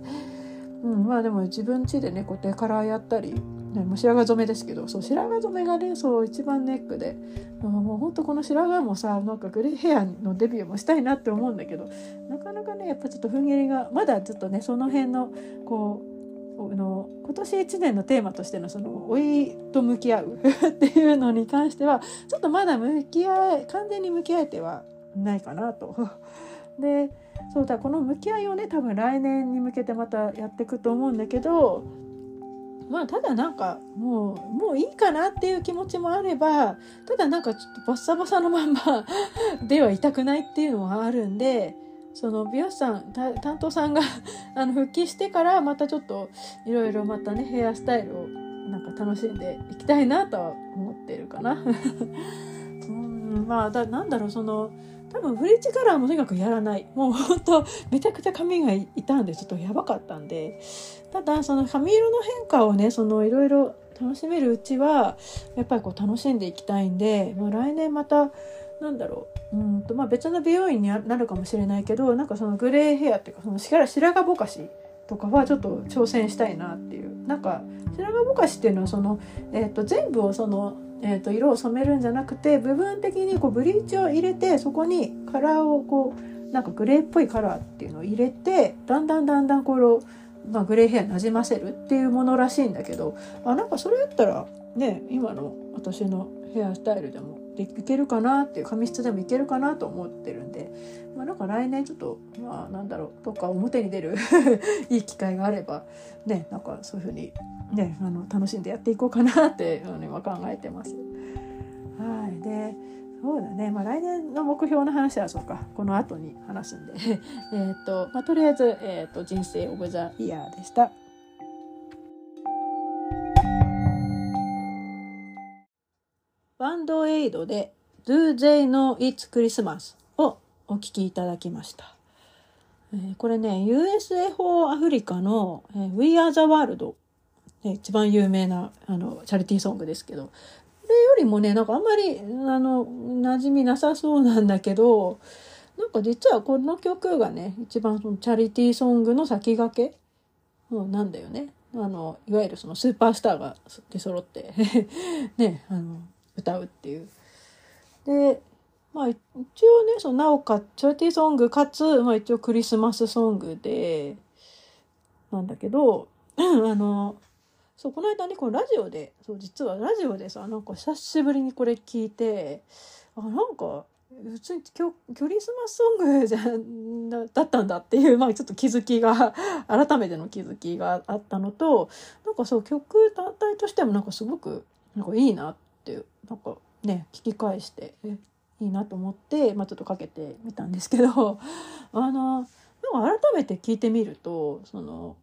うん、まあでも自分家でねこうやってカラーやったり、ね、もう白髪染めですけどそう白髪染めがねそう一番ネックでもうほんとこの白髪もさなんかグレーヘアのデビューもしたいなって思うんだけどなかなかねやっぱちょっと踏ん切りがまだちょっとねその辺のこうの今年1年のテーマとしてのその老いと向き合う っていうのに関してはちょっとまだ向き合え完全に向き合えてはないかなと。でそうだこの向き合いをね多分来年に向けてまたやっていくと思うんだけどまあただなんかもうもういいかなっていう気持ちもあればただなんかちょっとバッサバサのまんま ではいたくないっていうのはあるんで。その美容師さん担当さんが あの復帰してからまたちょっといろいろまたねヘアスタイルをなんか楽しんでいきたいなとは思ってるかな。うんまあだなんだろうその多分ブリーチカラーもとにかくやらないもうほんとめちゃくちゃ髪が傷んでちょっとやばかったんでただその髪色の変化をねそのいろいろ楽しめるうちはやっぱりこう楽しんでいきたいんで、まあ、来年またなんだろううんと、まあ、別の美容院になるかもしれないけどなんかそのグレーヘアっていうかその白髪ぼかしとかはちょっと挑戦したいなっていう。なんか白髪ぼかしっていうのはその、えー、と全部をその、えー、と色を染めるんじゃなくて部分的にこうブリーチを入れてそこにカラーをこうなんかグレーっぽいカラーっていうのを入れてだんだんだんだんこの、まあ、グレーヘアなじませるっていうものらしいんだけどあなんかそれやったらね今の私のヘアスタイルでもいけるかなっていう髪質でもいけるかなと思ってるんで、まあ、なんか来年ちょっとまあなんだろうとか表に出る いい機会があればねなんかそういうふうにねあの楽しんでやっていこうかなって今考えてます。はいでそうだね、まあ、来年の目標の話はそうかこの後に話すんで えっと、まあ、とりあえず、えーと、と人生オブザイヤーでした。バンドエイドで Do They Know It's Christmas をお聴きいただきました。これね、USA for アフリカの、えー、We Are the World、ね、一番有名なあのチャリティーソングですけど、これよりもね、なんかあんまりあの馴染みなさそうなんだけど、なんか実はこの曲がね、一番そのチャリティーソングの先駆け、なんだよね。あの、いわゆるそのスーパースターが出揃って ね、あの、歌うっていう。で、まあ一応ね、そのなおかチャリティーソングかつ、まあ一応クリスマスソングで、なんだけど、あの、そう、この間ね、このラジオで、そう、実はラジオでさ、なんか久しぶりにこれ聞いて、あ、なんか、普通にクリスマスソングじゃだったんだっていう、まあちょっと気づきが、改めての気づきがあったのと、なんかそう曲単体としてもなんかすごく、なんかいいなっってなんかね聞き返してえいいなと思って、まあ、ちょっとかけてみたんですけど あの改めて聞いてみるとその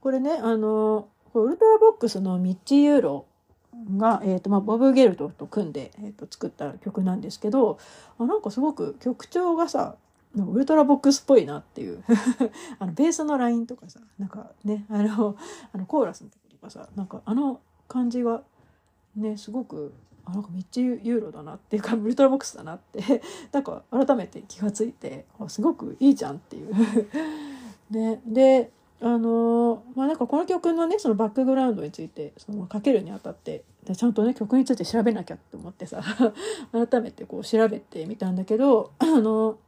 これねあのウルトラボックスのミッチー・ユーロが、えーとまあ、ボブ・ゲルトと組んで、えーと、作った曲なんですけどあなんかすごく曲調がさウルトラボックスっぽいなっていう あのベースのラインとかさなんかねあのあのコーラスのとことかさなんかあの感じがねすごくあなんかめっちゃユーロだなっていうかウルトラボックスだなって なんか改めて気がついてあすごくいいじゃんっていう。ね、であのまあなんかこの曲のねそのバックグラウンドについてそのかけるにあたってでちゃんとね曲について調べなきゃって思ってさ 改めてこう調べてみたんだけどあの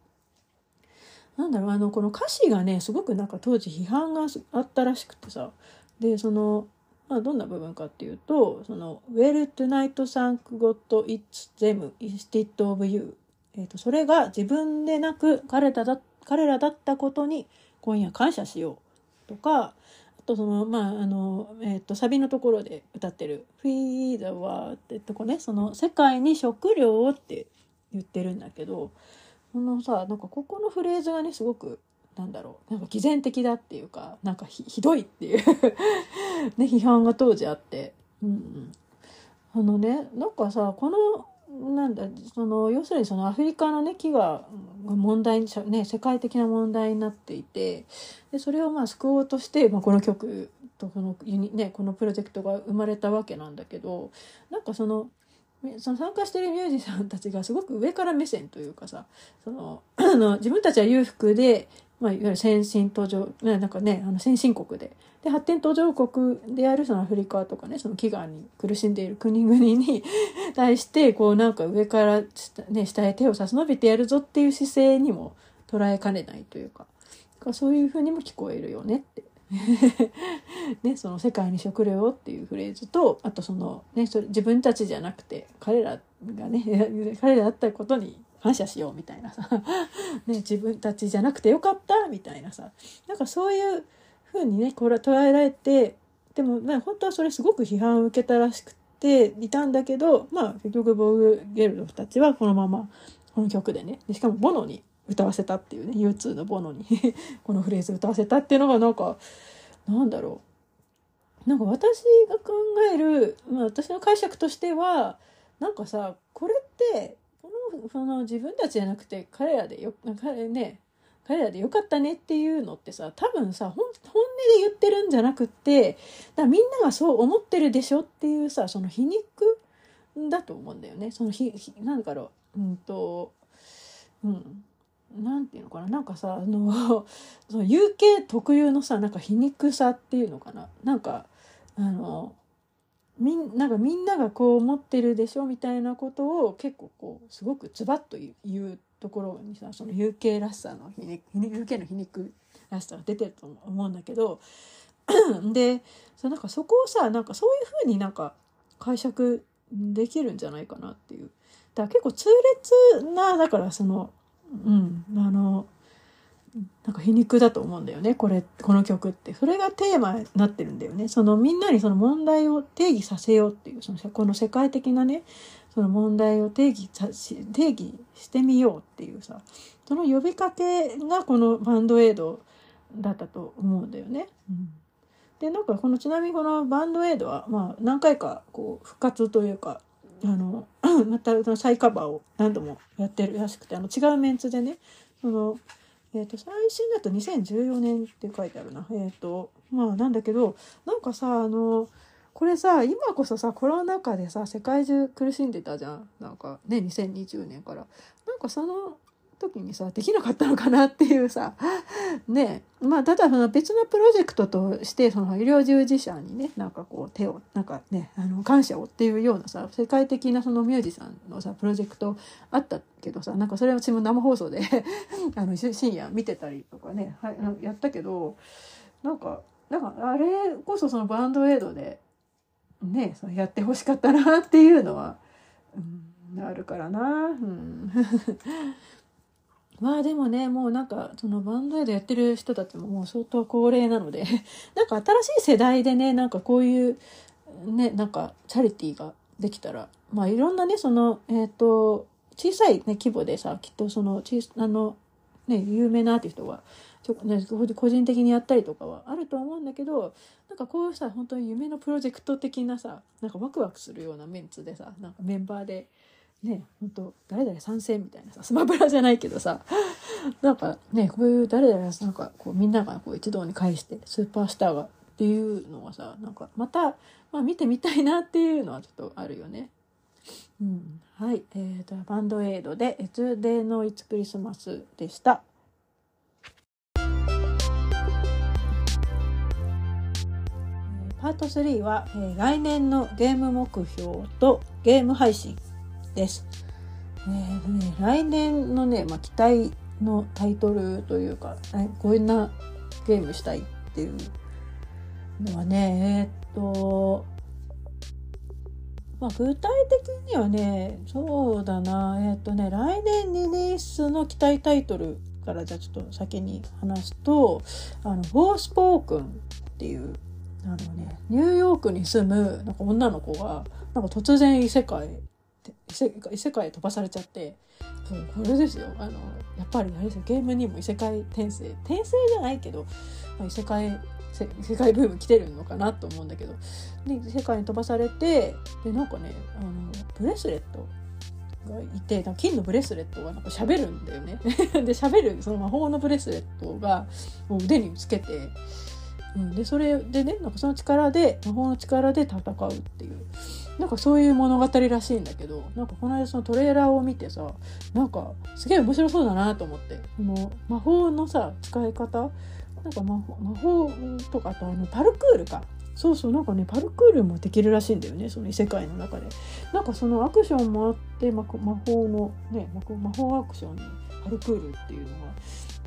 なんだろうあのこの歌詞がねすごくなんか当時批判があったらしくてさでそのまあ、どんな部分かっていうとその「Well tonight thank God it's them instead of you」えーと、それが自分でなく彼らだ彼らだったことに今夜感謝しようとかあとそのまああの、えーと、サビのところで歌ってる「Feed the world」ってとこねその世界に食料をって言ってるんだけどこのさなんかここのフレーズがねすごくなんだろう。なんか偽善的だっていうかなんかひどいっていう。ね批判が当時あって、うん、あのねなんかさこのなんだその要するにそのアフリカのね飢餓が問題に、ね、世界的な問題になっていてでそれをまあ救おうとして、まあ、この曲とこのユニ、ね、このプロジェクトが生まれたわけなんだけどなんかそのその参加してるミュージシャンたちがすごく上から目線というかさその 自分たちは裕福でまあ、いわゆる先進途上、ね、なんかね、あの先進国で。で、発展途上国であるそのアフリカとかね、その飢餓に苦しんでいる国々に 対して、こうなんか上からね、下へ手を差し伸べてやるぞっていう姿勢にも捉えかねないというか、かそういうふうにも聞こえるよねって。ね、その世界に食料っていうフレーズとあとその、ね、それ自分たちじゃなくて彼らがね 彼らだったことに感謝しようみたいなさ、ね、自分たちじゃなくてよかったみたいなさ。なんかそういう風にねこれは捉えられてでも、ね、本当はそれすごく批判を受けたらしくていたんだけどまあ結局ボーグ・ゲルドたちはこのままこの曲でねでしかもボノに歌わせたっていうね U2 のボノに このフレーズ歌わせたっていうのがなんかなんだろう。なんか私が考える、まあ、私の解釈としてはなんかさこれってその自分たちじゃなくて彼らでよ彼ね彼らでよかったねっていうのってさ多分さ本音で言ってるんじゃなくってだみんながそう思ってるでしょっていうさその皮肉だと思うんだよね。そのひなんだろう。うんとうん。なんていうのかな。なんかさあのその UK 特有のさなんか皮肉さっていうのかな。なんかあのみんなんかみんながこう思ってるでしょみたいなことを結構こうすごくズバッと言うところにさその UK らしさの皮肉 UK の皮肉らしさが出てると思うんだけどでそなんかそこをさなんかそういうふうになんか解釈できるんじゃないかなっていう。だから結構痛烈なだからそのうんあのなんか皮肉だと思うんだよねこれこの曲って。それがテーマになってるんだよね。そのみんなにその問題を定義させようっていうそのこの世界的なねその問題を定義さ定義してみようっていうさその呼びかけがこのバンドエイドだったと思うんだよね。うん、でなんかこのちなみにこのバンドエイドはまあ何回かこう復活というかあの また再カバーを何度もやってるらしくてあの違うメンツでねそのえーと、最新だと2014年って書いてあるな。えっ、ー、とまあなんだけどなんかさあのこれさ今こそさコロナ禍でさ世界中苦しんでたじゃんなんかね2020年から。なんかその時にさできなかったのかなっていうさ ねまあただその別のプロジェクトとしてその医療従事者にねなんかこう手をなんかねあの感謝をっていうようなさ世界的なそのミュージシャンのさプロジェクトあったけどさなんかそれは私も生放送で あの深夜見てたりとかね、はい、やったけどなんかなんかあれこそそのバンドエイドでねそのやってほしかったなっていうのは、うん、あるからな。うんまあでもね、もうなんか、そのバンドエイドやってる人たちももう相当高齢なので なんか新しい世代でね、なんかこういう、ね、なんかチャリティーができたら、まあいろんなね、その、えっ、ー、と、小さい、ね、規模でさ、きっとその、小あの、ね、有名なアーティストが、ちょね、個人的にやったりとかはあると思うんだけど、なんかこういうさ、本当に夢のプロジェクト的なさ、なんかワクワクするようなメンツでさ、なんかメンバーで、ね本当誰々参戦みたいなさスマブラじゃないけどさなんかねこういう誰々なんかこうみんながこう一堂に会してスーパースターがっていうのはさなんかまた、まあ、見てみたいなっていうのはちょっとあるよね。うん、はい、えーと、バンドエイドで「越デーのいつクリスマス」でした。パート3は、えー、来年のゲーム目標とゲーム配信です。えーね、来年のね、まあ、期待のタイトルというか、こんなゲームしたいっていうのはね、えー、っと、まあ、具体的にはね、そうだな、えー、っとね、来年リリースの期待タイトルからじゃあちょっと先に話すと、あの、フォースポークンっていう、あのね、ニューヨークに住むなんか女の子が、なんか突然異世界異世界へ飛ばされちゃってそうこれですよ。あのやっぱりあれですよ。ゲームにも異世界転生。転生じゃないけど、まあ、異世界世界ブーム来てるのかなと思うんだけど。で世界に飛ばされてでなんかねあのブレスレットがいて金のブレスレットがなんか喋るんだよね。で喋るその魔法のブレスレットがもう腕につけて、うん、でそれでねなんかその力で魔法の力で戦うっていう。なんかそういう物語らしいんだけどなんかこの間そのトレーラーを見てさなんかすげえ面白そうだなと思って。この魔法のさ使い方なんか魔法魔法とかあとあのパルクールか。そうそうなんかねパルクールもできるらしいんだよねその異世界の中で。なんかそのアクションもあって魔法のね魔法アクションにパルクールっていうのが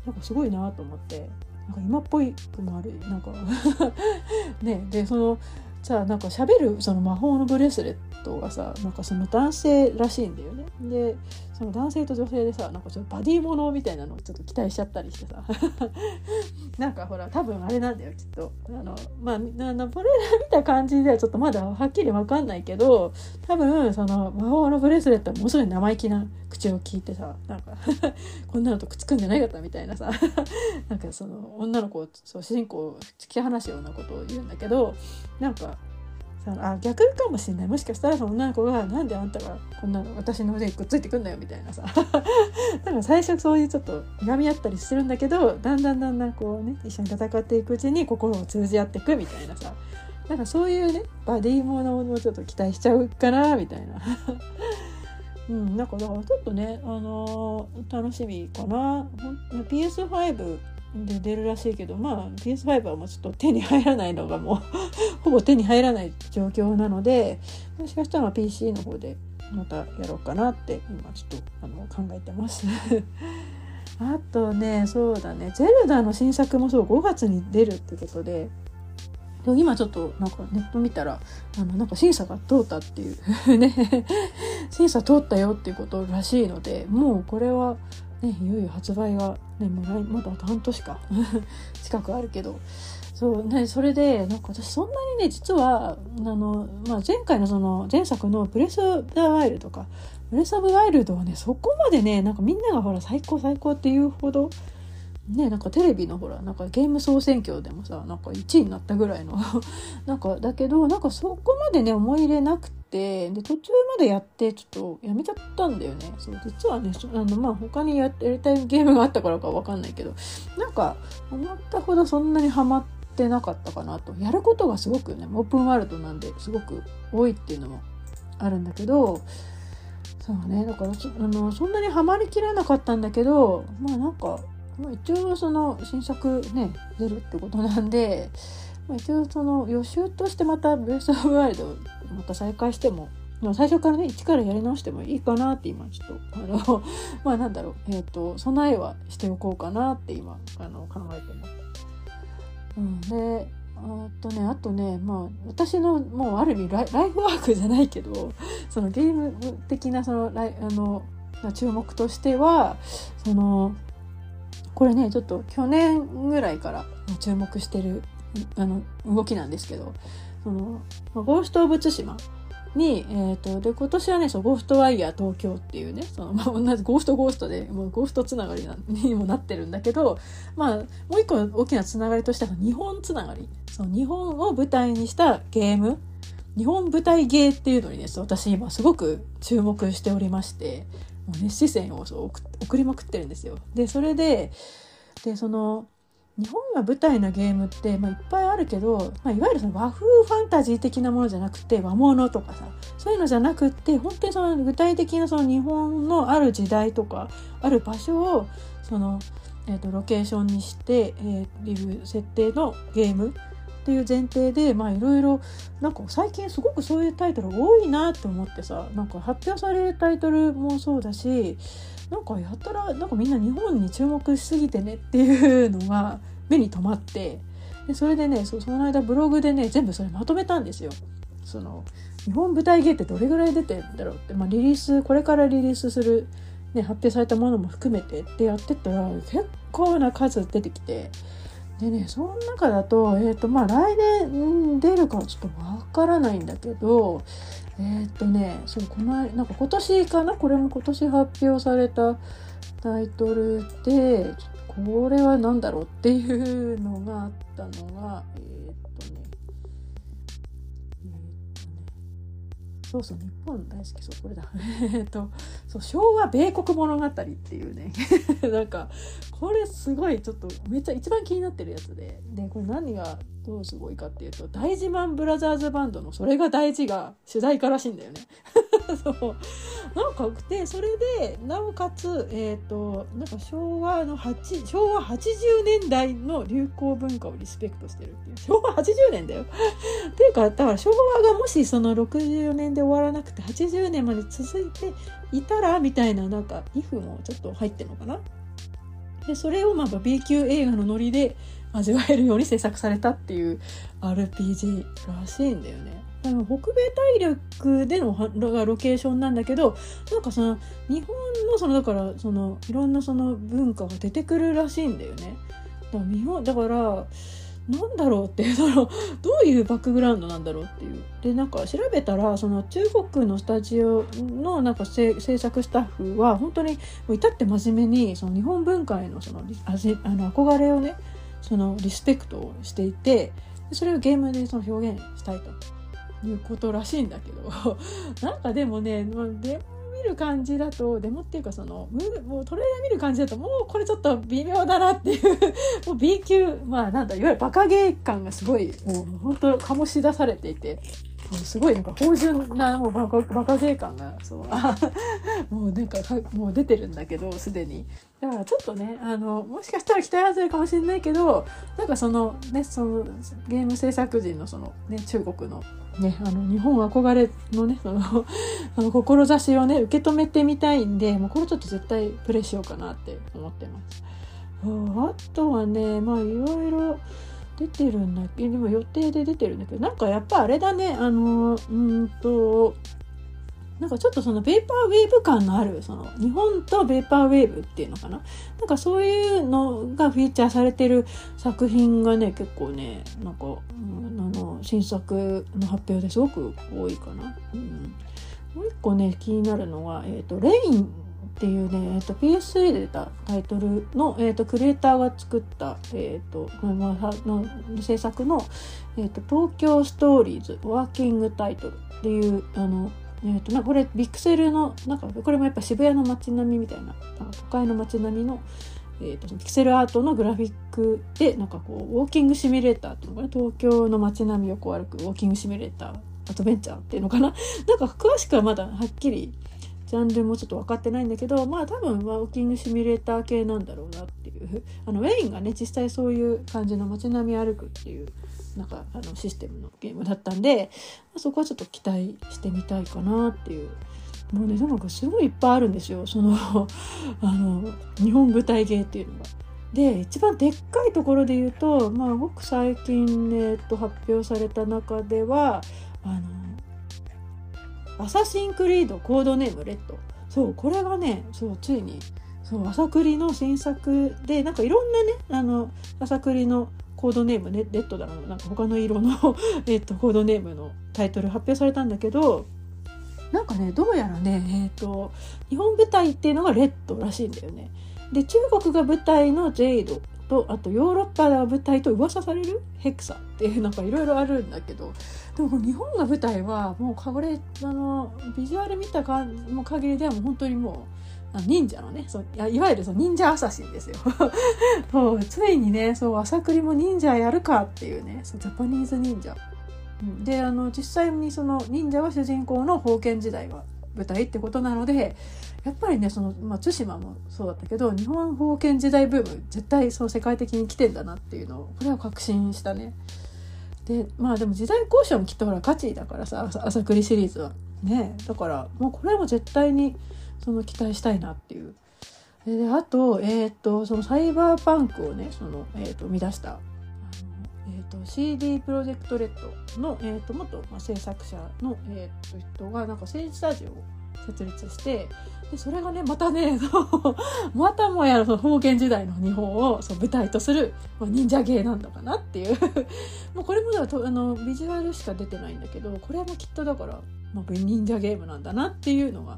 なんかすごいなと思って。なんか今っぽいくもあるなんか ねでそのさなんか喋るその魔法のブレスレットがさなんかその男性らしいんだよね。でその男性と女性でさなんかちょっとバディものみたいなのをちょっと期待しちゃったりしてさ。なんかほら多分あれなんだよきっと。あのまああのこれ見た感じではちょっとまだはっきり分かんないけど多分その魔法のブレスレットはものすごい生意気な口を聞いてさなんか こんなのとくっつくんじゃないかったみたいなさ。なんかその女の子をそう主人公を突き放すようなことを言うんだけどなんかあ逆かもしれないもしかしたらその女の子が「なんであんたがこんなの私の腕にくっついてくんだよ」みたいなさ だか最初そういうちょっといがみ合ったりするんだけどだんだんだんだんこうね一緒に戦っていくうちに心を通じ合っていくみたいなさなんかそういうねバディものをちょっと期待しちゃうかなみたいな。うん、なんかだからちょっとね、あのー、楽しみかな。PS5 で出るらしいけどまあ PS5 はもうちょっと手に入らないのがもう ほぼ手に入らない状況なのでもしかしたら PC の方でまたやろうかなって今ちょっとあの考えてます。あとねそうだね「ゼルダ」の新作もそう5月に出るってことで今ちょっとなんかネット見たらあのなんか審査が通ったっていう ね。審査通ったよっていうことらしいのでもうこれはね、いよいよ発売が、ね、もうまだ半年か。近くあるけど。そうねそれでなんか私そんなにね実はあの、まあ、前回のその前作の「ブレス・ブ・ザ・ワイルド」とか「ブレス・オブ・ワイルド」はねそこまでねなんかみんながほら最高最高っていうほどねなんかテレビのほらなんかゲーム総選挙でもさなんか1位になったぐらいの。なんかだけどなんかそこまでね思い入れなくてで途中までやってちょっとやめちゃったんだよね。そう実はねあのまあ他にややりたいゲームがあったからかわかんないけどなんか思ったほどそんなにハマってなかったかなと。やることがすごくねオープンワールドなんですごく多いっていうのもあるんだけどそうねだからあのそんなにハマりきらなかったんだけどまあなんかまあ、一応その新作ね出るってことなんで、まあ、一応その予習としてまた「ベース・オブ・ワイルド」また再開しても、まあ、最初からね一からやり直してもいいかなって今ちょっとあの まあなんだろうえっ、ー、と備えはしておこうかなって今あの考えてます。うん、であとねあとねまあ私のもうある意味ライフワークじゃないけどそのゲーム的なそのライあの注目としてはそのこれねちょっと去年ぐらいから注目してるあの動きなんですけどそのゴースト・オブ・ツシマに、えーと、で今年はねそうゴーストワイヤー東京っていうねその、まあ、同じゴーストゴーストでもうゴーストつながりなにもなってるんだけど、まあ、もう一個大きなつながりとしては日本つながりその日本を舞台にしたゲーム日本舞台芸っていうのにね私今すごく注目しておりましてもうね視線をそう送りまくってるんですよ。でそれででその日本が舞台のゲームって、まあ、いっぱいあるけど、まあ、いわゆるその和風ファンタジー的なものじゃなくて和物とかさそういうのじゃなくって本当にその具体的なその日本のある時代とかある場所をその、えーと、ロケーションにして、えー、いう設定のゲームっていう前提でまあいろいろなんか最近すごくそういうタイトル多いなって思ってさなんか発表されるタイトルもそうだしなんかやったらなんかみんな日本に注目しすぎてねっていうのが目に留まってでそれでねその間ブログでね全部それまとめたんですよ。その日本舞台芸ってどれぐらい出てんだろうって、まあ、リリースこれからリリースする、ね、発表されたものも含めてってやってったら結構な数出てきてでねその中だと,、えーとまあ、来年出るかちょっとわからないんだけどえっ、とねそうこのなんか今年かな？これも今年発表されたタイトルでこれは何だろう？っていうのがあったのがえそうそう日本大好きそうこれだ。えっとそう昭和米国物語っていうね。なんかこれすごいちょっとめっちゃ一番気になってるやつで。でこれ何がどうすごいかっていうと大事マンブラザーズバンドの「それが大事」が主題歌らしいんだよね。そう なんかでそれでなおかつ、えーと、なんか昭和の8昭和80年代の流行文化をリスペクトしてるっていう昭和80年だよ。っていうかだから昭和がもしその64年で終わらなくて80年まで続いていたらみたいななんか「if」もちょっと入ってるのかな。でそれをまあ B 級映画のノリで味わえるように制作されたっていう RPG らしいんだよね。北米大陸でのロケーションなんだけどなんかその日本のそのだからそのいろんなその文化が出てくるらしいんだよね。だから日本だからなんだろうっていうそのどういうバックグラウンドなんだろうっていうでなんか調べたらその中国のスタジオのなんか制作スタッフは本当に至って真面目にその日本文化へのそのあの憧れをねそのリスペクトをしていてそれをゲームでその表現したいと。いうことらしいんだけど なんかでもね、まあ、デモ見る感じだとデモっていうかそのもうトレーラー見る感じだともうこれちょっと微妙だなっていう もう B 級まあなんだいわゆるバカゲー感がすごいもう本当醸し出されていてすごいなんか芳醇なもうバカバカ税感がそうもうなんかもう出てるんだけどすでにだからちょっとねあのもしかしたら期待外れかもしれないけどなんかそのねそのゲーム制作人のそのね中国のねあの日本憧れのねそのあの志をね受け止めてみたいんでもうこれちょっと絶対プレイしようかなって思ってます。あとはねまあいろいろ出てるんだけ？でも予定で出てるんだけどなんかやっぱあれだね。あのうんとなんかちょっとそのペーパーウェーブ感のあるその日本とペーパーウェーブっていうのかな？なんかそういうのがフィーチャーされてる作品がね結構ねなんか、うん、あの新作の発表ですごく多いかな。うん、もう一個ね気になるのは、えーと、レイン。っていうね、えーと、PS3 で出たタイトルの、えーと、クリエイターが作った、えーとまあ、の制作の、えーと「東京ストーリーズワーキングタイトル」っていうあのえーと、なこれビクセルのなんかこれもやっぱ渋谷の街並みみたいな都会の街並みの、えーと、ピクセルアートのグラフィックでなんかこうウォーキングシミュレーターっていうのかな東京の街並みをこう歩くウォーキングシミュレーターアドベンチャーっていうのかな。なんか詳しくはまだはっきりジャンルもちょっと分かってないんだけどまあ多分ウォーキングシミュレーター系なんだろうなっていう。あのウェインがね実際そういう感じの街並み歩くっていうなんかあのシステムのゲームだったんで、ま、そこはちょっと期待してみたいかなっていう。もうねなんかすごいいっぱいあるんですよ。その あの日本舞台ゲーっていうのが。で一番でっかいところで言うと、まあ、ごく最近、ね、えっと、発表された中ではあの「アサシンクリードコードネームレッド」そうこれがねそうついにそうアサクリの新作でなんかいろんなねあの朝栗のコードネームねレッドだのなんか他の色の えっとコードネームのタイトル発表されたんだけどなんかねどうやらねえっ、ー、と日本舞台っていうのがレッドらしいんだよね。で中国が舞台のジェイドとあとヨーロッパが舞台と噂されるヘクサっていうなんかいろいろあるんだけどでも日本が舞台はもうこれあのビジュアル見たかも限りではもう本当にもう忍者のねそういわゆるその忍者アサシンですよ。そうついにねそう朝栗も忍者やるかっていうねそうジャパニーズ忍者、うん、であの実際にその忍者は主人公の封建時代が舞台ってことなのでやっぱりねその、まあ、対馬もそうだったけど日本封建時代ブーム絶対そう世界的に来てんだなっていうのをこれは確信したね。でまあでも時代交渉もきっとほらガチだからさ朝栗シリーズはねだからもうこれも絶対にその期待したいなっていう。であと,、えーと、そのサイバーパンクをねその、えーと、生み出した、えーと、CD プロジェクトレッドの、えー、と元、まあ、制作者の、えー、と人がなんか政治スタジオを設立してでそれがねまたね またもやその封建時代の日本をその舞台とする、まあ、忍者芸なんだかなっていう。もうこれもだあのビジュアルしか出てないんだけどこれもきっとだから、まあ、忍者ゲームなんだなっていうのが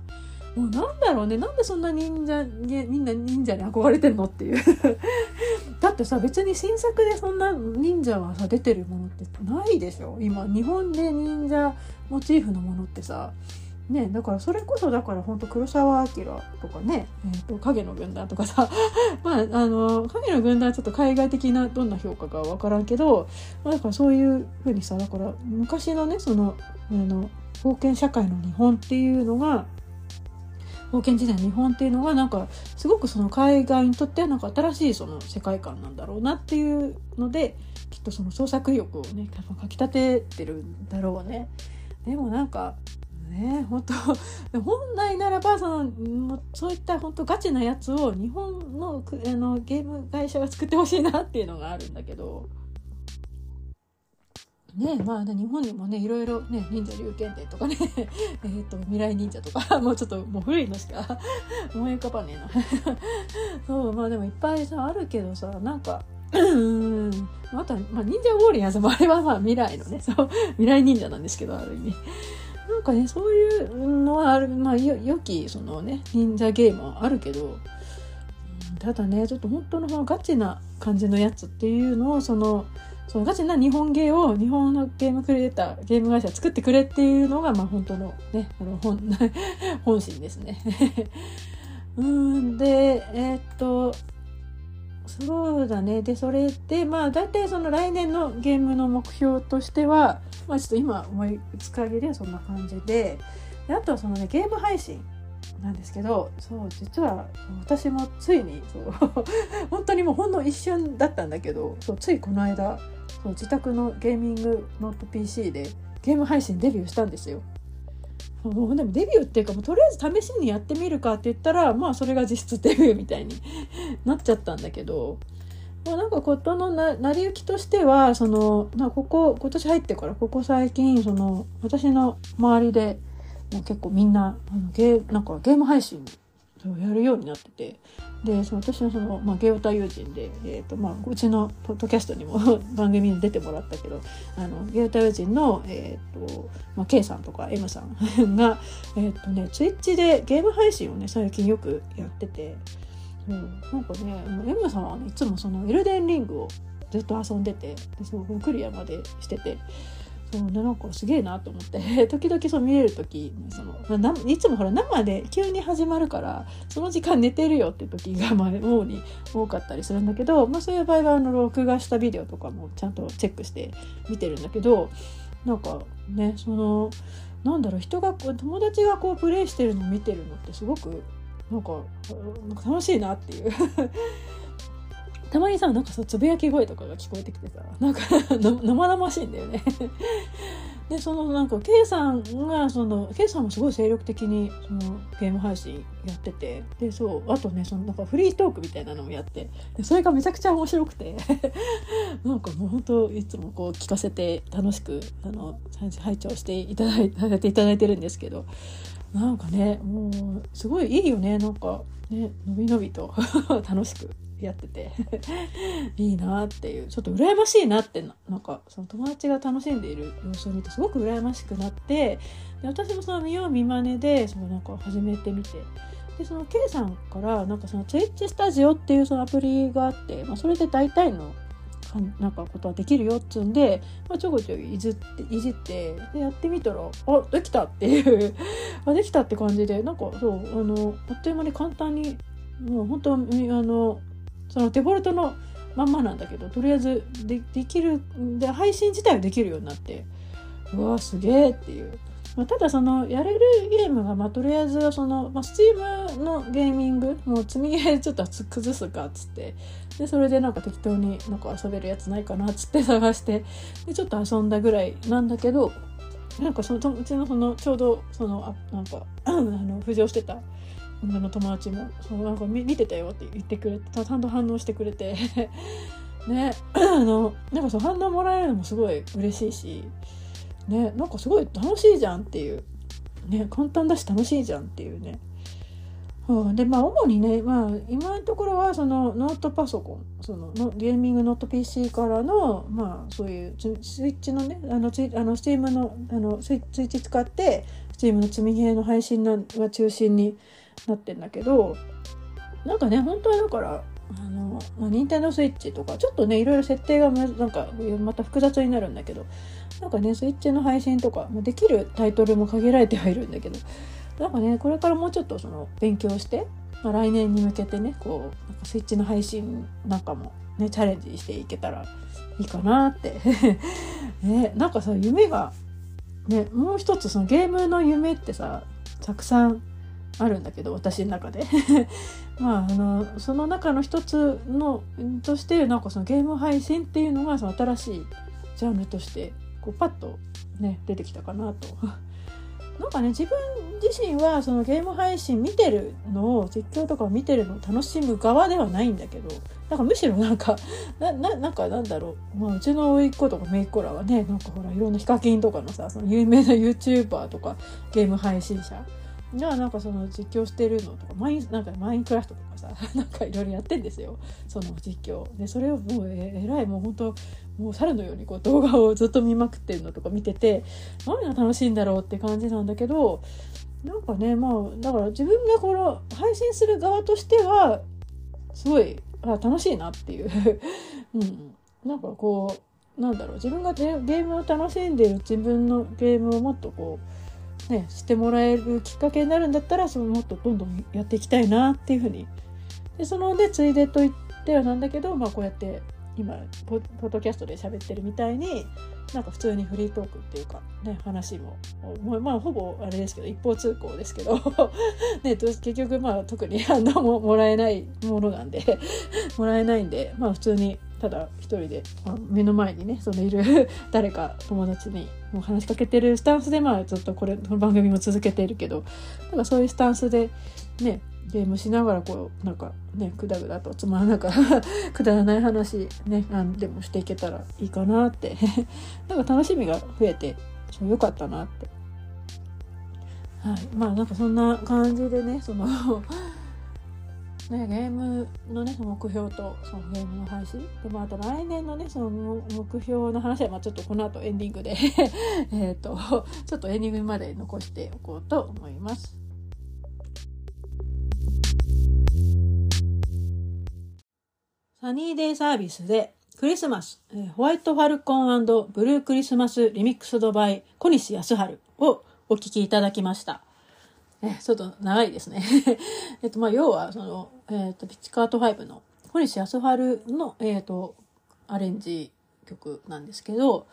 もうなんだろうねなんでそんな忍者みんな忍者に憧れてんのっていう。だってさ別に新作でそんな忍者がさ出てるものってないでしょ？今日本で忍者モチーフのものってさね、だからそれこそだから本当黒澤明とかね、えーと、影の軍団とかさ まああの影の軍団はちょっと海外的などんな評価か分からんけど、まあ、だからそういうふうにさだから昔のねそのあの封建社会の日本っていうのが封建時代の日本っていうのがなんかすごくその海外にとってはなんか新しいその世界観なんだろうなっていうのできっとその創作意欲をねかきたててるんだろうね。でもなんかね。本当。本来ならばそのそういった本当ガチなやつを日本のあのゲーム会社が作ってほしいなっていうのがあるんだけど。ねまあね日本にもねいろいろね忍者龍剣伝とかね。えっと未来忍者とか。もうちょっともう古いのしか思い浮かばねえな。そうまあでもいっぱいさあるけどさなんかうん。あとは、まあ、忍者ウォーリアーズもあれはまあ未来のねそう未来忍者なんですけどある意味。なんかねそういうのはあるまあよ良きそのね忍者ゲームはあるけどただねちょっと本当のそのガチな感じのやつっていうのをそのそのガチな日本ゲーを日本のゲームクリエイターゲーム会社作ってくれっていうのがまあ本当のねあの本 本心ですね。うんでえー、っとそうだねでそれでまあ大体その来年のゲームの目標としてはまあちょっと今思いつかげではそんな感じでであとはそのねゲーム配信なんですけどそう実は私もついにそう 本当にもうほんの一瞬だったんだけどそうついこの間そう自宅のゲーミングノート PC でゲーム配信デビューしたんですよ。もうでもデビューっていうかもうとりあえず試しにやってみるかって言ったらまあそれが実質デビューみたいに なっちゃったんだけど、まあ、なんかことのな成り行きとしてはその、まあ、ここ今年入ってからここ最近その私の周りでもう結構みんなあのゲーなんかゲーム配信をやるようになっててでその私のその、まあ、ゲオタ友人で、えーとまあ、うちのポッドキャストにも 番組に出てもらったけどあのゲオタ友人の、えーとまあ、K さんとか M さんが、えーとね、ツイッチでゲーム配信をね最近よくやってて、うん、なんかね M さんは、ね、いつもそのエルデンリングをずっと遊んでてでそのクリアまでしてて。そうでなんかすげえなと思って 時々そう見れる時そのないつもほら生で急に始まるからその時間寝てるよって時がまあ主に多かったりするんだけど、まあ、そういう場合はあの録画したビデオとかもちゃんとチェックして見てるんだけどなんかねそのなんだろう人が友達がこうプレイしてるのを見てるのってすごくなんか楽しいなっていう。たまにさなんかさつぶやき声とかが聞こえてきてさなんか 生々しいんだよね。でそのなんか K さんがその K さんもすごい精力的にそのゲーム配信やっててでそうあとねそのなんかフリートークみたいなのもやってでそれがめちゃくちゃ面白くて。なんかもう本当いつもこう聞かせて楽しくあの拝聴していただいていただいてるんですけど。なんかねもうすごいいいよね。なんかねのびのびと。楽しくやってて。いいなっていう。ちょっと羨ましいなって。なんかその友達が楽しんでいる様子を見てすごく羨ましくなって。で私もその見よう見まねでそのなんか始めてみて。でその K さんからなんかその Twitch スタジオっていうそのアプリがあって、まあ、それで大体のなんかことはできるよっつんで、まあ、ちょこちょいいじっていじってでやってみたらあできたっていう あできたって感じでなんかそうあのあっという間に簡単にもう本当あのそのデフォルトのまんまなんだけどとりあえずでできるで配信自体はできるようになってうわすげえっていう、まあ、ただそのやれるゲームが、まあ、とりあえずその、まあ、Steam のゲーミングもう積みゲーちょっと崩すかっつって。でそれでなんか適当になんか遊べるやつないかなっつって探して。でちょっと遊んだぐらいなんだけどなんかそのうちのそのちょうどそのあなんか あの浮上してた。女の友達もそうなんか見てたよって言ってくれてちゃんと反応してくれて。ね あのなんかそう反応もらえるのもすごい嬉しいし。ねなんかすごい楽しいじゃんっていう。ね簡単だし楽しいじゃんっていうね。うん、でまあ主にね、まあ、今のところはそのノートパソコンそののゲーミングノート PC からのまあそういうスイッチのねあのツあのスチームのあのスイッチ使ってスチームの積みゲーの配信が中心になってんだけどなんかね本当はだからあの、まあ、ニンテンドースイッチとかちょっとねいろいろ設定がなんかまた複雑になるんだけどなんかねスイッチの配信とかできるタイトルも限られてはいるんだけどなんかねこれからもうちょっとその勉強して、まあ、来年に向けてねこうなんかスイッチの配信なんかもねチャレンジしていけたらいいかなって。ねなんかさ夢がねもう一つそのゲームの夢ってさたくさんあるんだけど私の中で。まああのその中の一つのとしてなんかそのゲーム配信っていうのがその新しいジャンルとしてこうパッとね出てきたかなと。なんかね自分自身はそのゲーム配信見てるのを実況とかを見てるのを楽しむ側ではないんだけどなんかむしろなんか なななんかなんだろう、まあ、うちの甥っ子とか姪っ子らはねなんかほらいろんなヒカキンとかのさその有名な YouTuber とかゲーム配信者じゃあなんかその実況してるのとかマイなんかマインクラフトとかさ なんかいろいろやってんですよ。その実況。でそれをもうええらいもう本当もう猿のようにこう動画をずっと見まくってるのとか見てて何が楽しいんだろうって感じなんだけどなんかねまあだから自分がこの配信する側としてはすごいあ楽しいなっていう、うん、なんかこうなんだろう自分がゲームを楽しんでる自分のゲームをもっとこうねしてもらえるきっかけになるんだったらそのもっとどんどんやっていきたいなっていうふうに。でそのでついでと言ってはなんだけど、まあ、こうやって今ポッドキャストで喋ってるみたいになんか普通にフリートークっていうかね話もまあほぼあれですけど一方通行ですけど ね結局まあ特に反応ももらえないものなんで もらえないんでまあ普通にただ一人で、まあ、目の前にねそのいる 誰か友達にもう話しかけてるスタンスでまあずっとこれこの番組も続けているけどなんかそういうスタンスでねゲームしながらこうなんかねくだぐだとつまらなか くだらない話ねなんでもしていけたらいいかなって。なんか楽しみが増えてよかったなって。はい。まあなんかそんな感じでねその ね、ゲームのね目標とそのゲームの配信。でまあと来年のねその目標の話はまあちょっとこの後エンディングでえっとちょっとエンディングまで残しておこうと思います。サニーデイサービスでクリスマス、えホワイトファルコンブルークリスマスリミックスドバイ小西康春をお聞きいただきました。えちょっと長いですね。えっと、まあ、要は、その、えっ、と、ピッチカート5の小西康春の、えっ、と、アレンジ曲なんですけど、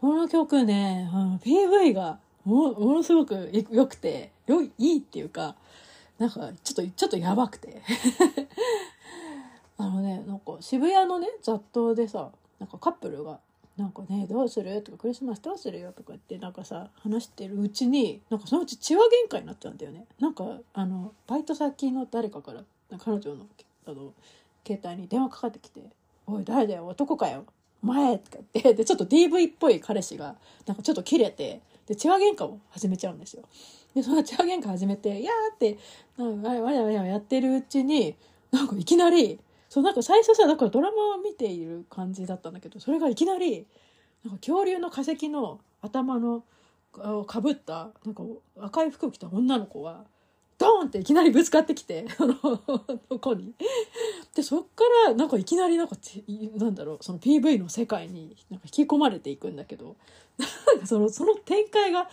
この曲ね、PV がもものすごく良くて、良、いいっていうか、なんか、ちょっと、ちょっとやばくて。あのね、なんか渋谷のね、雑踏でさ、なんかカップルが、なんかね、どうする？とか、クリスマスどうするよ？とか言って、なんかさ、話してるうちに、なんかそのうち血は喧嘩になっちゃうんだよね。なんか、あの、バイト先の誰かから、彼女の、あの、携帯に電話かかってきて、おい、誰だよ、男かよ？前？とか言って、で、ちょっと DV っぽい彼氏が、なんかちょっと切れて、で、血話喧嘩を始めちゃうんですよ。で、その血話喧嘩始めて、いやーって、なんか、わやわややってるうちに、なんかいきなり、そうなんか最初さだからドラマを見ている感じだったんだけどそれがいきなりなんか恐竜の化石の頭のかぶったなんか赤い服を着た女の子がドーンっていきなりぶつかってきてあのどこに。でそっからなんかいきなりなんかなんだろうその PV の世界になんか引き込まれていくんだけどなんかそのその展開が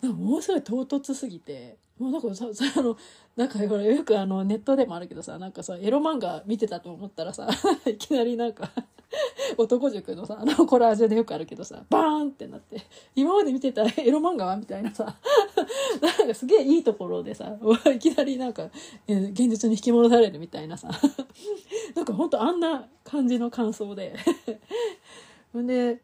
なんかものすごい唐突すぎてもうなんかさ、さ、あの、なんかほら、よくあの、ネットでもあるけどさ、なんかさ、エロ漫画見てたと思ったらさ、いきなりなんか 男塾のさ、あのコラージュでよくあるけどさ、バーンってなって、今まで見てたエロ漫画はみたいなさ、なんかすげえいいところでさ、いきなりなんか、現実に引き戻されるみたいなさ、なんかほんとあんな感じの感想で。んで、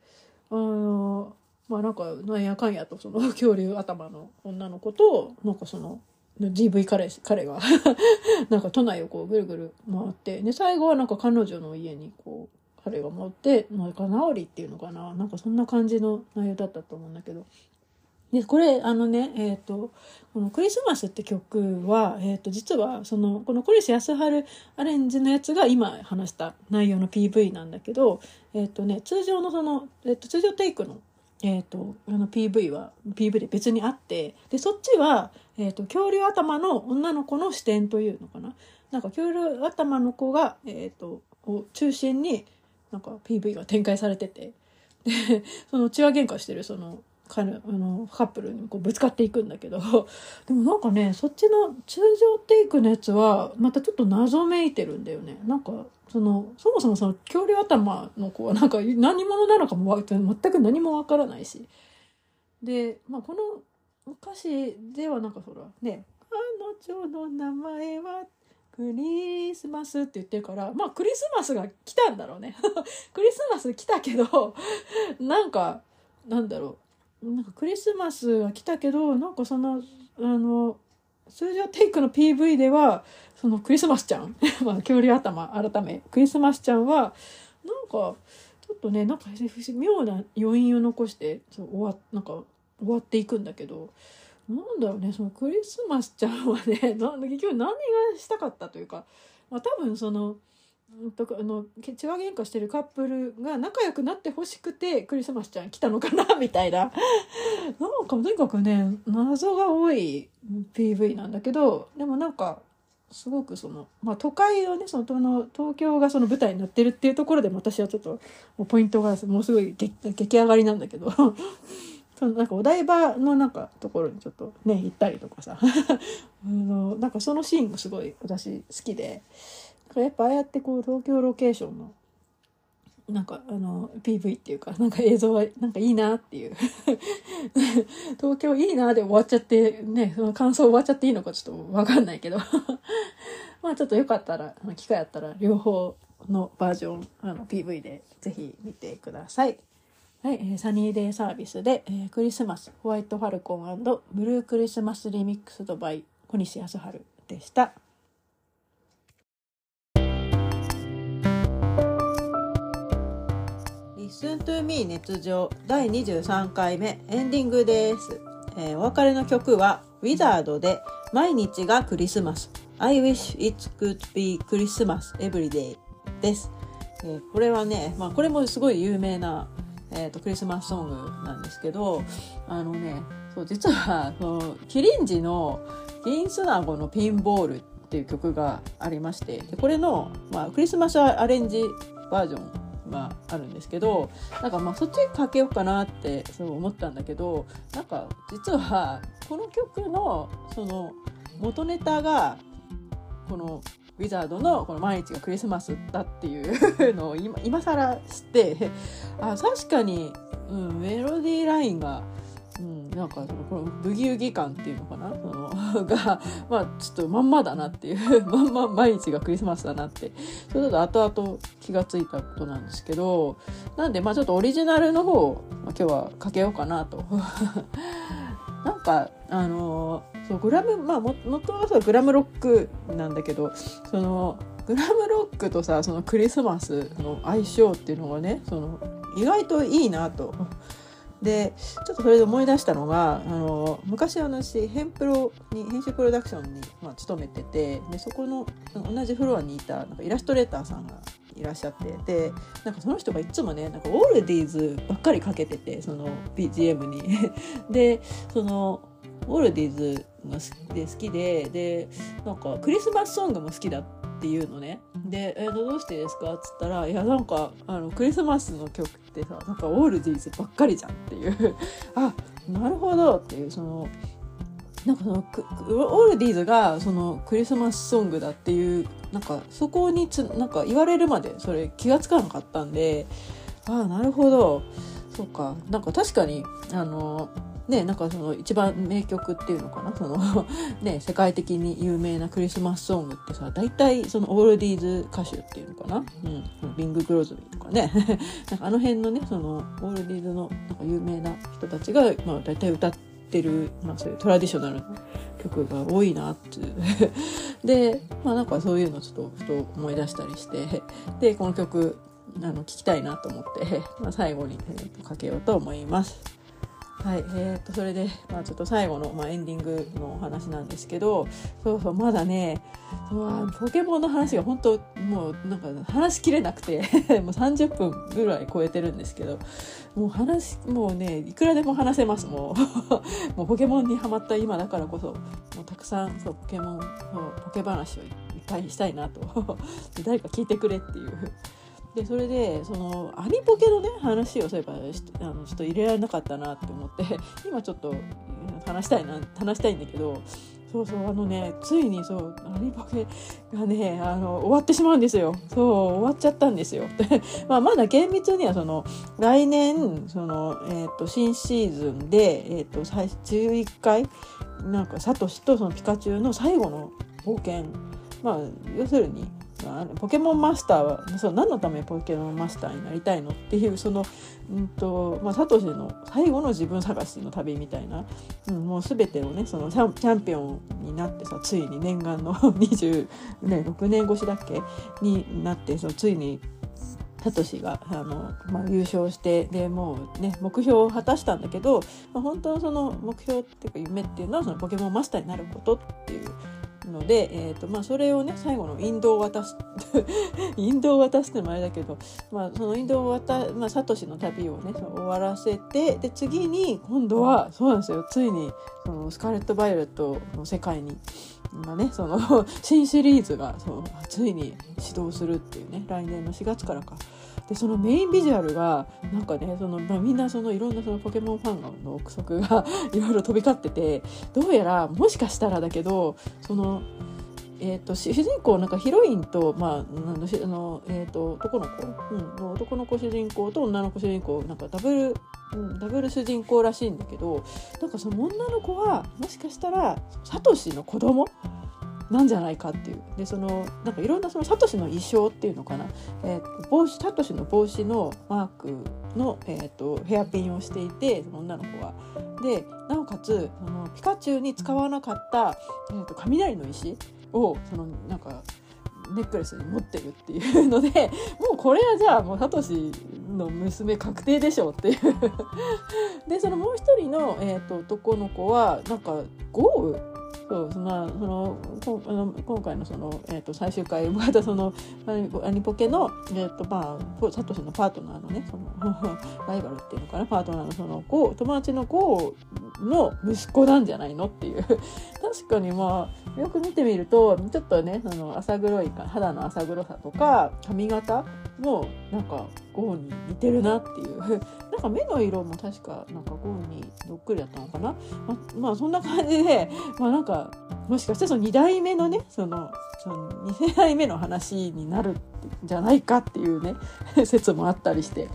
あの、まあなんかなんやかんやとその 恐竜頭の女の子となんかその DV 彼彼が なんか都内をこうぐるぐる回ってで最後はなんか彼女の家にこう彼が持って仲直りっていうのかな。なんかそんな感じの内容だったと思うんだけど。でこれあのねえっ、ー、とこの「クリスマス」って曲は、えー、と実はそのこの小西康晴アレンジのやつが今話した内容の PV なんだけど、えっ、ー、とね、通常のその、えー、と通常テイクのえーと、あの PV は PV で別にあってでそっちは、えーと、恐竜頭の女の子の視点というのかな。なんか恐竜頭の子が、えーと、を中心になんか PV が展開されてて。でその血話喧嘩してるそのあのカップルにこうぶつかっていくんだけど。でもなんかねそっちの通常テイクのやつはまたちょっと謎めいてるんだよね。なんかそのそもそもその恐竜頭の子はなんか何者なのかも全く何もわからないし。で、まあ、この歌詞ではなんかほらね「彼女の名前はクリスマス」って言ってるからまあクリスマスが来たんだろうね。クリスマス来たけどなんかなんだろう。なんかクリスマスが来たけどなんかそのあの通常テイクの PV ではそのクリスマスちゃん まあ恐竜頭改めクリスマスちゃんはなんかちょっとねなんか妙な余韻を残してそう終わなんか終わっていくんだけどなんだろうねそのクリスマスちゃんはね な結局何がしたかったというか、まあ、多分その。とかあの血話喧嘩してるカップルが仲良くなってほしくてクリスマスちゃん来たのかなみたいな。なんかとにかくね謎が多い PV なんだけどでもなんかすごくその、まあ、都会をねその東京がその舞台になってるっていうところで私はちょっともうポイントがもうすごい激激上がりなんだけど。そのなんかお台場のなんかところにちょっとね行ったりとかさ。あのなんかそのシーンがすごい私好きで。やっぱああやってこう東京ロケーションのなんかあの PV っていうかなんか映像はなんかいいなっていう 東京いいなで終わっちゃってねその感想終わっちゃっていいのかちょっとわかんないけど まあちょっとよかったら機会あったら両方のバージョンあの PV でぜひ見てください。はい、えー、サニーデイサービスで、えー、クリスマスホワイトファルコンブルークリスマスリミックスドバイ小西康晴でした。Listen to Me 熱情第23回目。エンディングです、えー、お別れの曲は Wizard で毎日がクリスマス。I wish it could be Christmas every day です、えー、これはね、まあ、これもすごい有名な、えーと、クリスマスソングなんですけどあのねそう実はそのキリンジの「銀スナゴのピンボール」っていう曲がありましてでこれの、まあ、クリスマスアレンジバージョンがあるんですけどなんかまあそっちにかけようかなってそう思ったんだけどなんか実はこの曲のその元ネタがこのウィザードのこの毎日がクリスマスだっていうのを今今更知ってあ確かに、うん、メロディーラインが、なんかこのブギウギ感っていうのかな？そ のがまあちょっとまんまだなっていう まんま毎日がクリスマスだなって。それだと後々気がついたことなんですけどなんでまあちょっとオリジナルの方を、今日はかけようかなと。なんかあのそうグラムまあ元はさグラムロックなんだけどそのグラムロックとさそのクリスマスの相性っていうのがねその意外といいなと。でちょっとそれで思い出したのがあの昔私ヘンプロに編集プロダクションに、まあ、勤めててでそこの同じフロアにいたなんかイラストレーターさんがいらっしゃってでなんかその人がいつもねなんかオールディーズばっかりかけててその BGM に。でそのオールディーズが好きででなんかクリスマスソングも好きだったっていうのね。で「えどうしてですか?」っつったら「いやなんかあのクリスマスの曲ってさなんかオールディーズばっかりじゃん」っていう。あなるほど。っていうそのなんかそのオールディーズがそのクリスマスソングだっていうなんかそこにつなんか言われるまでそれ気が付かなかったんでああなるほど。そうか。なんか確かにあのね、なんかその一番名曲っていうのかな？その ね、世界的に有名なクリスマスソングってさ大体そのオールディーズ歌手っていうのかな、うん、ビング・クロズビーとかね。なんかあの辺のねそのオールディーズのなんか有名な人たちが、まあ、大体歌ってる、まあ、そういうトラディショナルな曲が多いなっていう。でまあなんかそういうのちょっとふと思い出したりして。でこの曲あの聞きたいなと思って、まあ、最後に、え、かけようと思います。はい、えー、とそれで、まあ、ちょっと最後の、まあ、エンディングのお話なんですけどそうそうまだねそうポケモンの話が本当もうなんか話しきれなくて もう30分ぐらい超えてるんですけどもう話もうねいくらでも話せますもう。もうポケモンにはまった今だからこそもうたくさんそうポケモンそうポケ話をいっぱいしたいなと。誰か聞いてくれっていう。でそれでそのアニポケのね話をそういえばあのちょっと入れられなかったなって思って 今ちょっと話したいな話したいんだけどそうそうあのねついにそうアニポケがねあの終わってしまうんですよ。そう終わっちゃったんですよ。まあまだ厳密にはその来年その、えーと、新シーズンで、えーと、と11回なんかサトシとそのピカチュウの最後の冒険。まあ要するにポケモンマスターはそう何のためポケモンマスターになりたいのっていうその、うんとまあ、サトシの最後の自分探しの旅みたいな、うん、もう全てをねそのチャンピオンになってさついに念願の 26年越しだっけ？になってそついにサトシがあの、まあ、優勝してでもうね目標を果たしたんだけど、まあ、本当のその目標っていうか夢っていうのはそのポケモンマスターになることっていうので、えーとまあ、それをね最後の引導を渡す 引導を渡すってもあれだけど、まあ、その引導を渡、まあ、サトシの旅をね終わらせてで次に今度はそうなんですよついにそのスカーレット・バイオレットの世界に。まあね、その新シリーズがそうついに始動するっていうね来年の4月からかでそのメインビジュアルがなんかねその、まあ、みんなそのいろんなそのポケモンファンの憶測が いろいろ飛び交っててどうやらもしかしたらだけどその。えーと、主人公なんかヒロインと,、まあ、あのえーと、男の子、うん、男の子主人公と女の子主人公なんかダブル、うん、ダブル主人公らしいんだけどなんかその女の子はもしかしたらサトシの子供なんじゃないかっていう。でそのなんかいろんなそのサトシの衣装っていうのかな、えー、帽子サトシの帽子のマークの、えーと、ヘアピンをしていて女の子は。でなおかつそのピカチュウに使わなかった、えーと、雷の石をそのなんかネックレスに持ってるっていうのでもうこれはじゃあもうサトシの娘確定でしょうっていう。でそのもう一人の、えーと男の子はなんか豪雨そうそのそのこあの今回のその、えーと、最終回またそのアニポケの、えーとまあ、サトシのパートナーのねそのライバルっていうのかなパートナーのその友達の子の息子なんじゃないのっていう。確かにまあよく見てみるとちょっとねその浅黒い肌の浅黒さとか髪型もなんかゴーに似てるなっていう。なんか目の色も確かなんかゴーにどっくりだったのかな。ままあそんな感じでまあなんかもしかしてその2代目のねそのその2世代目の話になるんじゃないかっていうね 説もあったりして。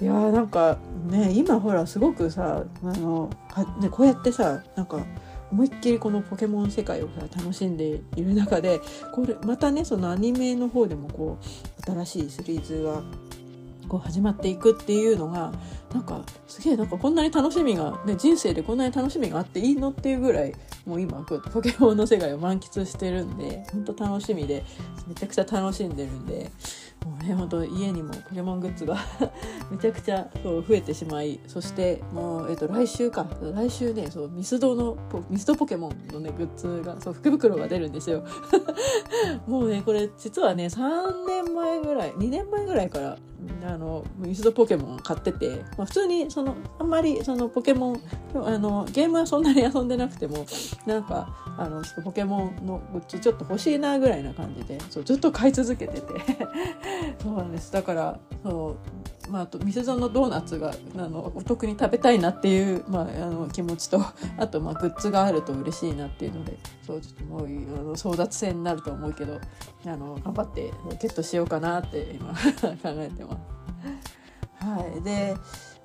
いやーなんかね今ほらすごくさあのね、こうやってさなんか思いっきりこのポケモン世界をさ楽しんでいる中でこれまたねそのアニメの方でもこう新しいシリーズがこう始まっていくっていうのがなんかすげえなんかこんなに楽しみが、ね、人生でこんなに楽しみがあっていいのっていうぐらいもう今こうポケモンの世界を満喫してるんでほんと楽しみでめちゃくちゃ楽しんでるんでもうね本当家にもポケモングッズが めちゃくちゃそう増えてしまいそしてもう、えっと、来週か。来週ねそうミスドのミスドポケモンのねグッズがそう福袋が出るんですよ。もうねこれ実はね3年前ぐらい2年前ぐらいからあのミスドポケモン買ってて、まあ、普通にそのあんまりそのポケモンあのゲームはそんなに遊んでなくてもなんかあのポケモンのグッズちょっと欲しいなぐらいな感じでそうずっと買い続けてて。そうなんですだからそうまあ、あと店のドーナツがあのお得に食べたいなっていう、まあ、あの気持ちと あとまあグッズがあると嬉しいなっていうのでそうちょっともうあの争奪戦になると思うけどあの頑張ってゲットしようかなって今 考えてます。はい、で、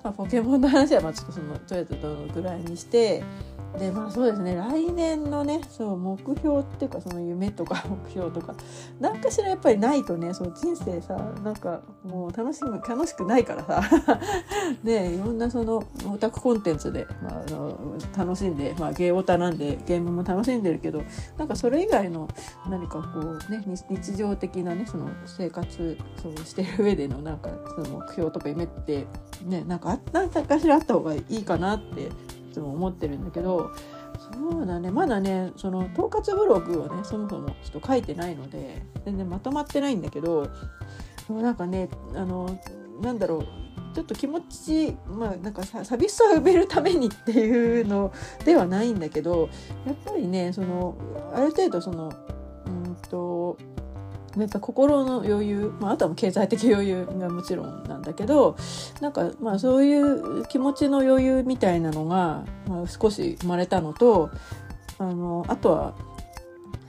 まあ、ポケモンの話はまあちょっとそのとりあえずどのぐらいにしてでまあそうですね。来年のねそう目標っていうかその夢とか 目標とか何かしらやっぱりないとねそう人生さなんかもう楽しむ楽しくないからさ ねいろんなそのオタクコンテンツで、まあ、あの楽しんで、まあ、ゲーオタなんでゲームも楽しんでるけどなんかそれ以外の何かこうね日常的なねその生活そうしてる上でのなんかその目標とか夢ってねなんか何かしらあった方がいいかなってつも思ってるんだけどそうだね。まだねその統括ブログをねそもそもちょっと書いてないので全然まとまってないんだけどなんかねあのなんだろうちょっと気持ちまあなんか寂しさを埋めるためにっていうのではないんだけどやっぱりねそのある程度そのうんとやっぱ心の余裕、まあ、あとは経済的余裕がもちろんなんだけどなんかまあそういう気持ちの余裕みたいなのが、まあ、少し生まれたのとあのあとは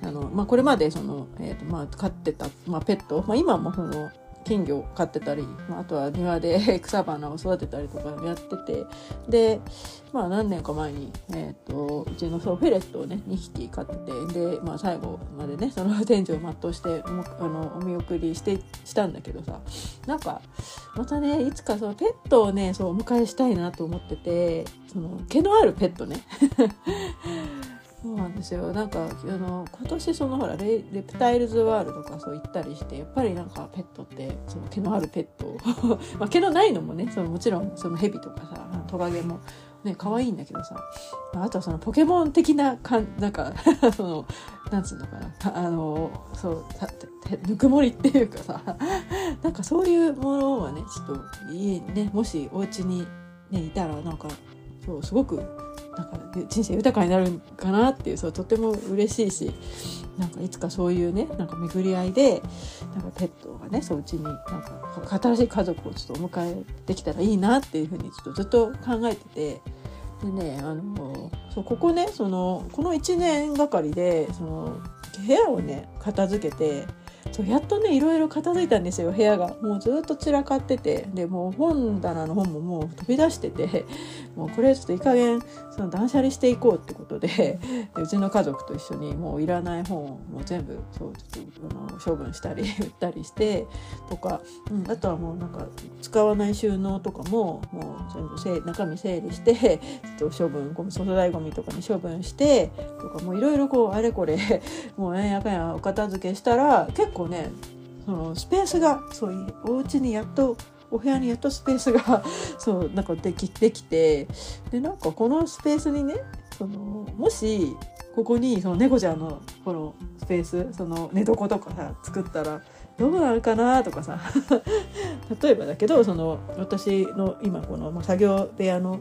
あの、まあ、これまでその、えーとまあ、飼ってた、まあ、ペット、まあ、今もその金魚を飼ってたり、まあ、あとは庭で 草花を育てたりとかやっててで、まあ、何年か前に、えーと、うちのそうフェレットをね2匹飼っててで、まあ、最後までねその天井を全うしてあのお見送りしてしたんだけどさなんかまたねいつかそのペットをねそうお迎えしたいなと思っててその毛のあるペットね。そうなんですよ。なんかあの今年そのほらレレプタイルズワールドかそう行ったりしてやっぱりなんかペットってその毛のあるペット まあ毛のないのもねそのもちろんそのヘビとかさトカゲもね可愛いんだけどさあとはそのポケモン的なかんなんか そのなんつうのかなあのそうぬくもりっていうかさ なんかそういうものはねちょっと家にねもしお家にねいたらなんかそうすごくなんか人生豊かになるかなっていうそうとても嬉しいしなんかいつかそういうねなんか巡り合いでなんかペットがねそううちになんか新しい家族をちょっとお迎えできたらいいなっていうふうにちょっとずっと考えててでねあのそうここねそのこの1年がかりでその部屋をね片付けてそうやっとねいろいろ片付いたんですよ部屋が。もうずっと散らかっててでもう本棚の本ももう飛び出しててもうこれちょっといい加減その断捨離していこうってことでで うちの家族と一緒にもういらない本をもう全部そうちょっとあの処分したり 売ったりしてとか、うん、あとはもうなんか使わない収納とかももう全部せ中身整理してちょっと処分ゴミ粗大ごみとかに処分してとかもういろいろこうあれこれ もうねやかんやお片付けしたら結構ねそのスペースがそういうお家にやっとお部屋にやっとスペースが そうなんかできできてでなんかこのスペースにねそのもしここにその猫ちゃんのこのスペースその寝床とかさ作ったらどうなるかなとかさ 例えばだけどその私の今この作業部屋の、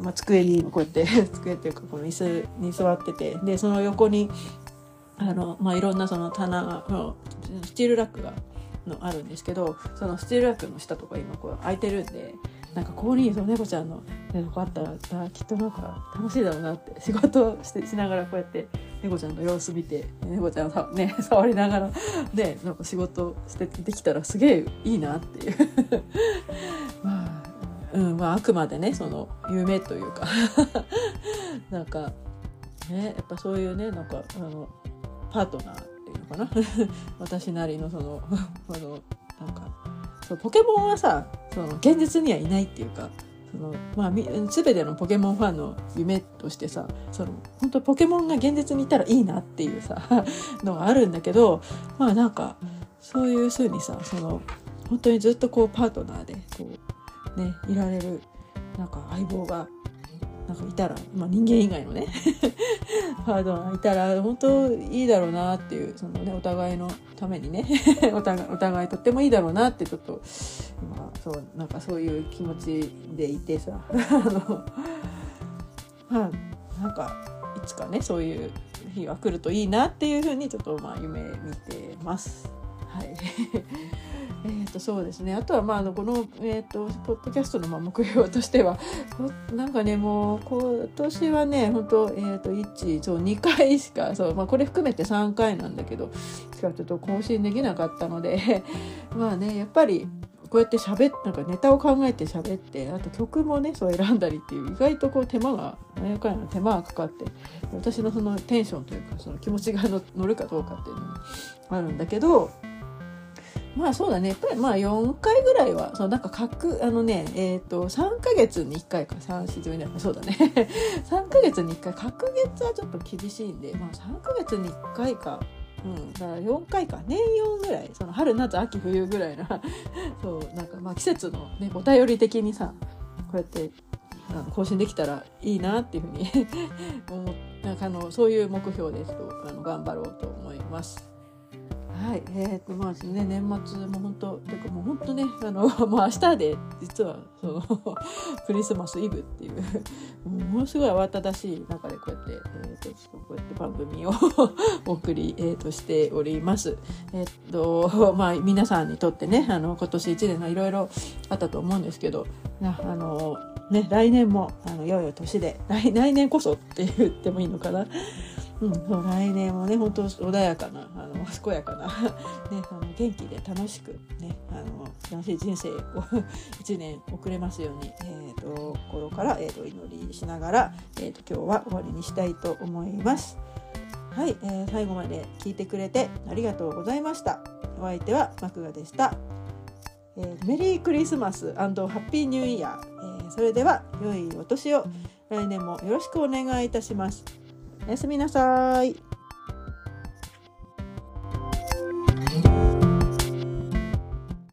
まあ、机にこうやって 机っていうかこの椅子に座っててでその横にあの、まあ、いろんなその棚がスチールラックがのあるんですけどそのスチールラックの下とか今こう空いてるんでなんかここにその猫ちゃんの寝床あったらきっとなんか楽しいだろうなって仕事してしながらこうやって猫ちゃんの様子見て猫ちゃんさ、ね、触りながらでなんか仕事してできたらすげえいいなっていう。まあ、うんまあ、あくまでねその夢というか。なんかねやっぱそういうねなんかあのパートナーいうのかな？私なりのその あのなんかそうポケモンはさその現実にはいないっていうかそのまあ、全てのポケモンファンの夢としてさその本当ポケモンが現実にいたらいいなっていうさ のがあるんだけどまあなんかそういうふうにさその本当にずっとこうパートナーでこうねいられるなんか相棒がなんかいたら、まあ、人間以外のね パートナーいたら本当いいだろうなっていうその、ね、お互いのためにね お互いお互いとってもいいだろうなってちょっと今そうなんかそういう気持ちでいてさ あのまあなんかいつかねそういう日が来るといいなっていうふうにちょっとまあ夢見てます。はい。えとそうですね。あとはまああのこの、えーと、ポッドキャストのまあ目標としては なんかねもう今年はね本当えーと、1そう2回しかそう、まあ、これ含めて3回なんだけどしかちょっと更新できなかったので まあねやっぱりこうやって喋っなんかネタを考えて喋ってあと曲もねそう選んだりっていう意外とこう手間が何やかんや手間がかかって私のそのテンションというかその気持ちが乗るかどうかっていうのもあるんだけどまあそうだねやっぱりまあ4回ぐらいはそのなんか各あのねえっ、ー、と3ヶ月に1回か3 4 1そうだね 3ヶ月に1回隔月はちょっと厳しいんでまあ3ヶ月に1回かうんだから4回か年4ぐらいその春夏秋冬ぐらいな そうなんかまあ季節のねお便り的にさこうやってあの更新できたらいいなっていうふうに なんかあのそういう目標でちょっとあの頑張ろうと思います。はい、えーとまあね、年末も本当てかもう本当ねあの、まあ、明日で実はその クリスマスイブっていうものすごい慌ただしい中でこうやって、えーと、ちょっとこうやって番組を お送り、えーと、しております。えっ、ー、とまあ皆さんにとってねあの今年1年いろいろあったと思うんですけどあのね来年もあの良い年で来来年こそって言ってもいいのかな。うん、そう来年もね本当穏やかなあの健やかな、ね、あの元気で楽しくねあの楽しい人生を 1年送れますように、えーと、心から、えーと、祈りしながら、えーと、今日は終わりにしたいと思います。はい、えー、最後まで聞いてくれてありがとうございました。お相手はマクガでした。えー、メリークリスマスハッピーニューイヤー、えー、それでは良いお年を来年もよろしくお願いいたします。おやすみなさい。